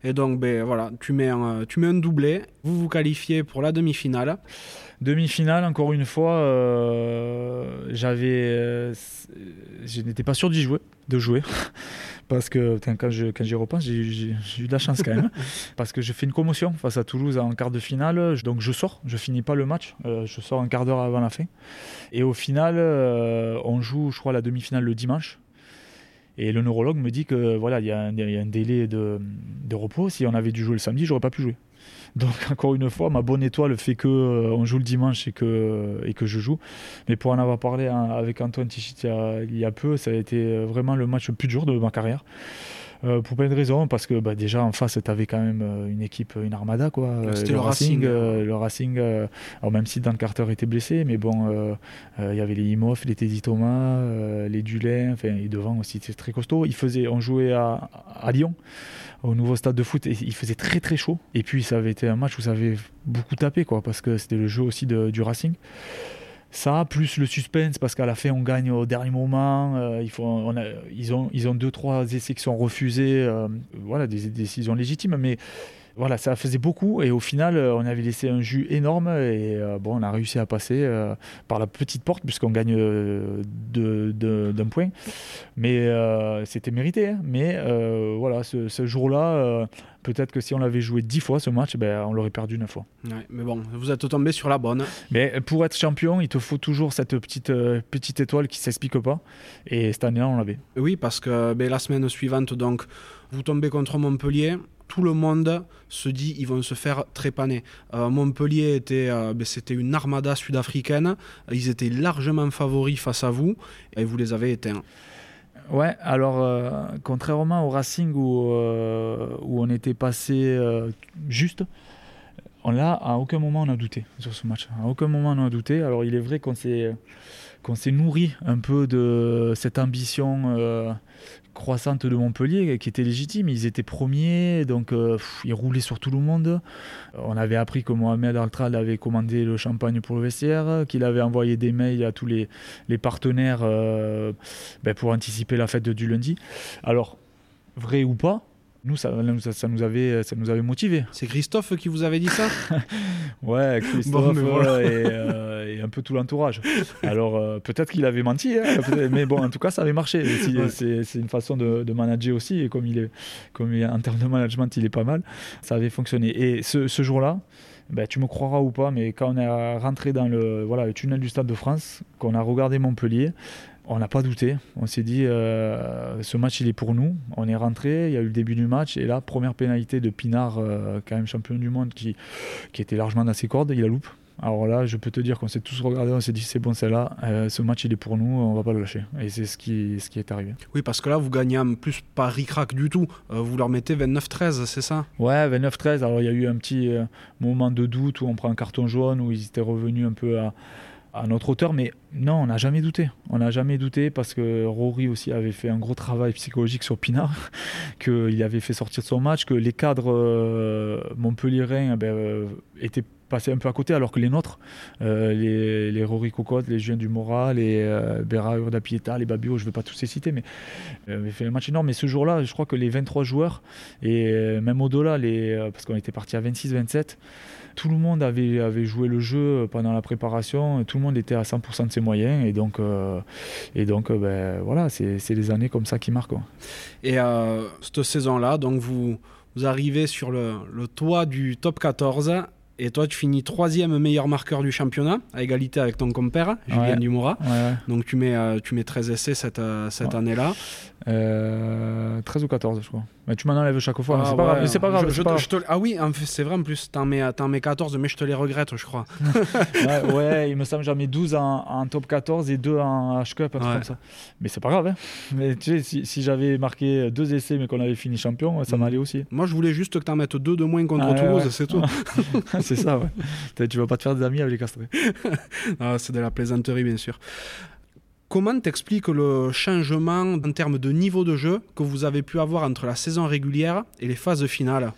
Et donc, ben, voilà, tu mets, un, tu mets un doublé, vous vous qualifiez pour la demi-finale.
Demi-finale, encore une fois, j'avais, je n'étais pas sûr d'y jouer, de jouer. [LAUGHS] parce que quand, je, quand j'y repense, j'ai, eu de la chance quand même. [LAUGHS] parce que je fais une commotion face à Toulouse en quart de finale. Donc je sors, je finis pas le match. Euh, je sors un quart d'heure avant la fin. Et au final, euh, on joue, je crois, la demi-finale le dimanche. Et le neurologue me dit que voilà, il y, a un délai de, de, repos. Si on avait dû jouer le samedi, j'aurais pas pu jouer. Donc encore une fois, ma bonne étoile fait que euh, on joue le dimanche et que, et que je joue. Mais pour en avoir parlé hein, avec Antoine Tichit il y, a, peu, ça a été euh, vraiment le match le plus dur de ma carrière. Euh, pour plein de raisons, parce que bah, déjà en face, tu avais quand même une équipe, une armada. quoi.
C'était le, Racing.
le Racing, alors même si Dan Carter était blessé, mais bon, il y avait les Imhoff, les Teddy Thomas, les Dulin, enfin, et devant aussi, c'était très costaud. Il faisait, on jouait à, à Lyon au nouveau stade de foot il faisait très très chaud. Et puis ça avait été un match où ça avait beaucoup tapé quoi, parce que c'était le jeu aussi de, du Racing. Ça, plus le suspense, parce qu'à la fin on gagne au dernier moment. Euh, il faut, ils, ont, ils ont deux trois essais qui sont refusés. Euh, voilà, des, décisions légitimes, mais voilà, ça faisait beaucoup et au final, on avait laissé un jus énorme et bon, on a réussi à passer par la petite porte puisqu'on gagne d'un point. Mais c'était mérité. Hein. Mais voilà, ce, ce jour-là, Peut-être que si on l'avait joué dix fois ce match, ben, on l'aurait perdu neuf fois.
mais bon, vous êtes tombé sur la bonne.
Mais pour être champion, il te faut toujours cette petite, euh, petite étoile qui ne s'explique pas. Et cette année-là, on l'avait.
Oui, parce que ben, la semaine suivante, donc, vous tombez contre Montpellier tout le monde se dit ils vont se faire trépaner. Euh, Montpellier était, euh, ben, c'était une armada sud-africaine. Ils étaient largement favoris face à vous et vous les avez éteints.
Ouais, alors euh, contrairement au Racing où, euh, on était passé euh, juste, on là, à aucun moment on a douté sur ce match. À aucun moment on a douté. Alors il est vrai qu'on s'est qu'on s'est nourri un peu de cette ambition croissante de Montpellier qui était légitime. Ils étaient premiers, donc euh, ils roulaient sur tout le monde. On avait appris que Mohamed Altral avait commandé le champagne pour le vestiaire, qu'il avait envoyé des mails à tous les, partenaires euh, ben, pour anticiper la fête du lundi. Alors, vrai ou pas, nous, ça, ça, nous avait, ça nous avait motivé.
C'est Christophe qui vous avait dit ça? [LAUGHS]
Ouais, Christophe euh, et, un peu tout l'entourage. Alors, euh, peut-être qu'il avait menti, hein, mais bon, en tout cas, ça avait marché. C'est une façon de, manager aussi, et comme, il est, comme en termes de management, il est pas mal, ça avait fonctionné. Et ce, ce jour-là, ben, tu me croiras ou pas, mais quand on est rentré dans le, voilà, le tunnel du Stade de France, qu'on a regardé Montpellier, on n'a pas douté. On s'est dit, euh, ce match, il est pour nous. On est rentré, il y a eu le début du match. Et là, première pénalité de Pinard, euh, quand même champion du monde, qui, qui était largement dans ses cordes, il a loupe. Alors là, je peux te dire qu'on s'est tous regardé, on s'est dit, c'est bon, c'est là, euh, ce match, il est pour nous, on va pas le lâcher. Et c'est ce qui, ce qui est arrivé.
Oui, parce que là, vous gagnez en plus pas ric du tout. vous leur mettez 29-13, c'est ça?
Ouais, 29-13. Alors il y a eu un petit moment de doute où on prend un carton jaune, où ils étaient revenus un peu à à notre hauteur, mais non, on n'a jamais douté. On n'a jamais douté parce que Rory aussi avait fait un gros travail psychologique sur Pinard, [LAUGHS] qu'il avait fait sortir de son match, que les cadres euh, eh ben, euh, étaient passés un peu à côté, alors que les nôtres, euh, les, Rory Cocotte, les Julien Dumora, les euh, Béra Urdapieta, les Babio, je ne vais pas tous les citer, mais avaient fait un match énorme. Mais ce jour-là, je crois que les 23 joueurs, et même au-delà, parce qu'on était parti à 26-27, tout le monde avait, avait joué le jeu pendant la préparation, tout le monde était à 100% de ses moyens, et donc, euh, et donc euh, ben, voilà, c'est les années comme ça qui marquent.
Et euh, cette saison-là, donc vous, vous arrivez sur le, le toit du top 14 et toi, tu finis troisième meilleur marqueur du championnat, à égalité avec ton compère, Julien Dumora. Donc tu mets, tu mets 13 essais cette, cette année-là.
13 ou 14, je crois. Mais tu m'en enlèves chaque fois. Ah, c'est pas grave.
ah oui, c'est vrai en plus. T'en mets, mets 14, mais je te les regrette, je crois. [LAUGHS]
ouais, il me semble que j'en mets 12 en, top 14 et 2 en H-Cup, un truc comme ça. Mais c'est pas grave. Hein. Mais tu sais, si, j'avais marqué deux essais mais qu'on avait fini champion, ça mm. m'allait aussi.
Moi, je voulais juste que t'en mettes deux de moins contre ah, Toulouse, c'est tout. [LAUGHS]
c'est ça, ouais. tu vas pas te faire des amis avec les castrés. [LAUGHS]
ah, c'est de la plaisanterie, bien sûr. Comment t'expliques le changement en termes de niveau de jeu que vous avez pu avoir entre la saison régulière et les phases finales?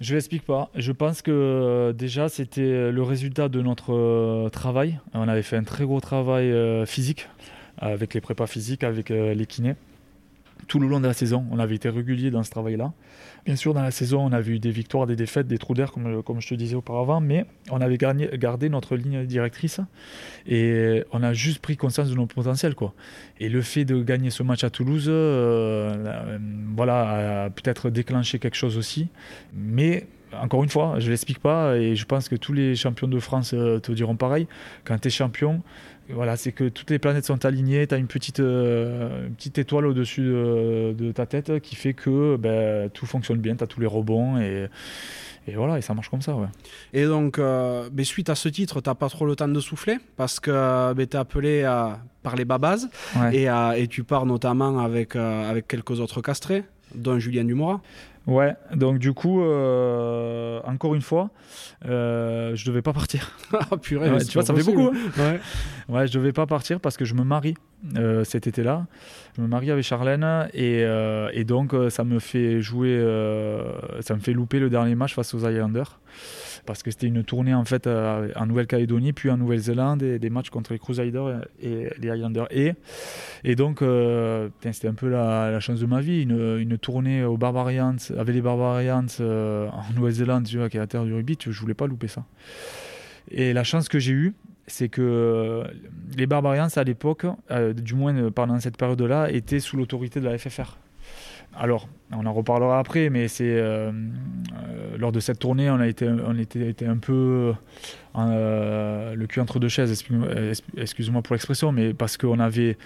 Je ne l'explique pas. Je pense que euh, déjà c'était le résultat de notre euh, travail. On avait fait un très gros travail euh, physique avec les prépas physiques, avec les kinés tout le long de la saison. On avait été régulier dans ce travail-là. Bien sûr, dans la saison, on avait eu des victoires, des défaites, des trous d'air, comme, comme je te disais auparavant, mais on avait gardé notre ligne directrice et on a juste pris conscience de nos potentiels. Quoi. Et le fait de gagner ce match à Toulouse, euh, euh, voilà, a peut-être déclenché quelque chose aussi. Mais encore une fois, je ne l'explique pas et je pense que tous les champions de France euh, te diront pareil. Quand tu es champion, voilà, c'est que toutes les planètes sont alignées, tu as une petite, euh, petite étoile au-dessus de, ta tête qui fait que ben, tout fonctionne bien, tu as tous les rebonds et, et, voilà, et ça marche comme ça. Ouais.
Et donc, euh, ben, suite à ce titre, tu pas trop le temps de souffler parce que ben, tu es appelé à, par les babas et, et, tu pars notamment avec, avec quelques autres castrés, dont Julien Dumora.
Ouais, donc du coup, euh, encore une fois, euh, je devais pas partir. [LAUGHS]
ah purée,
tu vois, ça fait beaucoup. Hein. ouais. ouais, je devais pas partir parce que je me marie euh, cet été-là. Je me marie avec Charlène et, euh, et donc ça me fait jouer, ça me fait louper le dernier match face aux Islanders. Parce que c'était une tournée en fait en Nouvelle-Calédonie, puis en Nouvelle-Zélande, et des matchs contre les Crusaders et les Highlanders. Et, donc, c'était un peu la, chance de ma vie, une, tournée aux Barbarians, avec les Barbarians en Nouvelle-Zélande, qui est la terre du rugby, je voulais pas louper ça. Et la chance que j'ai eue, c'est que euh, les Barbarians, à l'époque, euh, du moins euh, pendant cette période-là, étaient sous l'autorité de la FFR. Alors, on en reparlera après, mais c'est lors de cette tournée, on a été, était, un peu le cul entre deux chaises, excuse-moi pour l'expression, mais parce qu'on avait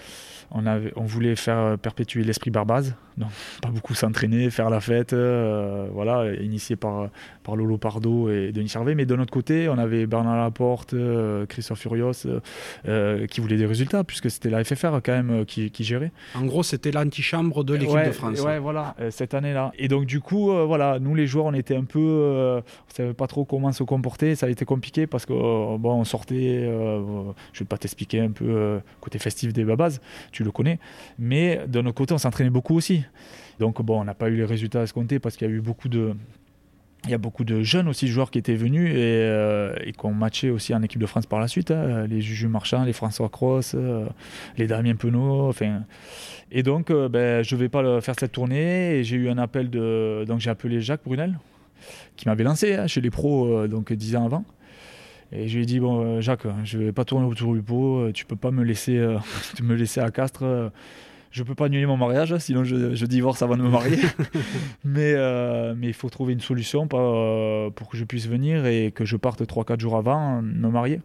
on, avait, on voulait faire euh, perpétuer l'esprit barbase, donc pas beaucoup s'entraîner, faire la fête, euh, voilà, initié par, par Lolo Pardo et Denis Charvet. Mais de notre côté, on avait Bernard Laporte, euh, Christophe Furios, qui voulaient des résultats, puisque c'était la FFR quand même qui, gérait.
En gros, c'était l'antichambre de l'équipe de France.
Ouais, voilà, cette année-là. Et donc, du coup, voilà, nous les joueurs, on était un peu. on savait pas trop comment se comporter. Ça a été compliqué parce que, bon, on sortait. je vais pas t'expliquer un peu côté festif des babas tu le connais. Mais de notre côté, on s'entraînait beaucoup aussi. Donc bon, on n'a pas eu les résultats escomptés parce qu'il y a eu beaucoup de, il y a beaucoup de jeunes aussi joueurs qui étaient venus et, euh, qui ont matché aussi en équipe de France par la suite. Hein. les Juju Marchand, les François Cross, euh, les Damien Penaud. Enfin, et donc, euh, ben, je ne vais pas faire cette tournée. Et j'ai eu un appel de. Donc, j'ai appelé Jacques Brunel, qui m'avait lancé hein, chez les pros donc, 10 ans avant. Et je lui ai dit bon euh, Jacques, je vais pas tourner autour du pot, euh, tu peux pas me laisser euh, [LAUGHS] me laisser à Castres. Je peux pas annuler mon mariage, sinon je, divorce avant de me marier. [LAUGHS] mais mais il faut trouver une solution pour, pour que je puisse venir et que je parte 3-4 jours avant me marier.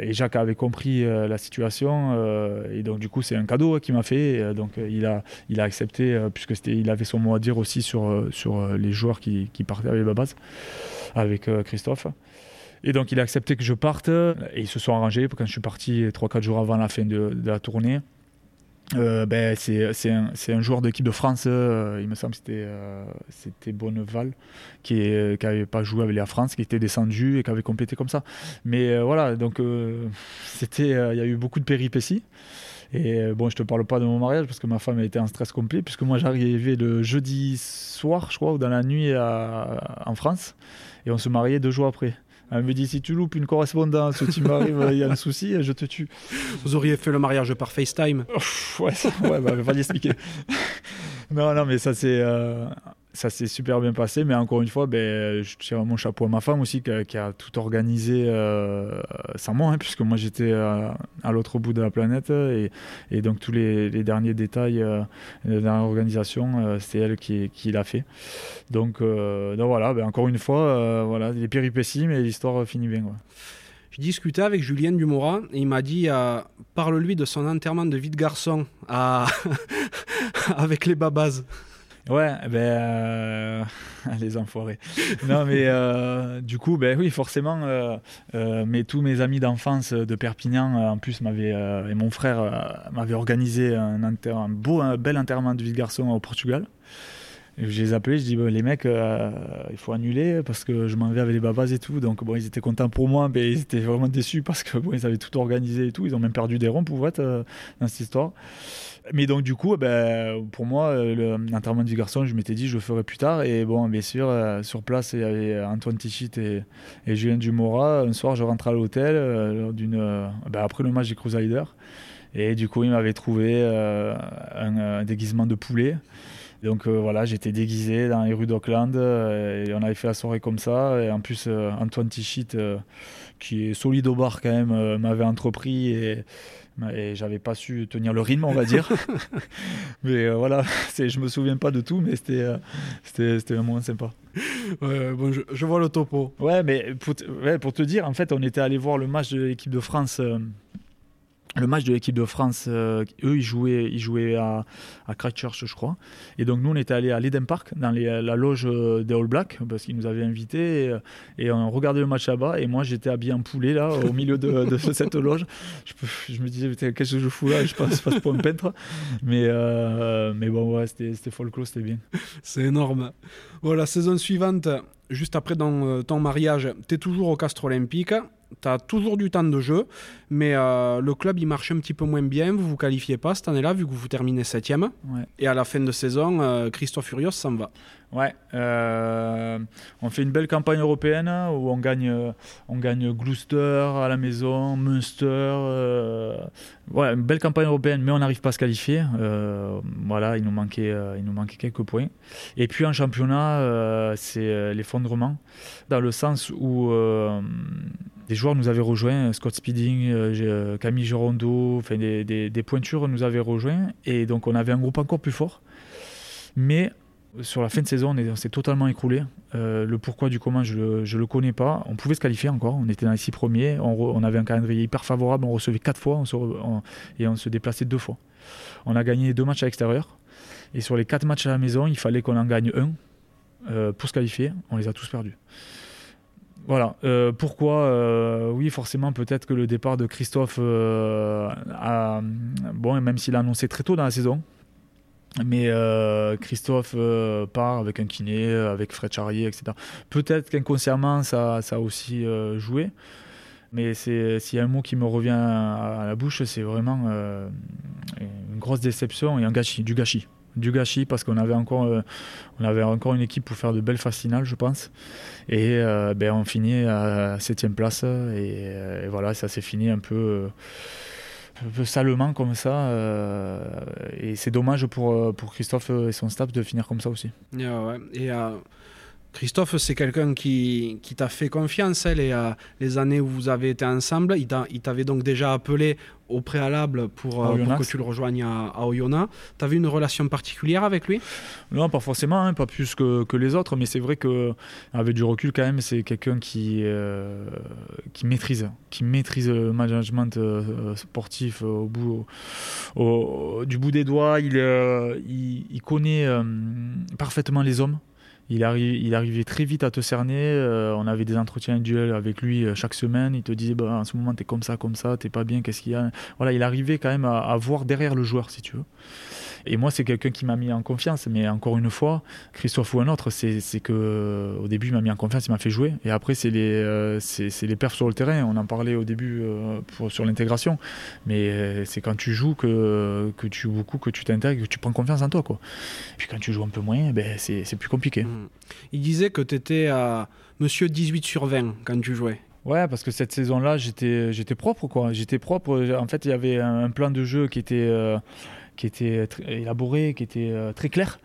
Et Jacques avait compris la situation et donc du coup c'est un cadeau qu'il m'a fait. donc il a il a accepté puisque c'était il avait son mot à dire aussi sur sur les joueurs qui, qui partaient avec Babaz, avec Christophe. Et donc il a accepté que je parte et ils se sont arrangés quand je suis parti 3-4 jours avant la fin de, la tournée. Euh, ben, c'est un, un, joueur d'équipe de France, euh, il me semble que c'était euh, Bonneval, qui n'avait pas joué avec la France, qui était descendu et qui avait complété comme ça. Mais voilà, donc c'était il y a eu beaucoup de péripéties. Et bon, je te parle pas de mon mariage parce que ma femme était en stress complet, puisque moi j'arrivais le jeudi soir, je crois, ou dans la nuit en France, et on se mariait deux jours après. Elle me dit si tu loupes une correspondance ou tu m'arrives, il y a un souci, je te tue.
Vous auriez fait le mariage par FaceTime
Ouais, ça, ouais, bah, va l'expliquer. non, non, mais ça c'est. Euh, ça s'est super bien passé, mais encore une fois, ben, je tire mon chapeau à ma femme aussi qui a, tout organisé euh, sans moi, hein, puisque moi j'étais euh, à, l'autre bout de la planète et, donc tous les, derniers détails euh, de l'organisation, c'est elle qui, l'a fait. Donc, donc voilà, ben, encore une fois, voilà, les péripéties, mais l'histoire finit bien.
J'ai discuté avec Julien Dumora et il m'a dit parle-lui de son enterrement de vie de garçon [LAUGHS] avec les babas.
Ouais, ben euh, [LAUGHS] les enfoirés. non, mais euh, du coup, ben oui, forcément, euh, mais tous mes amis d'enfance de Perpignan, en plus, m'avaient et mon frère m'avait organisé un, beau, un bel enterrement de vie de garçon au Portugal. Et je les appelais, je dis les mecs, il faut annuler parce que je m'en vais avec les babas et tout. Donc bon, ils étaient contents pour moi, mais ils étaient vraiment déçus parce que ils avaient tout organisé et tout. Ils ont même perdu des ronds pour être dans cette histoire. Mais donc, du coup, ben, pour moi, euh, l'enterrement du garçon, je m'étais dit, je le ferai plus tard. Et bon, bien sûr, euh, sur place, il y avait Antoine Tichit et, Julien Dumora. Un soir, je rentre à l'hôtel euh, ben, après le match des Crusaders. Et du coup, il m'avait trouvé un, déguisement de poulet. Donc voilà, j'étais déguisé dans les rues d'Auckland et on avait fait la soirée comme ça. Et en plus, Antoine Tichit, qui est solide au bar quand même, m'avait entrepris et j'avais pas su tenir le rythme, on va dire. [LAUGHS] [LAUGHS] mais euh, voilà, [LAUGHS] je me souviens pas de tout, mais c'était, euh, c'était, c'était un moment sympa.
bon, je, vois le topo.
Ouais, mais pour, ouais, pour te dire, en fait, on était allé voir le match de l'équipe de France. Euh, le match de l'équipe de France, euh, eux, ils jouaient, ils jouaient à, à, je crois. Et donc, nous, on était allés à l'Eden Park, dans la loge euh, des All Blacks, parce qu'ils nous avaient invités. Et, on regardait le match là-bas. Et moi, j'étais habillé en poulet, là, au milieu de, [LAUGHS] cette loge. Je, me disais, qu'est-ce que je fous là? Je passe, passe pour un peintre. Mais, euh, mais bon, ouais, c'était folklore, c'était bien.
C'est énorme. La saison suivante, juste après ton mariage, tu es toujours au Castre Olympique tu as toujours du temps de jeu, mais euh, le club il marche un petit peu moins bien. Vous vous qualifiez pas cette année-là, vu que vous terminez 7 Et à la fin de saison, euh, Christophe Furios s'en va.
Ouais, euh, on fait une belle campagne européenne où on gagne, on gagne Gloucester à la maison, Munster. ouais, une belle campagne européenne, mais on n'arrive pas à se qualifier. voilà, il nous, manquait, il nous manquait quelques points. Et puis en championnat, c'est l'effondrement, dans le sens où des joueurs nous avaient rejoints, Scott Speeding, euh, euh, Camille Girondo, enfin des, pointures nous avaient rejoints. Et donc on avait un groupe encore plus fort. Mais sur la fin de saison, on s'est totalement écroulé. Euh, le pourquoi du comment, je ne le connais pas. On pouvait se qualifier encore. On était dans les six premiers. On, avait un calendrier hyper favorable. On recevait quatre fois et on se déplaçait deux fois. On a gagné deux matchs à l'extérieur. Et sur les quatre matchs à la maison, il fallait qu'on en gagne un pour se qualifier. On les a tous perdus. Voilà. Euh, pourquoi euh, Oui, forcément, peut-être que le départ de Christophe euh, a. Bon, même s'il a annoncé très tôt dans la saison, mais Christophe part avec un kiné, avec Fred Charrier, etc. Peut-être qu'inconsciemment, ça, ça a aussi joué. Mais s'il y a un mot qui me revient à, la bouche, c'est vraiment une grosse déception et un gâchis, du gâchis du gâchis parce qu'on avait encore euh, on avait encore une équipe pour faire de belles finales je pense. Et euh, ben, on finit à 7 place et, voilà ça s'est fini un peu salement comme ça et c'est dommage pour, pour Christophe et son staff de finir comme ça aussi
Christophe, c'est quelqu'un qui, qui t'a fait confiance hein, les, les années où vous avez été ensemble. Il t'avait donc déjà appelé au préalable pour, euh, que tu le rejoignes à, à Oyonnax. Tu avais une relation particulière avec lui?
Non, pas forcément, hein, pas plus que, que, les autres, mais c'est vrai qu'avec du recul, quand même, c'est quelqu'un qui, euh, qui maîtrise, qui maîtrise le management euh, sportif au bout, au, du bout des doigts. Il, il, il connaît parfaitement les hommes. Il, arrivait très vite à te cerner. Euh, on avait des entretiens individuels avec lui euh, chaque semaine. Il te disait bah, en ce moment, tu es comme ça, comme ça, tu pas bien, qu'est-ce qu'il y a? Voilà, il arrivait quand même à, voir derrière le joueur, si tu veux. Et moi, c'est quelqu'un qui m'a mis en confiance. Mais encore une fois, Christophe ou un autre, c'est que au début, il m'a mis en confiance, il m'a fait jouer. Et après, c'est les, euh, c'est les perfs sur le terrain. On en parlait au début pour, sur l'intégration. Mais c'est quand tu joues que, que tu joues beaucoup, que tu t'intègres, que tu prends confiance en toi. Quoi. Et puis quand tu joues un peu moins, ben, c'est plus compliqué. Mmh.
Il disait que tu étais à monsieur 18 sur 20 quand tu jouais.
Ouais, parce que cette saison-là, j'étais, j'étais propre, quoi. J'étais propre. En fait, il y avait un, plan de jeu qui était, euh, qui était élaboré, qui était euh, très clair.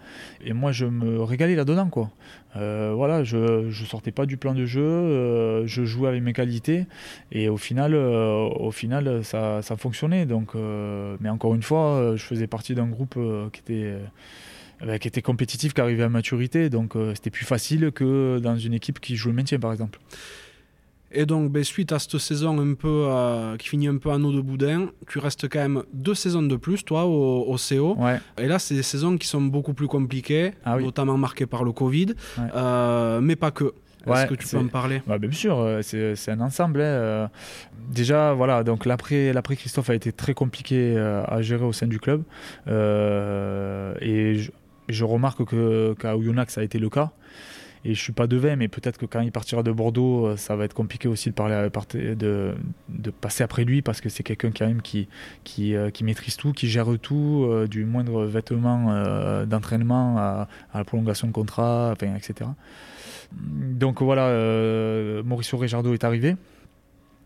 Et moi, je me régalais là-dedans, quoi. Euh, voilà, je, je sortais pas du plan de jeu, je jouais avec mes qualités. Et au final, au final ça, ça fonctionnait. Donc, mais encore une fois, je faisais partie d'un groupe qui était bah, qui était compétitif, qui arrivait à maturité. Donc euh, c'était plus facile que dans une équipe qui joue le maintien, par exemple.
Et donc, ben, suite à cette saison un peu euh, qui finit un peu à nous de boudin, tu restes quand même deux saisons de plus, toi, au, au CO. Et là, c'est des saisons qui sont beaucoup plus compliquées, ah notamment marquées par le Covid, euh, mais pas que. Est-ce que tu peux en parler?
Bah, Bien sûr, c'est un ensemble. Hein, déjà, voilà, donc l'après Christophe a été très compliqué à gérer au sein du club. et je remarque qu'à Oyonnax, ça a été le cas. Et je suis pas devin, mais peut-être que quand il partira de Bordeaux, euh, ça va être compliqué aussi de, parler, de, passer après lui parce que c'est quelqu'un quand même qui, qui, euh, maîtrise tout, qui gère tout, euh, du moindre vêtement d'entraînement à, la prolongation de contrat, etc. Donc voilà, Mauricio Rejardo est arrivé.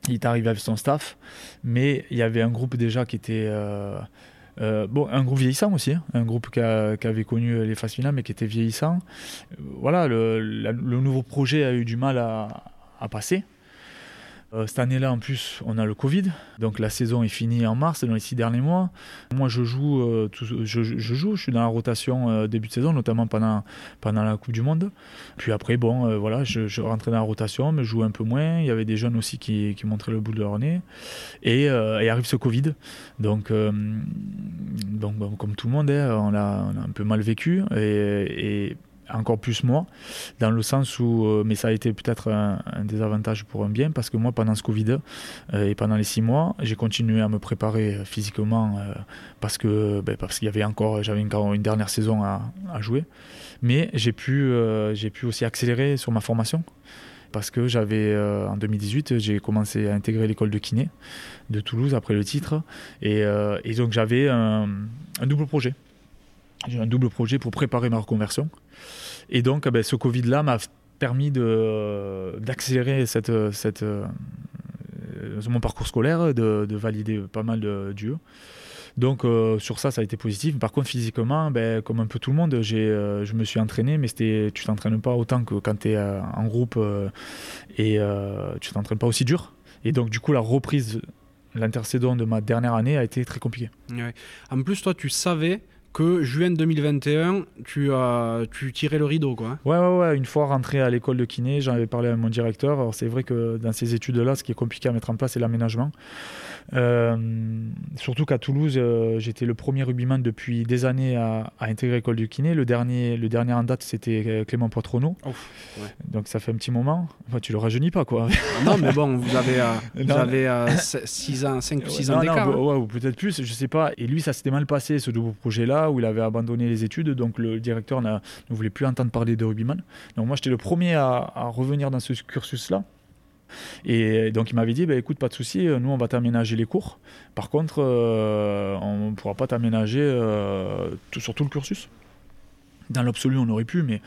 Il est arrivé avec son staff, mais il y avait un groupe déjà qui était euh, bon, un groupe vieillissant aussi, hein. un groupe qui, avait connu les phases finales mais qui était vieillissant. Euh, voilà, le, nouveau projet a eu du mal à passer. Euh, cette année-là, en plus, on a le Covid. Donc la saison est finie en mars, dans les six derniers mois. Moi, je joue, euh, je, joue, je suis dans la rotation euh, début de saison, notamment pendant, pendant la Coupe du Monde. Puis après, bon, voilà, je, rentrais dans la rotation, mais je jouais un peu moins. Il y avait des jeunes aussi qui, qui montraient le bout de leur nez. Et, arrive ce Covid. Donc, donc comme tout le monde, hein, on, a, un peu mal vécu. Et encore plus moi, dans le sens où, euh, mais ça a été peut-être un, désavantage pour un bien, parce que moi, pendant ce Covid euh, et pendant les six mois, j'ai continué à me préparer physiquement parce que ben, parce qu'il y avait encore, j'avais encore une dernière saison à, jouer, mais j'ai pu, j'ai pu aussi accélérer sur ma formation parce que j'avais en 2018 j'ai commencé à intégrer l'école de kiné de Toulouse après le titre et, donc j'avais un, double projet j'ai un double projet pour préparer ma reconversion. Et donc, ben, ce Covid-là m'a permis d'accélérer cette, cette, euh, mon parcours scolaire, de, de, valider pas mal de durs. Donc euh, sur ça, ça a été positif. Par contre, physiquement, ben, comme un peu tout le monde, euh, je me suis entraîné, mais c'était, tu t'entraînes pas autant que quand tu es en groupe et tu t'entraînes pas aussi dur. Et donc du coup, la reprise, l'intercédant de ma dernière année a été très compliquée.
En plus, toi, tu savais que juin 2021, tu as tu tirais le rideau quoi.
Ouais ouais ouais, une fois rentré à l'école de kiné, j'en avais parlé à mon directeur. Alors c'est vrai que dans ces études là, ce qui est compliqué à mettre en place c'est l'aménagement. Euh, surtout qu'à Toulouse, euh, j'étais le premier rugbyman depuis des années à, intégrer l'école du kiné. Le dernier, le dernier en date, c'était euh, Clément Poitronneau. Donc ça fait un petit moment. Enfin, tu le rajeunis pas, quoi.
non, mais bon, vous avez, [LAUGHS] 6 ans, 5 6 ans d'écart.
Hein. Ouais, ou peut-être plus, je sais pas. Et lui, ça s'était mal passé, ce nouveau projet-là, où il avait abandonné les études. Donc le directeur ne voulait plus entendre parler de rugbyman. Donc moi, j'étais le premier à revenir dans ce cursus-là. Et donc il m'avait dit, bah, écoute, pas de souci, nous on va t'aménager les cours. Par contre, euh, on ne pourra pas t'aménager euh, sur tout le cursus. Dans l'absolu, on aurait pu, mais,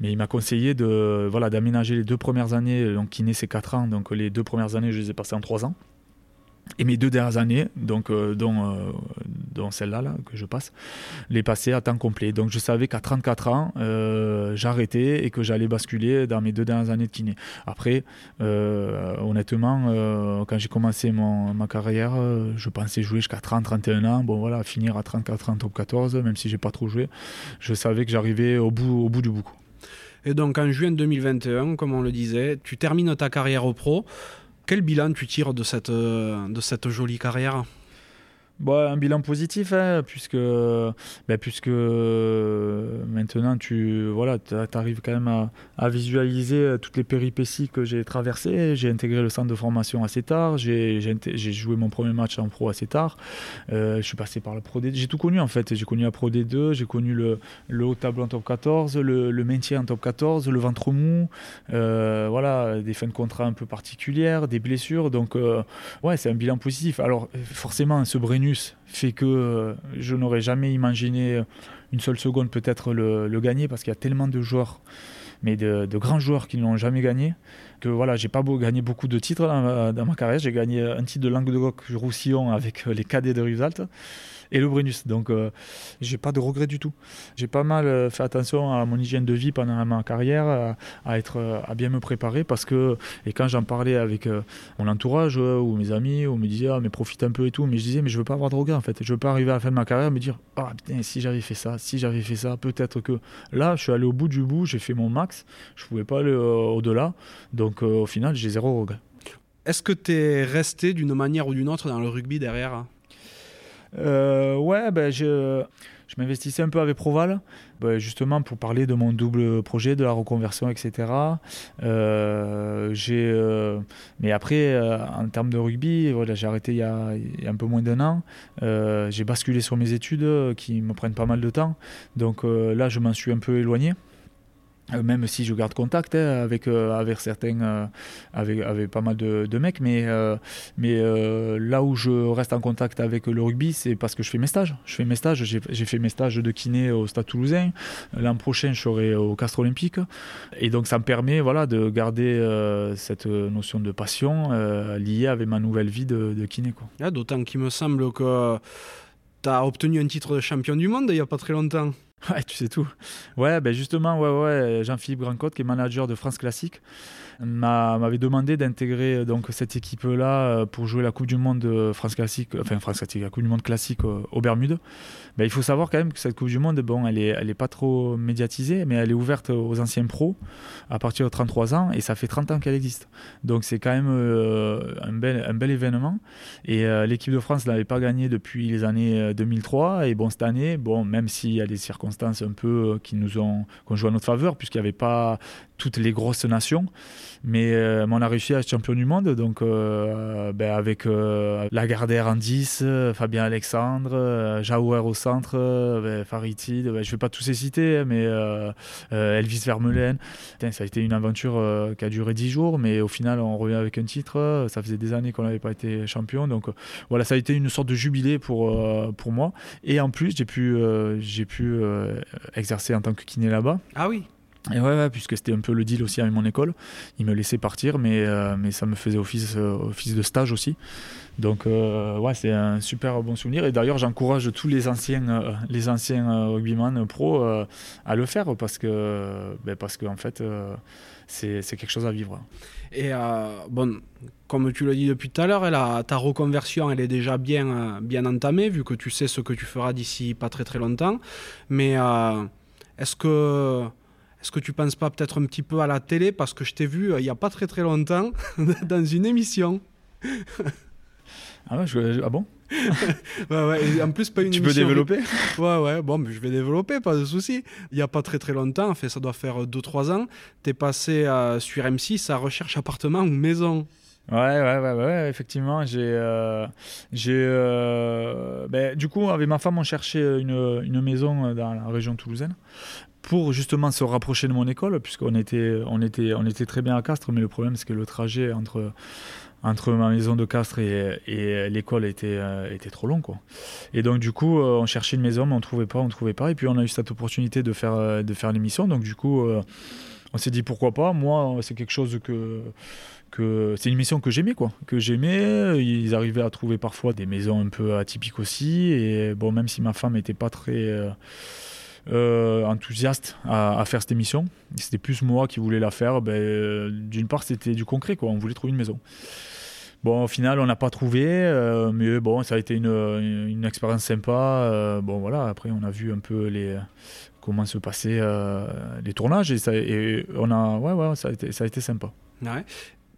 il m'a conseillé de voilà d'aménager les deux premières années, donc naît c'est 4 ans, donc les deux premières années, je les ai passées en 3 ans. Et mes deux dernières années, donc, euh, euh, dont celle-là là, que je passe, les passer à temps complet. Donc je savais qu'à 34 ans, euh, j'arrêtais et que j'allais basculer dans mes deux dernières années de kiné. Après, honnêtement, quand j'ai commencé mon, ma carrière, je pensais jouer jusqu'à 30, 31 ans. Bon voilà, finir à 34 ans, top 14, même si j'ai pas trop joué, je savais que j'arrivais au bout, au bout du bout.
Et donc en juin 2021, comme on le disait, tu termines ta carrière au pro. Quel bilan tu tires de cette, euh, de cette jolie carrière?
Bon, un bilan positif, hein, puisque, ben, puisque euh, maintenant tu voilà, arrives quand même à, visualiser euh, toutes les péripéties que j'ai traversées. J'ai intégré le centre de formation assez tard, j'ai joué mon premier match en pro assez tard, euh, je suis passé par le Pro D. J'ai tout connu en fait. J'ai connu la Pro D2, j'ai connu le, le, haut tableau en top 14, le, maintien en top 14, le ventre mou, voilà, des fins de contrat un peu particulières, des blessures. Donc, ouais, c'est un bilan positif. Alors, forcément, ce Fait que euh, je n'aurais jamais imaginé une seule seconde peut-être le, gagner parce qu'il y a tellement de joueurs, mais de, grands joueurs qui ne l'ont jamais gagné, que voilà, j'ai pas beau gagner beaucoup de titres dans ma, carrière. J'ai gagné un titre de Languedoc-Roussillon avec les cadets de Rivesaltes et le Brennus. Donc, euh, j'ai pas de regret du tout. J'ai pas mal euh, fait attention à mon hygiène de vie pendant ma carrière, à, être, euh, à bien me préparer parce que, et quand j'en parlais avec mon entourage ou mes amis, on me disait, ah, mais profite un peu et tout, mais je disais, mais je veux pas avoir de regrets en fait. Je veux pas arriver à la fin de ma carrière et me dire, ah si j'avais fait ça, si j'avais fait ça, peut-être que là, je suis allé au bout du bout, j'ai fait mon max, je pouvais pas aller au-delà. Donc, au final, j'ai zéro regret.
Est-ce que tu es resté d'une manière ou d'une autre dans le rugby derrière
euh, ouais, ben je, je m'investissais un peu avec Proval, ben justement pour parler de mon double projet, de la reconversion, etc. Euh, j'ai, euh, mais après, en termes de rugby, j'ai arrêté il y, a, un peu moins d'un an. j'ai basculé sur mes études qui me prennent pas mal de temps. Donc là, je m'en suis un peu éloigné. Euh, même si je garde contact hein, avec, euh, avec certains, euh, avec, avec, pas mal de, mecs, mais, mais là où je reste en contact avec le rugby, c'est parce que je fais mes stages. Je fais mes stages, j'ai fait mes stages de kiné au Stade Toulousain. L'an prochain, je serai au Castre Olympique. Et donc, ça me permet voilà, de garder cette notion de passion liée avec ma nouvelle vie de, de kiné.
Ah, d'autant qu'il me semble que tu as obtenu un titre de champion du monde il n'y a pas très longtemps. [LAUGHS]
Ouais, tu sais tout. Ouais, ben justement, ouais, ouais, Jean-Philippe Grandcote, qui est manager de France Classique, m'avait demandé d'intégrer donc cette équipe-là pour jouer la Coupe du Monde France Classique, enfin France Classique, la Coupe du Monde classique aux Bermudes. Ben, il faut savoir quand même que cette Coupe du Monde, bon, elle est, elle est pas trop médiatisée, mais elle est ouverte aux anciens pros à partir de 33 ans et ça fait 30 ans qu'elle existe. Donc c'est quand même un, bel, un bel événement. Et l'équipe de France n'avait pas gagné depuis les années 2003. Et bon, cette année, bon, même s'il y a des circonstances un peu qui nous ont, qui ont joué à notre faveur, puisqu'il n'y avait pas toutes les grosses nations. Mais euh, on a réussi à être champion du monde, donc euh, ben avec euh, Lagardère en 10, Fabien Alexandre, Jaouer au centre, ben, Faritid, ben, je ne vais pas tous les citer, hein, mais Elvis Vermeulen. Ça a été une aventure qui a duré 10 jours, mais au final on revient avec un titre. Ça faisait des années qu'on n'avait pas été champion, donc voilà, ça a été une sorte de jubilé pour, pour moi. Et en plus, j'ai pu, j'ai pu exercer en tant que kiné là-bas.
Ah oui
et ouais, puisque c'était un peu le deal aussi avec mon école. Ils me laissaient partir, mais, euh, mais ça me faisait office, euh, office de stage aussi. Donc, euh, ouais, c'est un super bon souvenir. Et d'ailleurs, j'encourage tous les anciens, les anciens rugbyman pro à le faire parce que, ben, parce qu'en fait, c'est quelque chose à vivre.
Et bon, comme tu l'as dit depuis tout à l'heure, ta reconversion, elle est déjà bien, bien entamée, vu que tu sais ce que tu feras d'ici pas très très longtemps. Mais est-ce que est-ce que tu penses pas peut-être un petit peu à la télé? Parce que je t'ai vu euh, il n'y a pas très très longtemps [LAUGHS] dans une émission. [LAUGHS]
ah, ouais, ah bon? [LAUGHS]
Ouais, ouais. en plus, pas une
tu
peux
développer?
Ouais, ouais, bon, mais je vais développer, pas de souci. Il n'y a pas très très longtemps, fait, ça doit faire 2-3 ans, tu es passé euh, sur M6 à recherche appartement ou maison.
Ouais, ouais, ouais, ouais, effectivement. J'ai, euh, j'ai, ben, du coup, avec ma femme, on cherchait une, une, maison dans la région toulousaine pour justement se rapprocher de mon école, puisqu'on était, on était, on était très bien à Castres, mais le problème c'est que le trajet entre, entre ma maison de Castres et, et l'école était, euh, était trop long. Quoi. Et donc du coup, euh, on cherchait une maison, mais on ne trouvait pas, on trouvait pas. Et puis on a eu cette opportunité de faire, euh, de faire l'émission. Donc du coup, on s'est dit pourquoi pas. Moi, c'est quelque chose que que c'est une mission que j'aimais quoi que j'aimais ils arrivaient à trouver parfois des maisons un peu atypiques aussi et bon même si ma femme n'était pas très enthousiaste à, faire cette émission. C'était plus moi qui voulais la faire. Ben, euh, D'une part, c'était du concret, quoi. on voulait trouver une maison. Bon, au final, on n'a pas trouvé, euh, mais bon, ça a été une, expérience sympa. bon, voilà, après, on a vu un peu les, comment se passaient les tournages et, ça, on a, ouais, ouais, été, ça a été sympa.
Ouais.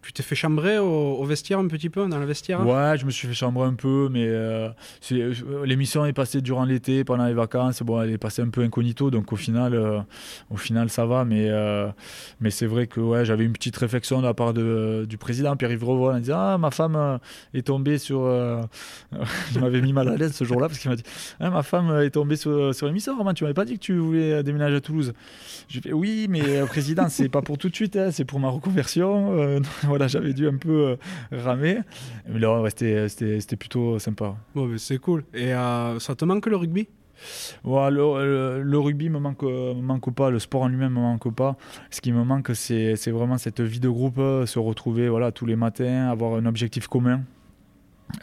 Tu t'es fait chambrer au, vestiaire un petit peu, dans le vestiaire?
Ouais, je me suis fait chambrer un peu, mais euh, euh, l'émission est passée durant l'été, pendant les vacances. Bon, elle est passée un peu incognito, donc au final, euh, au final ça va. Mais, mais c'est vrai que ouais, j'avais une petite réflexion de la part de, du président Pierre-Yves Revol en disant Ah, ma femme est tombée sur. [LAUGHS] il m'avait mis mal à l'aise ce jour-là parce qu'il m'a dit ah, Ma femme est tombée sur, sur l'émission. Romain, tu m'avais pas dit que tu voulais déménager à Toulouse Je fait Oui, mais président, c'est pas pour tout de suite, hein, c'est pour ma reconversion. Voilà, j'avais dû un peu euh, ramer. Mais là, c'était plutôt sympa.
Bon, c'est cool. Et euh, ça te manque le rugby?
Ouais, le, rugby me manque, me manque pas, le sport en lui-même me manque pas. Ce qui me manque, c'est vraiment cette vie de groupe, se retrouver voilà, tous les matins, avoir un objectif commun.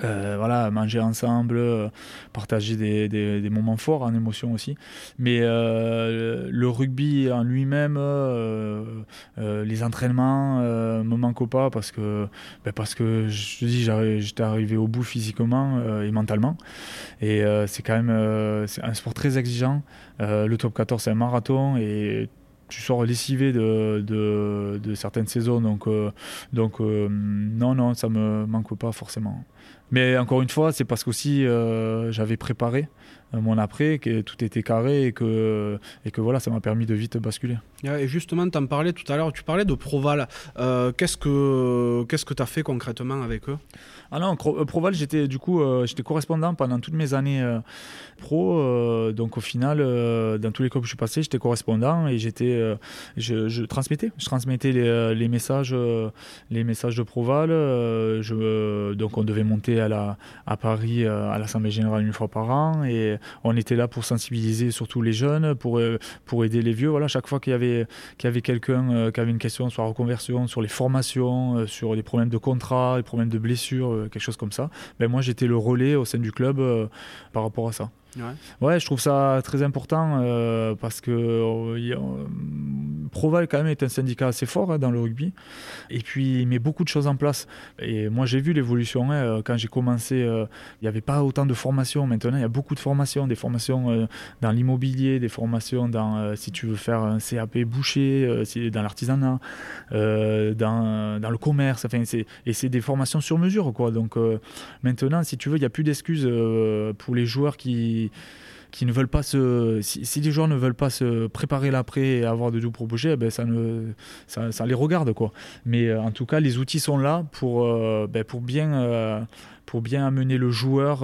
Euh, voilà, manger ensemble, euh, partager des, moments forts en émotion aussi. Mais euh, le rugby en lui-même, les entraînements me manquent pas parce que, ben parce que je dis, j'étais arrivé au bout physiquement et mentalement. Et c'est quand même un sport très exigeant. le top 14, c'est un marathon tu sors lessivé de, de, certaines saisons. Donc, donc non, non, ça me manque pas forcément. Mais encore une fois, c'est parce qu'aussi euh, j'avais préparé euh, mon après, que tout était carré et que, et que voilà, ça m'a permis de vite basculer.
Et justement, tu en parlais tout à l'heure, tu parlais de Proval. Euh, qu'est-ce que tu as fait concrètement avec eux?
Ah non, euh, Proval, j'étais du coup, euh, j'étais correspondant pendant toutes mes années euh, pro. donc au final, dans tous les clubs que je suis passé, j'étais correspondant et j'étais, je, transmettais, je transmettais les, messages, les messages de Proval. je, donc on devait monter à la, à Paris à l'Assemblée générale une fois par an et on était là pour sensibiliser surtout les jeunes, pour pour aider les vieux. Voilà, chaque fois qu'il y avait quelqu'un qui avait une question sur la reconversion, sur les formations, sur les problèmes de contrat, les problèmes de blessures quelque chose comme ça, ben moi j'étais le relais au sein du club euh, par rapport à ça. Ouais. je trouve ça très important euh, parce que euh, Proval quand même est un syndicat assez fort hein, dans le rugby. Et puis il met beaucoup de choses en place. Et moi j'ai vu l'évolution. Hein, quand j'ai commencé, il n'y avait pas autant de formations. Maintenant il y a beaucoup de formations, des formations dans l'immobilier, des formations dans si tu veux faire un CAP boucher, dans l'artisanat, dans, dans, le commerce. Enfin, et c'est des formations sur mesure. Quoi. Donc maintenant, si tu veux, il n'y a plus d'excuses pour les joueurs qui qui ne veulent pas se. Si, les joueurs ne veulent pas se préparer l'après et avoir de doubles projets, eh ben ça, les regarde. Quoi. Mais euh, en tout cas, les outils sont là pour, euh, ben, pour, bien, euh, pour bien amener le joueur,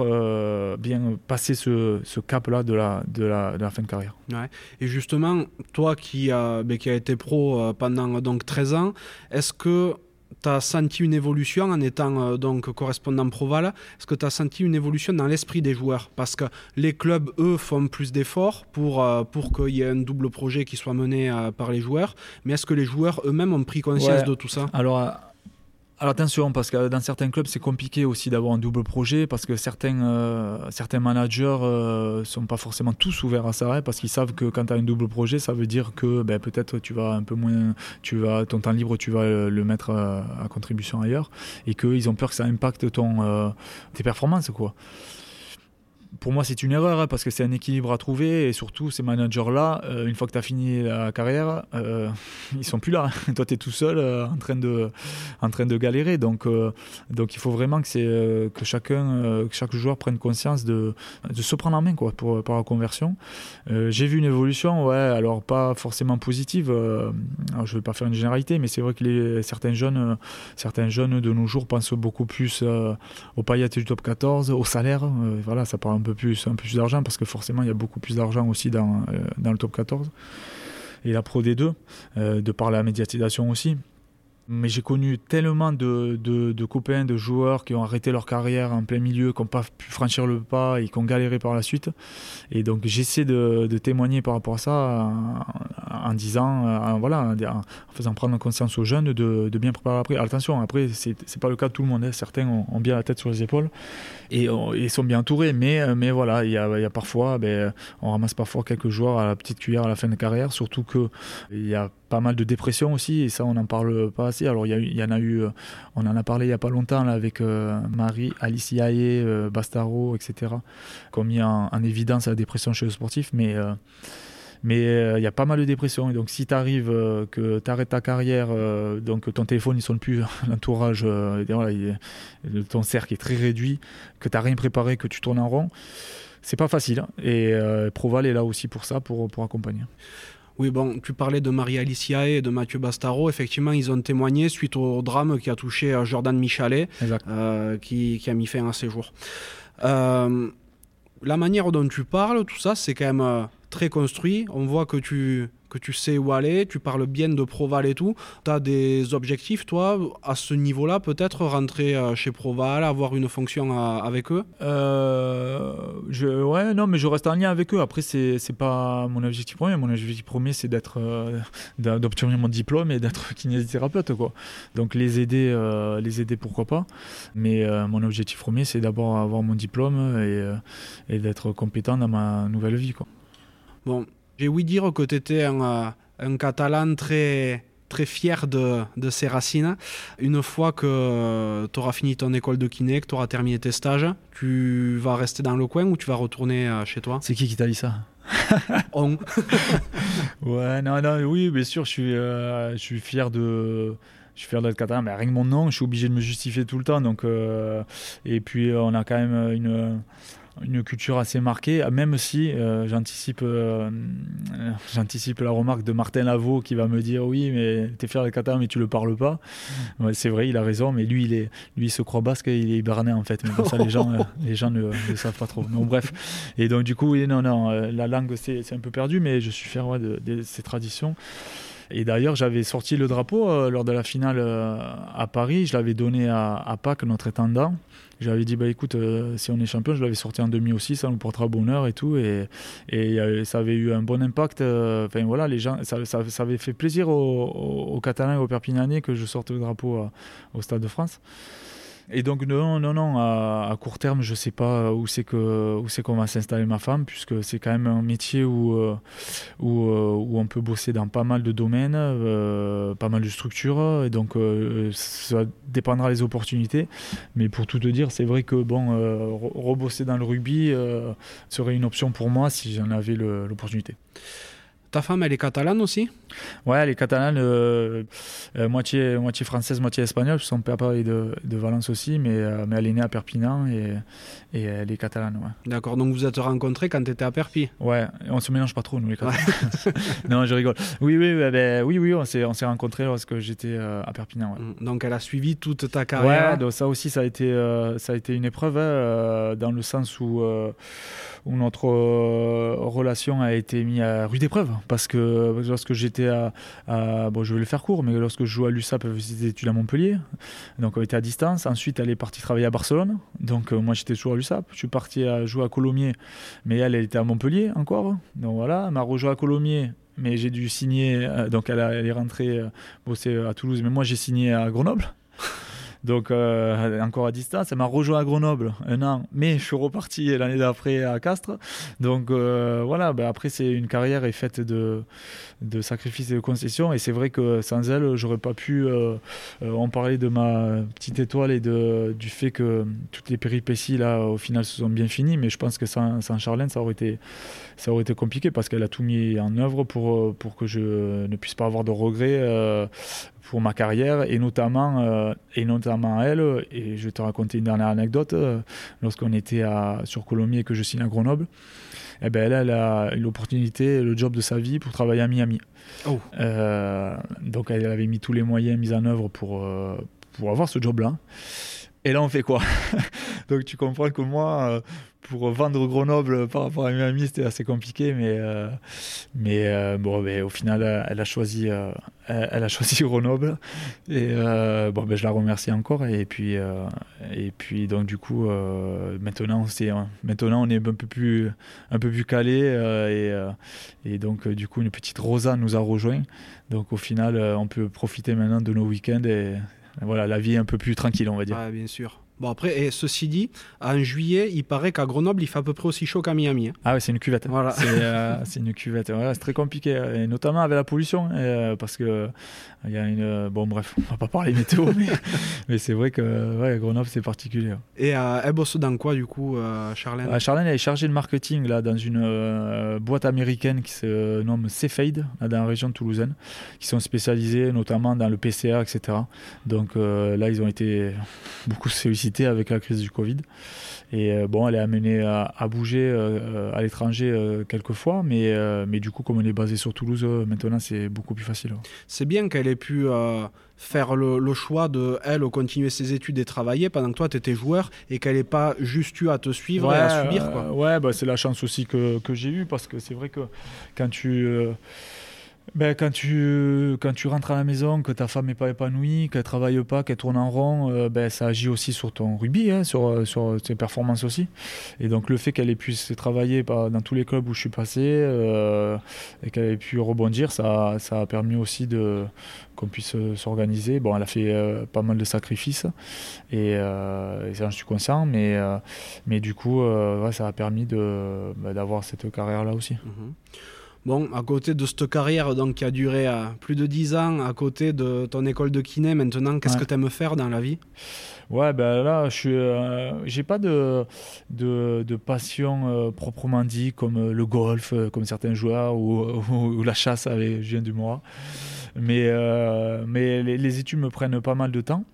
bien passer ce, de la, de, la, de la fin de carrière.
Ouais. Et justement, toi qui, a, ben, qui a été pro pendant donc, 13 ans, est-ce que tu as senti une évolution en étant euh, donc correspondant Proval Est-ce que tu as senti une évolution dans l'esprit des joueurs? Parce que les clubs, eux, font plus d'efforts pour, euh, pour qu'il y ait un double projet qui soit mené euh, par les joueurs. Mais est-ce que les joueurs eux-mêmes ont pris conscience de tout ça?
Alors, alors attention, parce que dans certains clubs, c'est compliqué aussi d'avoir un double projet, parce que certains, euh, certains managers euh, sont pas forcément tous ouverts à ça, parce qu'ils savent que quand tu as un double projet, ça veut dire que ben, peut-être tu vas un peu moins, tu vas, ton temps libre, tu vas le mettre à, à contribution ailleurs, et qu'ils ont peur que ça impacte ton, euh, tes performances. quoi pour moi, c'est une erreur hein, parce que c'est un équilibre à trouver et surtout, ces managers-là, euh, une fois que tu as fini la carrière, euh, [LAUGHS] ils sont plus là. [LAUGHS] Toi, tu es tout seul euh, en, train de, en train de galérer. Donc, euh, donc il faut vraiment que, c'est, que, chacun, que chaque joueur prenne conscience de, de se prendre en main quoi, pour, pour la conversion. j'ai vu une évolution, ouais, alors pas forcément positive. Je ne vais pas faire une généralité, mais c'est vrai que certains, jeunes, certains jeunes de nos jours pensent beaucoup plus aux paillettes du top 14, au salaire. voilà, ça parle un peu plus, plus d'argent parce que forcément il y a beaucoup plus d'argent aussi dans, euh, dans le top 14 et la Pro D2 euh, de par la médiatisation aussi. Mais j'ai connu tellement de, de, copains, de joueurs qui ont arrêté leur carrière en plein milieu, qui n'ont pas pu franchir le pas et qui ont galéré par la suite. Et donc j'essaie de, de, témoigner par rapport à ça en, disant, voilà, en faisant prendre conscience aux jeunes de, bien préparer après. Attention, après, c'est n'est pas le cas de tout le monde. Hein. Certains ont, bien la tête sur les épaules et, ils sont bien entourés. Mais, mais voilà, il y a, y a, parfois, ben, on ramasse parfois quelques joueurs à la petite cuillère à la fin de carrière, surtout qu'il y a pas mal de dépression aussi, et ça on n'en parle pas assez. Alors il y, en a eu, euh, on en a parlé il n'y a pas longtemps avec euh, Marie, Alice Yaye, euh, Bastaro, etc., qui ont mis en, évidence la dépression chez le sportif, mais mais il y a pas mal de dépression. Et donc, si tu arrives, que tu arrêtes ta carrière, donc ton téléphone ne sonne plus, [LAUGHS] l'entourage, ton cercle est très réduit, que tu n'as rien préparé, que tu tournes en rond, c'est pas facile. Hein. Et Proval est là aussi pour ça, pour accompagner.
Oui, bon, tu parlais de Marie Alicia et de Mathieu Bastaro. Effectivement, ils ont témoigné suite au drame qui a touché euh, Jordan Michalet, euh, qui, a mis fin à ses jours. Euh, la manière dont tu parles, tout ça, c'est quand même très construit. On voit que tu que tu sais où aller, tu parles bien de Proval et tout. Tu as des objectifs, toi, à ce niveau-là, peut-être rentrer euh, chez Proval, avoir une fonction euh, avec eux?
Euh, je, Ouais, non, mais je reste en lien avec eux. Après, c'est pas mon objectif premier. Mon objectif premier, c'est d'être, d'obtenir mon diplôme et d'être [LAUGHS] kinésithérapeute, quoi. Donc, les aider, les aider, pourquoi pas. Mais mon objectif premier, c'est d'abord avoir mon diplôme et, et d'être compétent dans ma nouvelle vie, quoi.
Bon, j'ai ouï dire que tu étais un, euh, un, Catalan très, très fier de, de, ses racines. Une fois que tu auras fini ton école de kiné, que tu auras terminé tes stages, tu vas rester dans le coin ou tu vas retourner euh, chez toi?
C'est qui qui t'a dit ça? [LAUGHS]
On. [LAUGHS]
ouais, non, non, oui, bien sûr, je suis, euh, je suis fier de je suis fier d'être catalan, mais rien que mon nom, je suis obligé de me justifier tout le temps. Donc, et puis, on a quand même une, une culture assez marquée, même si euh, j'anticipe, euh, j'anticipe la remarque de Martin Lavaux qui va me dire oui, mais t'es fier de Qatar, mais tu le parles pas. Mm. c'est vrai, il a raison, mais lui, il, est, lui, il se croit basque, il est hiberné en fait. Mais ça, les gens, euh, [LAUGHS] les gens ne, le savent pas trop. Mais bref. Et donc, du coup, oui, non, non, la langue, c'est, un peu perdu, mais je suis fier de, de, ces traditions. Et d'ailleurs, j'avais sorti le drapeau lors de la finale à Paris. Je l'avais donné à, à Pâques, notre étendant. J'avais dit, bah écoute, euh, si on est champion, je l'avais sorti en demi aussi, ça nous portera bonheur et tout. Et, et ça avait eu un bon impact. Euh, enfin voilà, les gens, ça, ça, avait fait plaisir aux, Catalans et aux Perpignanais que je sorte le drapeau au Stade de France. Et donc non, non, non, à, court terme, je sais pas où c'est qu'on va s'installer ma femme, puisque c'est quand même un métier où euh, où, euh, où, on peut bosser dans pas mal de domaines, euh, pas mal de structures, et donc ça dépendra des opportunités. Mais pour tout te dire, c'est vrai que bon, rebosser dans le rugby serait une option pour moi si j'en avais l'opportunité.
Ta femme, elle est catalane aussi?
Ouais, elle est catalane, euh, euh, moitié, moitié française, moitié espagnole. Son père est de, de Valence aussi, mais, euh, mais elle est née à Perpignan et, et elle est catalane. Ouais.
D'accord, donc vous êtes rencontrés quand tu étais à Perpi
Ouais, on se mélange pas trop, nous les Catalans. [LAUGHS] non, je rigole. Oui, oui, ben, oui, oui on s'est rencontrés lorsque j'étais à Perpignan.
Mm, donc elle a suivi toute ta carrière?
Ouais, donc ça aussi, ça a été, ça a été une épreuve, hein, dans le sens où, où notre relation a été mise à rude épreuve parce que lorsque j'étais à, Bon, je vais le faire court, mais lorsque je jouais à l'USAP, des études à Montpellier, donc on était à distance. Ensuite, elle est partie travailler à Barcelone, donc euh, moi j'étais toujours à l'USAP. Je suis parti à jouer à Colomiers, mais elle, elle était à Montpellier encore. Donc voilà, elle m'a rejoint à Colomiers, mais j'ai dû signer. Euh, donc elle, elle, est rentrée euh, bosser à Toulouse, mais moi j'ai signé à Grenoble donc euh, encore à distance. Elle m'a rejoint à Grenoble un an, mais je suis reparti l'année d'après à Castres. Donc euh, voilà, ben après c'est une carrière est faite de, sacrifices et de concessions, et c'est vrai que sans elle, j'aurais pas pu. Euh, on parlait de ma petite étoile et du fait que toutes les péripéties là, au final, se sont bien finies, mais je pense que sans, sans Charlène, ça aurait été, ça aurait été compliqué parce qu'elle a tout mis en œuvre pour, pour que je ne puisse pas avoir de regrets pour ma carrière et notamment, euh, et notamment elle. Et je vais te raconter une dernière anecdote. Euh, lorsqu'on était à, sur Colomiers et que je signe à Grenoble, eh ben, elle, a eu l'opportunité, le job de sa vie pour travailler à Miami. Oh. Euh, donc elle avait mis tous les moyens mis en œuvre pour, pour avoir ce job-là. Et là, on fait quoi? [LAUGHS] Donc tu comprends que moi, pour vendre Grenoble par rapport à Miami, c'était assez compliqué, mais, euh, mais euh, bon, mais au final, elle a choisi, euh, elle a choisi [LAUGHS] Grenoble, et bon, ben, je la remercie encore, et puis, et puis donc du coup, maintenant, maintenant, on est un peu plus, un peu plus calé, et, et donc du coup, une petite Rosa nous a rejoint, donc au final, on peut profiter maintenant de nos week-ends et voilà, la vie est un peu plus tranquille, on va dire.
Bien sûr. Bon, après, et ceci dit, en juillet, il paraît qu'à Grenoble, il fait à peu près aussi chaud qu'à Miami. Hein.
Ah oui, c'est une cuvette. Voilà. C'est euh, [LAUGHS] une cuvette. c'est très compliqué, et notamment avec la pollution, euh, parce que il y a une. Bon, bref, on va pas parler météo, [LAUGHS] mais, mais c'est vrai que ouais, Grenoble, c'est particulier.
Et euh, elle bosse dans quoi, du coup, Charlène?
Charlène, elle est chargée de marketing là, dans une boîte américaine qui se nomme Cefade, dans la région de Toulousaine, qui sont spécialisés notamment dans le PCR, etc. Donc là, ils ont été beaucoup [LAUGHS] sollicités avec la crise du Covid. Et euh, bon, elle est amenée à, bouger euh, à l'étranger euh, quelquefois, mais, mais du coup, comme elle est basée sur Toulouse, maintenant c'est beaucoup plus facile.
C'est bien qu'elle ait pu faire le, choix de, elle, continuer ses études et travailler pendant que toi, tu étais joueur et qu'elle n'ait pas juste eu à te suivre et à subir. Quoi.
ouais, bah, c'est la chance aussi que, que j'ai eue parce que c'est vrai que quand tu ben, quand, tu, quand tu rentres à la maison, que ta femme n'est pas épanouie, qu'elle travaille pas, qu'elle tourne en rond, euh, ben, ça agit aussi sur ton rugby, hein, sur, euh, sur ses performances aussi. Et donc le fait qu'elle ait pu travailler dans tous les clubs où je suis passé euh, et qu'elle ait pu rebondir, ça, ça a permis aussi de, qu'on puisse s'organiser. Bon, elle a fait pas mal de sacrifices et, j'en suis conscient, mais, mais du coup, ça a permis de, ben, d'avoir cette carrière-là aussi. Mhm.
Bon, à côté de cette carrière donc, qui a duré euh, plus de 10 ans, à côté de ton école de kiné, maintenant, qu'est-ce que tu aimes faire dans la vie?
Ouais, ben là, je suis, euh, j'ai pas de, de, passion euh, proprement dit comme le golf, comme certains joueurs, ou, [LAUGHS] la chasse avec Julien Dumois. Mais, mais les, les, études me prennent pas mal de temps.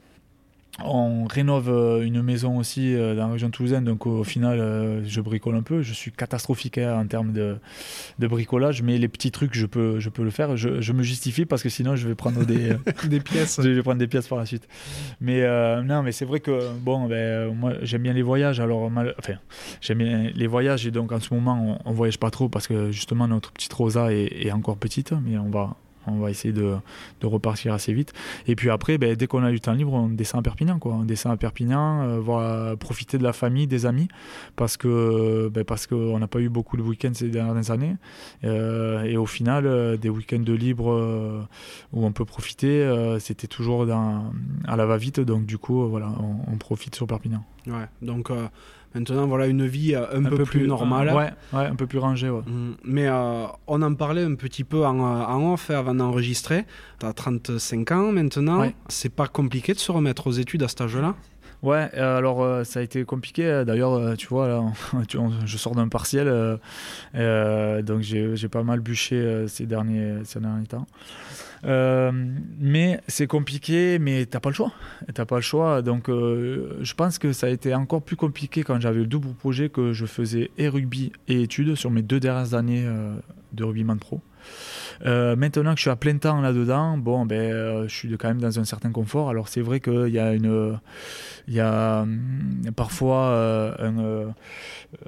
On rénove euh, une maison aussi euh, dans la région toulousaine, donc au final, euh, je bricole un peu. Je suis catastrophique hein, en termes de, bricolage, mais les petits trucs, je peux, je peux le faire. Je, me justifie parce que sinon, je vais prendre des, [LAUGHS]
des pièces.
Je vais prendre des pièces par la suite. Mais non, mais c'est vrai que bon, ben, moi, j'aime bien les voyages. Alors, enfin, j'aime bien les voyages et donc en ce moment, on, ne voyage pas trop parce que justement notre petite Rosa est, est encore petite, mais on va on va essayer de, de, repartir assez vite. Et puis après, ben, dès qu'on a du temps libre, on descend à Perpignan. Quoi. On descend à Perpignan, euh, profiter de la famille, des amis, parce que ben, parce qu'on n'a pas eu beaucoup de week-ends ces dernières années. Euh, et au final, euh, des week-ends de libre où on peut profiter, c'était toujours à la va-vite. Donc du coup, voilà, on, on profite sur Perpignan.
Ouais, donc Maintenant, voilà une vie euh, un, peu, plus, normale.
ouais, ouais, un peu plus rangée. Ouais. Mm.
Mais euh, on en parlait un petit peu en, euh, en off avant d'enregistrer. Tu as 35 ans maintenant. C'est pas compliqué de se remettre aux études à cet âge-là?
Ouais, alors ça a été compliqué. D'ailleurs, tu vois, là, [LAUGHS] je sors d'un partiel, donc j'ai pas mal bûché ces, derniers, ces derniers temps. Euh, mais c'est compliqué, mais t'as pas le choix. T'as pas le choix. Donc, euh, je pense que ça a été encore plus compliqué quand j'avais le double projet que je faisais et rugby et études sur mes deux dernières années euh, de rugbyman pro. Maintenant que je suis à plein temps là-dedans, bon, ben, je suis quand même dans un certain confort. Alors c'est vrai qu'il y a une, il y a hum, parfois un,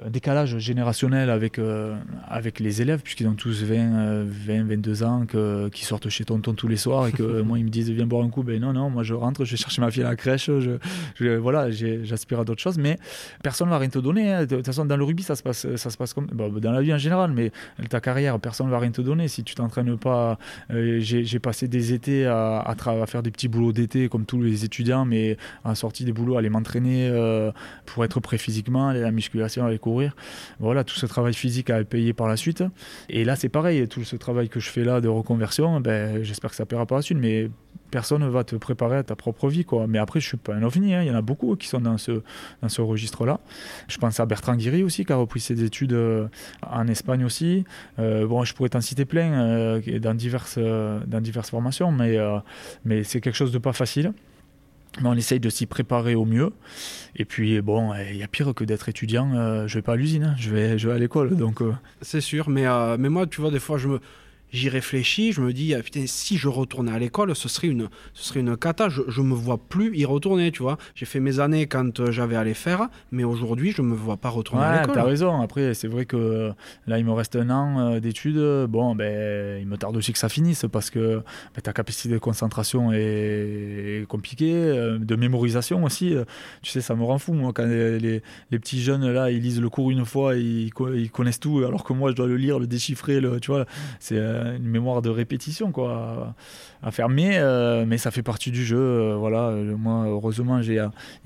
un décalage générationnel avec, euh, avec les élèves, puisqu'ils ont tous 20, 20 22 ans, que, qui sortent chez tonton tous les soirs et que [LAUGHS] moi ils me disent viens boire un coup. Ben non, non, moi je rentre, je vais chercher ma fille à la crèche, je, voilà, j'aspire à d'autres choses, mais personne ne va rien te donner. Hein. De toute façon, dans le rugby, ça se passe, ça se passe comme dans la vie en général, mais ta carrière, personne ne va rien te donner. Si tu t'entraînes pas, euh, j'ai passé des étés à, à, faire des petits boulots d'été comme tous les étudiants, mais en sortie des boulots, aller m'entraîner euh, pour être prêt physiquement, aller à la musculation, aller courir. Voilà, tout ce travail physique à payer par la suite. Et là, c'est pareil, tout ce travail que je fais là de reconversion, ben, j'espère que ça paiera par la suite, mais personne ne va te préparer à ta propre vie. Quoi. Mais après, je suis pas un ovni, hein. il y en a beaucoup qui sont dans ce, dans ce registre-là. Je pense à Bertrand Guiri aussi, qui a repris ses études euh, en Espagne aussi. Euh, bon, je pourrais t'en citer plein euh, dans, diverses, dans diverses formations, mais, mais c'est quelque chose de pas facile. Mais on essaye de s'y préparer au mieux. Et puis, bon, il y a pire que d'être étudiant. Euh, je vais pas à l'usine, hein. je, vais, je vais à l'école. donc. Euh.
C'est sûr, mais, euh, mais moi, tu vois, des fois, je me, j'y réfléchis, je me dis, ah, putain, si je retournais à l'école, ce serait une, ce serait une cata. Je, je me vois plus y retourner, tu vois. J'ai fait mes années quand euh, j'avais à les faire, mais aujourd'hui, je me vois pas retourner à l'école.
T'as raison. Après, c'est vrai que là, il me reste un an euh, d'études. Bon, ben, il me tarde aussi que ça finisse parce que ben, ta capacité de concentration est, compliquée, euh, de mémorisation aussi. Tu sais, ça me rend fou, moi, quand les, les, petits jeunes, là, ils lisent le cours une fois, ils, ils connaissent tout, alors que moi, je dois le lire, le déchiffrer, le, tu vois. C'est une mémoire de répétition quoi, à, faire. Mais, euh, ça fait partie du jeu. Euh, voilà, moi, heureusement, il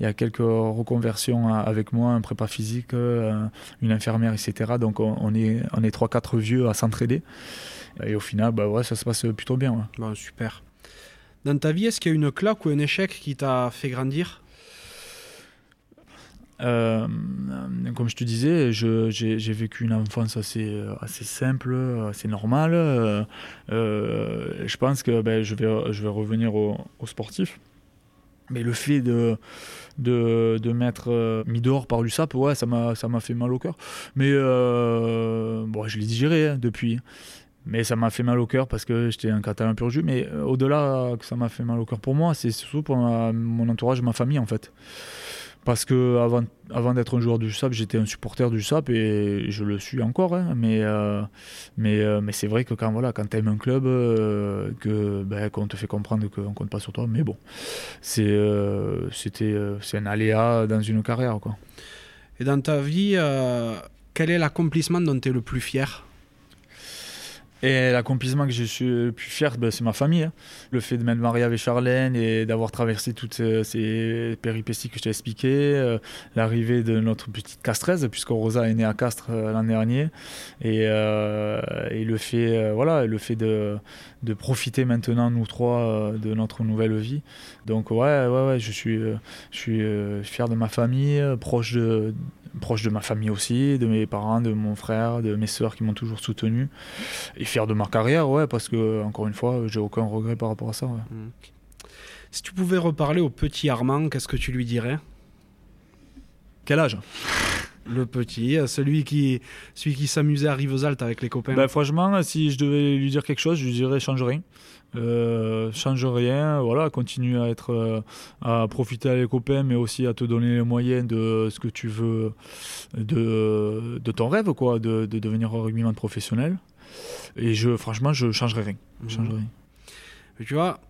y a quelques reconversions avec moi, un prépa physique, euh, une infirmière, etc. Donc on, est, on est 3-4 vieux à s'entraider. Et au final, bah ouais, ça se passe plutôt bien.
Bon, super. Dans ta vie, est-ce qu'il y a une claque ou un échec qui t'a fait grandir?
Euh, comme je te disais, j'ai vécu une enfance assez, simple, assez normale. Euh, je pense que ben, je, vais, revenir au, sportif. Mais le fait de, de, de m'être euh, mis dehors par l'USAP, ouais, ça m'a fait mal au cœur. Mais bon, je l'ai digéré hein, depuis. Mais ça m'a fait mal au cœur parce que j'étais un catalan pur jus. Mais au-delà que ça m'a fait mal au cœur pour moi, c'est surtout pour mon entourage, ma famille en fait. Parce que avant, d'être un joueur du SAP, j'étais un supporter du SAP et je le suis encore. Hein. mais euh, mais, euh, mais c'est vrai que quand, voilà, quand tu aimes un club, euh, que, ben, qu'on te fait comprendre qu'on ne compte pas sur toi. Mais bon, c'est, c'était, c'est un aléa dans une carrière. Quoi.
Et dans ta vie, quel est l'accomplissement dont tu es le plus fier?
Et l'accomplissement que je suis le plus fier, ben, c'est ma famille. Hein. Le fait de m'être marié avec Charlène et d'avoir traversé toutes ces, péripéties que je t'ai expliquées. Euh, l'arrivée de notre petite castreuse, puisque Rosa est née à Castres euh, l'an dernier. Et, euh, le fait, voilà, le fait de, profiter maintenant, nous trois, de notre nouvelle vie. Donc, ouais, ouais, ouais je suis fier de ma famille, proche de proche de ma famille aussi, de mes parents, de mon frère, de mes sœurs qui m'ont toujours soutenu. Et fier de ma carrière, ouais, parce que, encore une fois, j'ai aucun regret par rapport à ça. Mmh.
Si tu pouvais reparler au petit Armand, qu'est-ce que tu lui dirais?
Quel âge? [LAUGHS]
Le petit, celui qui, celui qui s'amusait à Rivesaltes avec les copains.
Ben, franchement, si je devais lui dire quelque chose, je lui dirais change rien. Euh, change rien, voilà, continue à être, euh, à profiter avec les copains, mais aussi à te donner les moyens de ce que tu veux, de, de ton rêve, quoi, de, de devenir rugbyman professionnel. Et je, franchement, je changerai rien. Je mhm. changerai rien.
Tu vois,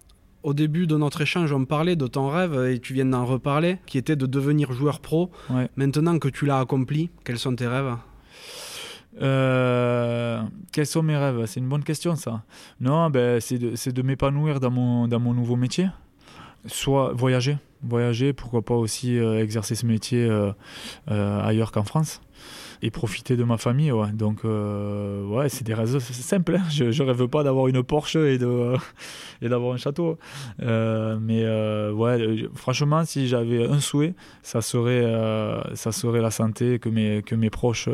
au début de notre échange, on parlait de ton rêve et tu viens d'en reparler, qui était de devenir joueur pro. Maintenant que tu l'as accompli, quels sont tes rêves?
Euh, quels sont mes rêves? C'est une bonne question ça. Non, ben, c'est de, m'épanouir dans mon, dans mon nouveau métier. Soit voyager, voyager, pourquoi pas aussi euh, exercer ce métier euh, ailleurs qu'en France et profiter de ma famille. Ouais. Donc, euh, ouais, c'est des raisons simples. Hein. Je, je rêve pas d'avoir une Porsche et, [LAUGHS] d'avoir un château. Euh, mais euh, ouais, franchement, si j'avais un souhait, ça serait, ça serait la santé, que mes, que mes proches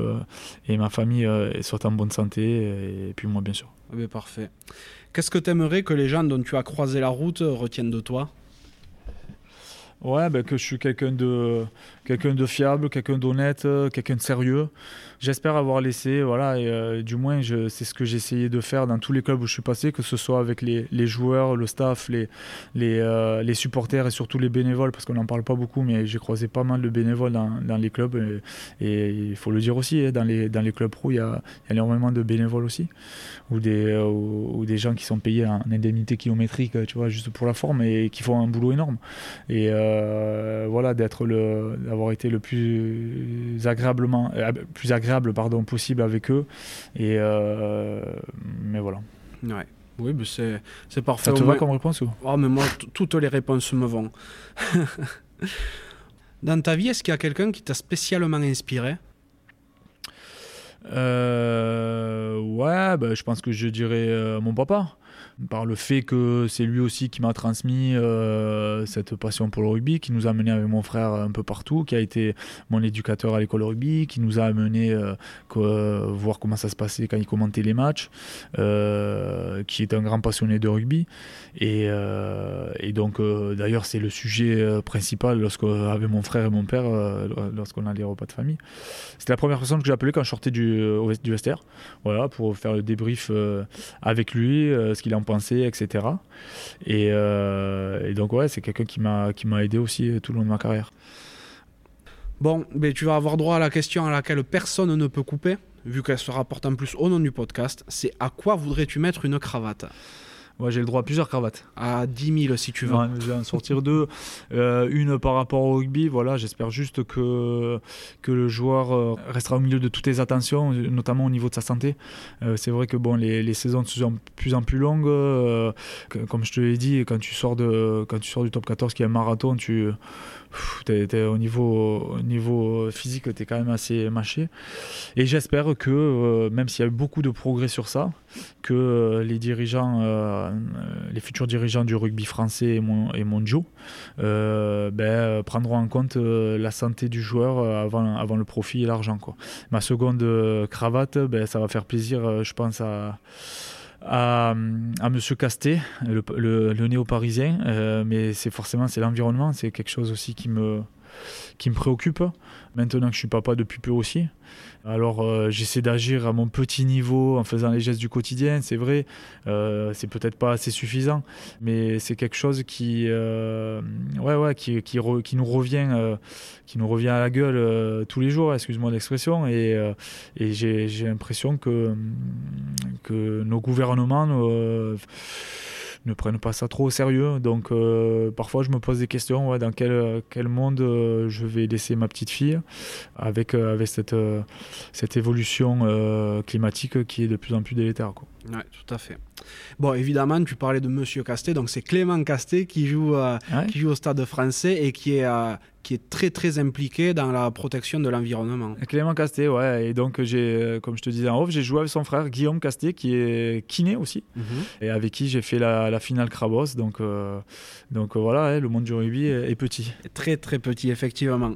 et ma famille soient en bonne santé, et, puis moi, bien sûr.
Ah ben, parfait. Qu'est-ce que tu aimerais que les gens dont tu as croisé la route retiennent de toi?
Ouais, ben que je suis quelqu'un de, quelqu'un de fiable, quelqu'un d'honnête, quelqu'un de sérieux. J'espère avoir laissé, voilà, euh, du moins c'est ce que j'ai essayé de faire dans tous les clubs où je suis passé, que ce soit avec les, joueurs, le staff, les, euh, les, supporters et surtout les bénévoles, parce qu'on n'en parle pas beaucoup, mais j'ai croisé pas mal de bénévoles dans, les clubs, et il faut le dire aussi, hein, dans, les, dans les clubs pro, il y a, y a, énormément de bénévoles aussi, ou des, euh, ou, des gens qui sont payés en indemnité kilométrique, tu vois, juste pour la forme, et qui font un boulot énorme. Et voilà, d'être le, d'avoir été le plus agréablement, plus agréable pardon, possible avec eux. Et, euh, mais voilà.
Ouais. Oui, mais c'est, c'est parfait. Ça
te va comme réponse ou?
Oh, mais moi, toutes les réponses me vont. [LAUGHS] Dans ta vie, est-ce qu'il y a quelqu'un qui t'a spécialement inspiré?
Euh, Ouais, bah, je pense que je dirais euh, mon papa par le fait que c'est lui aussi qui m'a transmis euh, cette passion pour le rugby, qui nous a amené avec mon frère un peu partout, qui a été mon éducateur à l'école rugby, qui nous a amené euh, voir comment ça se passait quand il commentait les matchs, euh, qui est un grand passionné de rugby. Et, donc, d'ailleurs, c'est le sujet principal lorsque, avec mon frère et mon père, lorsqu'on a les repas de famille. C'était la première personne que j'ai appelée quand je sortais du, du vestiaire, voilà, pour faire le débrief avec lui, ce qu'il en etc. Euh, et, donc ouais, c'est quelqu'un qui m'a aidé aussi tout le long de ma carrière.
Bon, mais tu vas avoir droit à la question à laquelle personne ne peut couper, vu qu'elle se rapporte en plus au nom du podcast. C'est à quoi voudrais-tu mettre une cravate?
Ouais, j'ai le droit à plusieurs cravates.
À 10 000 si tu veux.
je vais en sortir deux. Euh, une par rapport au rugby. Voilà, j'espère juste que, que le joueur euh, restera au milieu de toutes les attentions, notamment au niveau de sa santé. Euh, c'est vrai que bon, les, les, saisons sont de plus en plus longues. comme je te l'ai dit, quand tu, sors de, quand tu sors du top 14, qui est un marathon, tu au, niveau, au niveau physique, tu es quand même assez mâché. Et j'espère que, euh, même s'il y a eu beaucoup de progrès sur ça, que euh, les dirigeants, euh, les futurs dirigeants du rugby français et, mon, ben, prendront en compte la santé du joueur avant, avant le profit et l'argent. Ma seconde cravate, ben, ça va faire plaisir, je pense, à à, à Monsieur Casté, le, le, néo-parisien, euh, mais c'est forcément c'est l'environnement, c'est quelque chose aussi qui me, qui me préoccupe. Maintenant que je suis papa depuis peu aussi, alors euh, j'essaie d'agir à mon petit niveau en faisant les gestes du quotidien, c'est vrai, euh, c'est peut-être pas assez suffisant, mais c'est quelque chose qui, euh, ouais, ouais, qui, qui, nous revient, qui nous revient à la gueule tous les jours, excuse-moi l'expression, et, et j'ai l'impression que, que nos gouvernements ne prennent pas ça trop au sérieux. Donc euh, parfois je me pose des questions dans quel, monde euh, je vais laisser ma petite fille avec, euh, avec cette, cette évolution climatique qui est de plus en plus délétère.
Oui, tout à fait. Bon, évidemment, tu parlais de Monsieur Casté, donc c'est Clément Casté qui joue, qui joue au Stade français et qui est, qui est très très impliqué dans la protection de l'environnement.
Clément Casté, ouais. Et donc, j'ai, comme je te disais en off, j'ai joué avec son frère Guillaume Casté, qui est kiné aussi, mhm. et avec qui j'ai fait la, la, finale Crabos. Donc, euh, donc euh, voilà, le monde du rugby est, petit.
Très très petit, effectivement.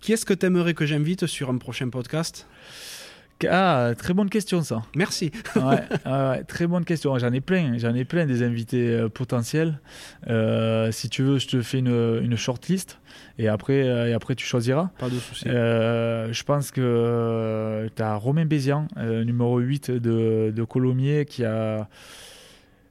Qui est-ce que tu aimerais que j'invite sur un prochain podcast?
Ah, très bonne question ça.
Merci.
ouais, très bonne question. J'en ai plein, j'en ai plein des invités euh, potentiels. Euh, si tu veux, je te fais une, une shortlist et après, euh, et après tu choisiras.
Pas de souci.
je pense que tu as Romain Bézian, numéro 8 de, de Colomiers, qui a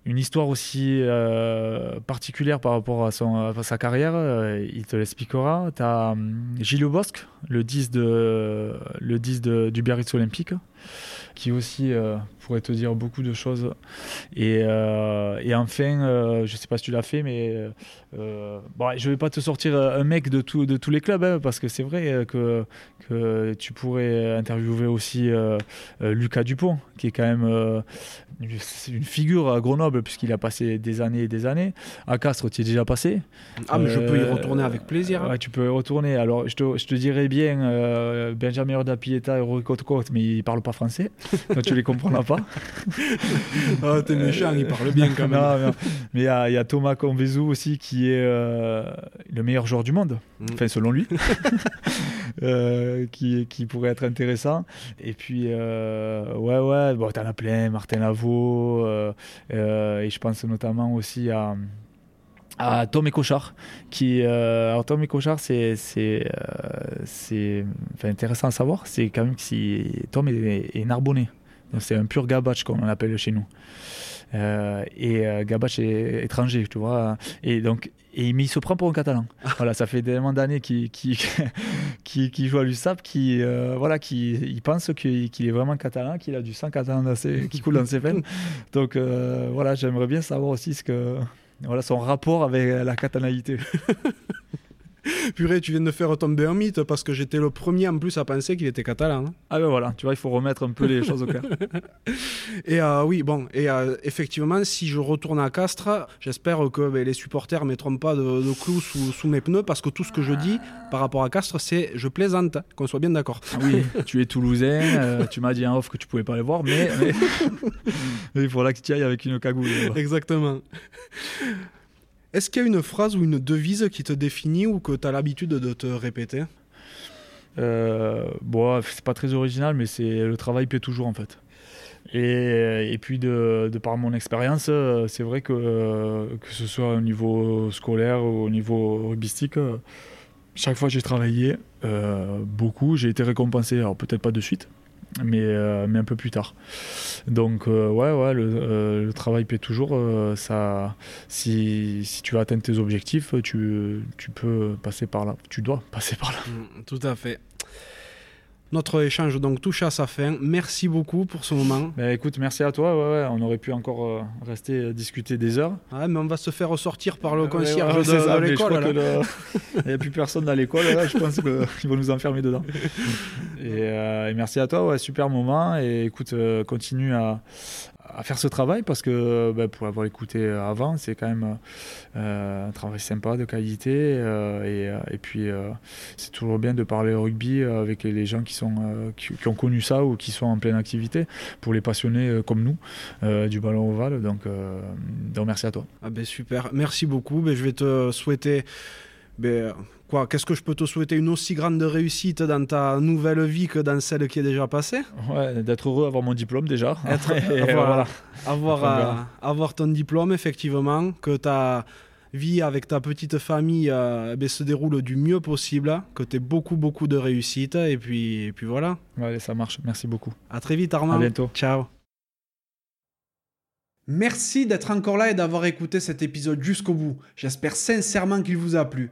une histoire aussi euh, particulière par rapport à, son, sa carrière, euh, il te l'expliquera. Tu as hum, Gilles Bosque, le 10, de, le 10 de, du Biarritz Olympique, qui aussi euh, pourrait te dire beaucoup de choses. Et, enfin, je sais pas si tu l'as fait, mais bon, je vais pas te sortir un mec de, tous les clubs, hein, parce que c'est vrai que tu pourrais interviewer aussi Lucas Dupont, qui est quand même une figure à Grenoble, puisqu'il a passé des années et des années. À Castres, tu es déjà passé.
Ah, mais je peux y retourner avec plaisir.
Ouais, tu peux y retourner. Alors, je te, je te dirais bien euh, Benjamin Orda Pieta et Rory Côte-Côte, mais ils ne parlent pas français. [LAUGHS] donc, tu les comprendras pas. [LAUGHS]
ah, t'es méchant, ils parlent bien quand même. Non,
mais il y, y, a Thomas Convezou aussi, qui est euh, le meilleur joueur du monde, mm. enfin, selon lui. [LAUGHS] Euh, qui, qui, pourrait être intéressant. Et puis, euh, ouais, ouais, bon, t'en as plein, Martin Lavaux, euh, et je pense notamment aussi à Tom et Cochard qui alors Tom et Cochard c'est intéressant à savoir c'est quand même si Tom est, est c'est un pur gabache comme on l'appelle chez nous. euh, et euh, Gabache est étranger, tu vois. Et donc, et, mais il se prend pour un catalan. voilà, ça fait tellement d'années qu'il qui, [LAUGHS] qui, joue à l'USAP, qui, euh, voilà, qui il pense qu'il est vraiment catalan, qu'il a du sang catalan qui coule dans ses veines. Donc voilà, j'aimerais bien savoir aussi ce que, voilà, son rapport avec la catalanité. [LAUGHS] [LAUGHS]
Purée, tu viens de faire tomber un mythe parce que j'étais le premier en plus à penser qu'il était catalan. Hein.
Ah ben voilà, tu vois, il faut remettre un peu les choses au clair. [LAUGHS]
et euh, oui, bon, et euh, effectivement, si je retourne à Castres, j'espère que ben, les supporters ne mettront pas de, clous sous, mes pneus parce que tout ce que je dis par rapport à Castres, c'est je plaisante, qu'on soit bien d'accord.
Ah oui, tu es toulousain, euh, tu m'as dit en off que tu pouvais pas les voir, mais, mais... [LAUGHS] il faudra que tu ailles avec une cagoule.
Exactement. Est-ce qu'il y a une phrase ou une devise qui te définit ou que tu as l'habitude de te répéter?
Euh, Bon, c'est pas très original, mais c'est le travail paie toujours en fait. Et, puis de, par mon expérience, euh, c'est vrai que que ce soit au niveau scolaire ou au niveau rugbystique, euh, chaque fois j'ai travaillé euh, beaucoup, j'ai été récompensé, alors peut-être pas de suite, mais, euh, mais un peu plus tard. Donc euh, ouais, ouais, le, euh, le, travail paie toujours. ça, si, si, tu veux atteindre tes objectifs, tu, tu peux passer par là. Tu dois passer par là.
Mm, tout à fait. Notre échange donc touche à sa fin. Merci beaucoup pour ce moment.
Ben, écoute, merci à toi. Ouais, ouais, on aurait pu encore euh, rester euh, discuter des heures.
Ouais, mais on va se faire ressortir par le concierge de, l'école. [LAUGHS]
Il n'y a plus personne dans l'école. Je pense qu'ils [LAUGHS] vont nous enfermer dedans. Euh, et, merci à toi. Ouais, super moment. Et écoute, continue à, à faire ce travail parce que ben, pour l'avoir écouté avant, c'est quand même euh, un travail sympa, de qualité. Euh, et, euh, et, puis, c'est toujours bien de parler rugby avec les gens qui, sont, qui, ont connu ça ou qui sont en pleine activité pour les passionnés comme nous du ballon ovale. Donc, donc, merci à toi.
Ah ben super, merci beaucoup. Ben, je vais te souhaiter. Ben, Quoi, qu'est-ce que je peux te souhaiter Une aussi grande réussite dans ta nouvelle vie que dans celle qui est déjà passée
Ouais, d'être heureux, avoir mon diplôme déjà. [LAUGHS]
avoir, avoir, avoir, ton diplôme, effectivement, que ta vie avec ta petite famille euh, ben, se déroule du mieux possible, que tu aies beaucoup, beaucoup de réussite, et puis, et puis voilà.
Ouais, ça marche. Merci beaucoup.
À très vite, Armand.
À bientôt.
Ciao. Merci d'être encore là et d'avoir écouté cet épisode jusqu'au bout. J'espère sincèrement qu'il vous a plu.